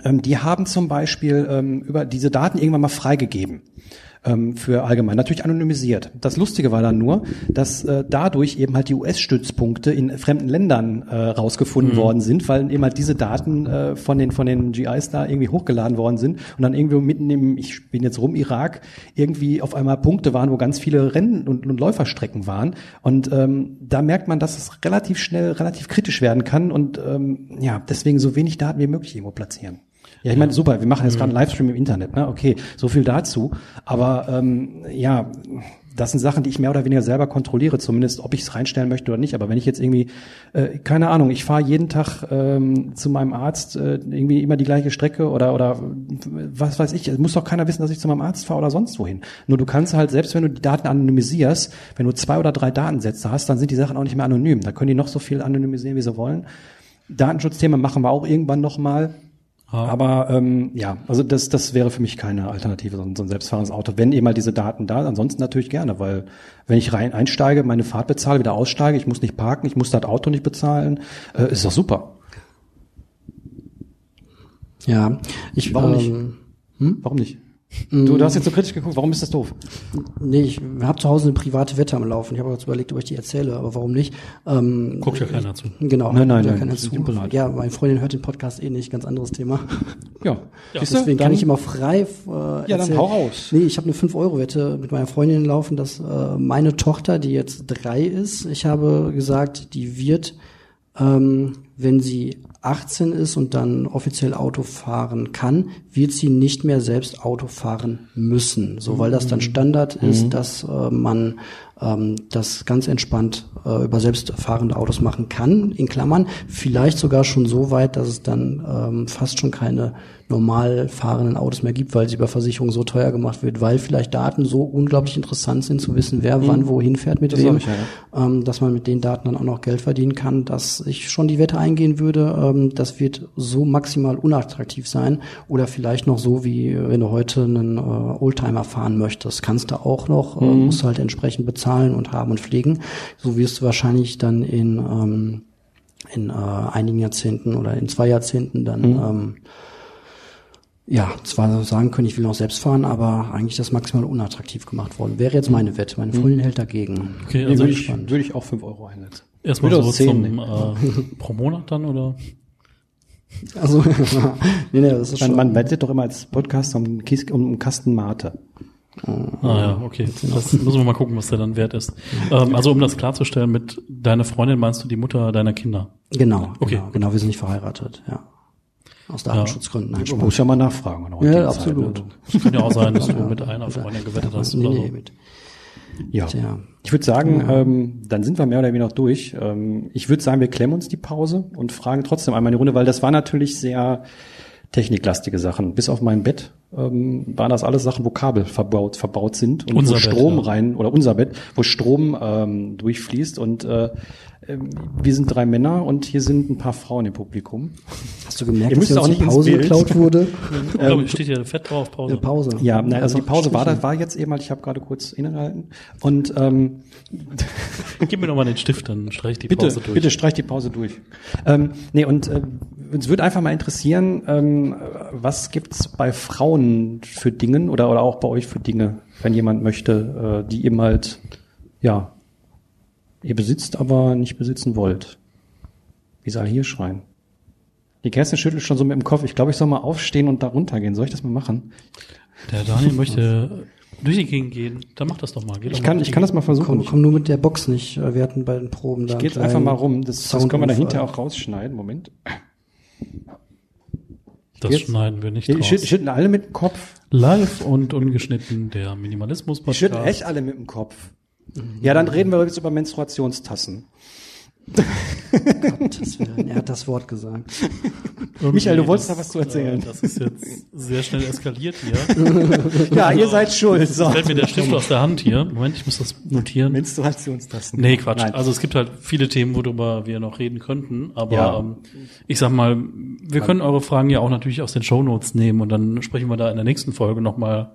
ähm, die haben zum Beispiel ähm, über diese Daten irgendwann mal freigegeben ähm, für allgemein, natürlich anonymisiert. Das Lustige war dann nur, dass äh, dadurch eben halt die US-Stützpunkte in fremden Ländern äh, rausgefunden worden sind, weil eben halt diese Daten äh, von den von den GIs da irgendwie hochgeladen worden sind und dann irgendwie mitten im, ich bin jetzt rum Irak, irgendwie auf einmal Punkte waren, wo ganz viele Rennen und, und Läuferstrecken waren und ähm, da merkt man, dass es relativ schnell relativ kritisch werden kann und ähm, ja deswegen so wenig Daten wie möglich irgendwo platzieren. Ja, ich meine, super, wir machen jetzt gerade einen Livestream im Internet, ne? Okay, so viel dazu. Aber ähm, ja, das sind Sachen, die ich mehr oder weniger selber kontrolliere, zumindest ob ich es reinstellen möchte oder nicht. Aber wenn ich jetzt irgendwie, äh, keine Ahnung, ich fahre jeden Tag ähm, zu meinem Arzt äh, irgendwie immer die gleiche Strecke oder oder was weiß ich, es muss doch keiner wissen, dass ich zu meinem Arzt fahre oder sonst wohin. Nur du kannst halt, selbst wenn du die Daten anonymisierst, wenn du zwei oder drei Datensätze hast, dann sind die Sachen auch nicht mehr anonym. Da können die noch so viel anonymisieren, wie sie wollen. Datenschutzthema machen wir auch irgendwann nochmal. Aber ähm, ja, also das, das wäre für mich keine Alternative, so ein, so ein selbstfahrendes Auto. Wenn eben mal diese Daten da, ansonsten natürlich gerne, weil wenn ich rein einsteige, meine Fahrt bezahle, wieder aussteige, ich muss nicht parken, ich muss das Auto nicht bezahlen, äh, ist doch super. Ja, ich Warum nicht? ähm, Warum nicht? Du, du hast jetzt so kritisch geguckt, warum ist das doof? Nee, ich habe zu Hause eine private Wette am Laufen. Ich habe jetzt überlegt, ob ich die erzähle, aber warum nicht? Ähm, Guckt ja keiner zu. Genau. Nein, nein, ja nein, keiner zu. Ja, meine Freundin hört den Podcast eh nicht, ganz anderes Thema. Ja, Siehst du, Deswegen dann- kann ich immer frei äh, Ja, dann erzählen. hau raus. Nee, ich habe eine 5-Euro-Wette mit meiner Freundin laufen, dass äh, meine Tochter, die jetzt drei ist, ich habe gesagt, die wird, ähm, wenn sie 18 ist und dann offiziell Auto fahren kann, wird sie nicht mehr selbst Auto fahren müssen. So, weil das dann Standard ist, dass äh, man ähm, das ganz entspannt äh, über selbstfahrende Autos machen kann, in Klammern, vielleicht sogar schon so weit, dass es dann ähm, fast schon keine normal fahrenden Autos mehr gibt, weil sie über Versicherung so teuer gemacht wird, weil vielleicht Daten so unglaublich interessant sind zu wissen, wer wann wohin fährt mit Das wem, ich ja, ähm, dass man mit den Daten dann auch noch Geld verdienen kann, dass ich schon die Wette eingehen würde, ähm, das wird so maximal unattraktiv sein oder vielleicht noch so, wie äh, wenn du heute einen äh, Oldtimer fahren möchtest, kannst du auch noch, äh, musst du halt entsprechend bezahlen und haben und pflegen. So wirst du wahrscheinlich dann in ähm, in äh, einigen Jahrzehnten oder in zwei Jahrzehnten dann ähm, ja, zwar sagen können, ich will noch selbst fahren, aber eigentlich das maximal unattraktiv gemacht worden. Wäre jetzt meine Wette. Meine Freundin hält dagegen. Okay, also würde, ich, würde ich auch 5 Euro einsetzen. erstmal so aus zehn zum nehmen. äh, pro Monat dann oder? Also, nee, nee, das ist Man, schon. man wettet doch immer als Podcaster um, einen Kies- um einen Kasten Mate. Ah ja, okay. Das müssen wir mal gucken, was der dann wert ist. Ähm, also um das klarzustellen, mit deiner Freundin meinst du die Mutter deiner Kinder? Genau, Okay, genau, genau, wir sind nicht verheiratet, ja. Aus Datenschutzgründen. Man Spaß. muss ja mal nachfragen. Ja, absolut. Es kann ja auch sein, dass du mit einer Freundin gewettet hast Nee, nee, so. mit. Ja. Tja. Ich würde sagen, ähm, dann sind wir mehr oder weniger noch durch. Ähm, ich würde sagen, wir klemmen uns die Pause und fragen trotzdem einmal in die Runde, weil das war natürlich sehr techniklastige Sachen. Bis auf mein Bett ähm, waren das alles Sachen, wo Kabel verbaut, verbaut sind und Unser wo Bett, Strom ja. rein, oder unser Bett, wo Strom ähm, durchfließt. Und äh, ähm, wir sind drei Männer und hier sind ein paar Frauen im Publikum. Hast du gemerkt, Ihr dass auch nicht Pause geklaut wurde? Ich glaube, steht hier fett drauf, Pause. Eine Pause. Ja, nein, also die Pause war, das war jetzt eben, halt, ich habe gerade kurz innegehalten. Und ähm, Gib mir noch mal den Stift, dann streich ich die Bitte, Pause durch. bitte streich die Pause durch. Ähm, nee, und äh, uns würde einfach mal interessieren, ähm, was gibt's bei Frauen für Dingen oder, oder auch bei euch für Dinge, wenn jemand möchte, äh, die eben halt, ja, ihr besitzt, aber nicht besitzen wollt. Wie soll hier schreien? Die Kerstin schüttelt schon so mit dem Kopf. Ich glaube, ich soll mal aufstehen und da runtergehen. Soll ich das mal machen? Der Daniel möchte durch die Gegend gehen. Dann mach das doch mal. Geh Ich kann, ich kann das mal versuchen. Komm, komm nur mit der Box nicht. äh, Wir hatten bei den Proben da. ich gehe jetzt einfach mal rum. Das, das können wir da hinterher auch rausschneiden. Moment. Das jetzt- schneiden wir nicht Ich raus. schüt- schütteln alle mit dem Kopf. Live und ungeschnitten, der minimalismus Die schütteln echt alle mit dem Kopf. Ja, dann reden wir jetzt über Menstruationstassen. Gottes Willen, er hat das Wort gesagt. Michael, du wolltest da was zu erzählen. Äh, das ist jetzt sehr schnell eskaliert hier. Ja, ihr seid schuld. So. Fällt mir der Stift aus der Hand hier. Moment, ich muss das notieren. Menstruationstassen. Nee, Quatsch. Nein. Also es gibt halt viele Themen, worüber wir noch reden könnten. Aber Ja. ähm, ich sag mal, wir können eure Fragen ja auch natürlich aus den Shownotes nehmen und dann sprechen wir da in der nächsten Folge nochmal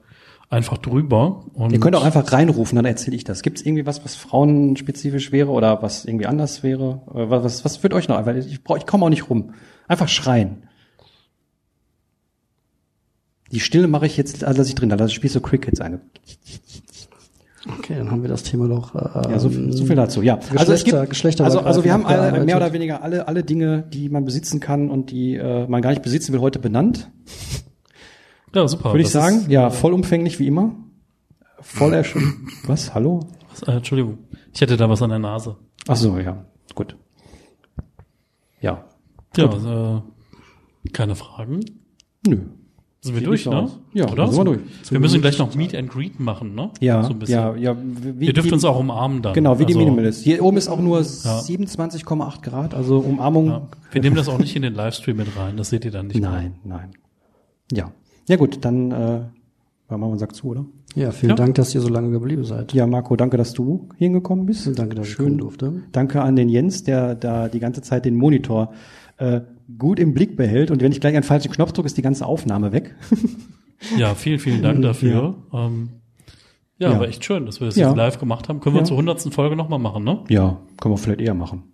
einfach drüber. Und Ihr könnt auch einfach reinrufen, dann erzähle ich das. Gibt es irgendwie was, was frauenspezifisch wäre oder was irgendwie anders wäre? Äh, Was, was, was wird euch noch? Weil ich, brauch- ich komme auch nicht rum. Einfach schreien. Die Stille mache ich jetzt, also lasse ich drin, da lasse ich spiel so Crickets eine. Okay, dann haben wir das Thema doch. Äh, Ja, so, viel- so viel dazu. Ja, Geschlechter- Geschlechter- also, also wir haben alle, mehr oder weniger alle, alle Dinge, die man besitzen kann und die äh, man gar nicht besitzen will, heute benannt. Ja, super. Würde ich sagen. Ja, vollumfänglich wie immer. Voll ersch Was? Hallo? äh, Entschuldigung, ich hätte da was an der Nase. Ach so, ja. Gut. Ja. Ja, äh, keine Fragen. Nö. Sind wir Sieht durch, ne? aus. Ja, Oder? sind wir durch. Wir müssen gleich noch Meet and Greet machen, ne? Ja, so ein bisschen. ja, ja. Wie, Ihr dürft uns auch umarmen dann. Genau, wie die Also, Minimalist. Hier oben ist auch nur 27,8 Grad, also Umarmung. Ja. Wir nehmen das auch nicht in den Livestream mit rein, das seht ihr dann nicht. Nein, nein. Ja. Ja gut, dann äh, machen wir sagt zu, oder? Ja, vielen Ja. Dank, dass ihr so lange geblieben seid. Ja, Marco, danke, dass du hingekommen bist. Danke, dass ich Schön. kommen durfte. Danke an den Jens, der da die ganze Zeit den Monitor äh, gut im Blick behält. Und wenn ich gleich einen falschen Knopf drücke, ist die ganze Aufnahme weg. Ja, vielen, vielen Dank dafür. Ja, ähm, ja, Ja. war echt schön, dass wir das Ja. jetzt live gemacht haben. Können wir zur hundertsten Folge nochmal machen, ne? Ja, können wir vielleicht eher machen.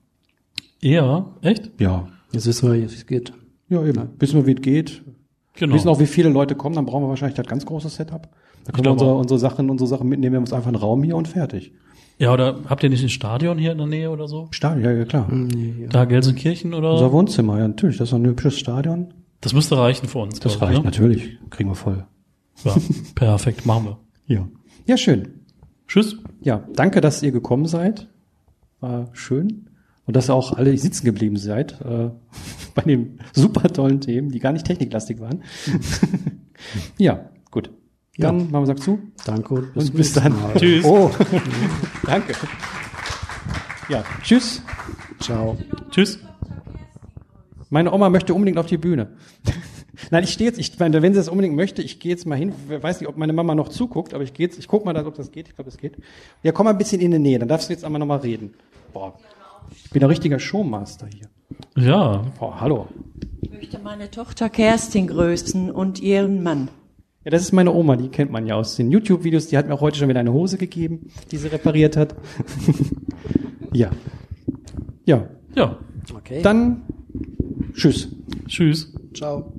Eher? Echt? Ja. Jetzt wissen wir, wie es geht. Ja, eben. Wissen wir, wie es geht. Genau. Wir wissen auch, wie viele Leute kommen, dann brauchen wir wahrscheinlich das ganz große Setup. Da können wir unsere, unsere Sachen, unsere Sachen mitnehmen, wir haben uns einfach einen Raum hier und fertig. Ja, oder habt ihr nicht ein Stadion hier in der Nähe oder so? Stadion, ja, ja klar. Da Gelsenkirchen oder? Unser Wohnzimmer, ja, natürlich. Das ist doch ein hübsches Stadion. Das müsste reichen für uns. Das reicht ne? natürlich. Kriegen wir voll. Ja, perfekt, machen wir. Ja. Ja, schön. Tschüss. Ja, danke, dass ihr gekommen seid. War schön. Und dass ihr auch alle sitzen geblieben seid äh, bei den super tollen Themen, die gar nicht techniklastig waren. ja, gut. Dann machen wir Sack zu. Danke und Und bis dann. Tschüss. Oh, danke. Ja, tschüss. Ciao. Tschüss. Meine Oma möchte unbedingt auf die Bühne. Nein, ich stehe jetzt, ich meine, wenn sie das unbedingt möchte, ich gehe jetzt mal hin. Ich weiß nicht, ob meine Mama noch zuguckt, aber ich gehe jetzt, ich guck mal, ob das geht. Ich glaube, es geht. Ja, komm mal ein bisschen in die Nähe, dann darfst du jetzt einmal nochmal reden. Boah, ich bin ein richtiger Showmaster hier. Ja, Boah, hallo. Ich möchte meine Tochter Kerstin grüßen und ihren Mann. Ja, das ist meine Oma, die kennt man ja aus den YouTube-Videos. Die hat mir auch heute schon wieder eine Hose gegeben, die sie repariert hat. ja. Ja, ja. Okay. dann tschüss. Tschüss. Ciao.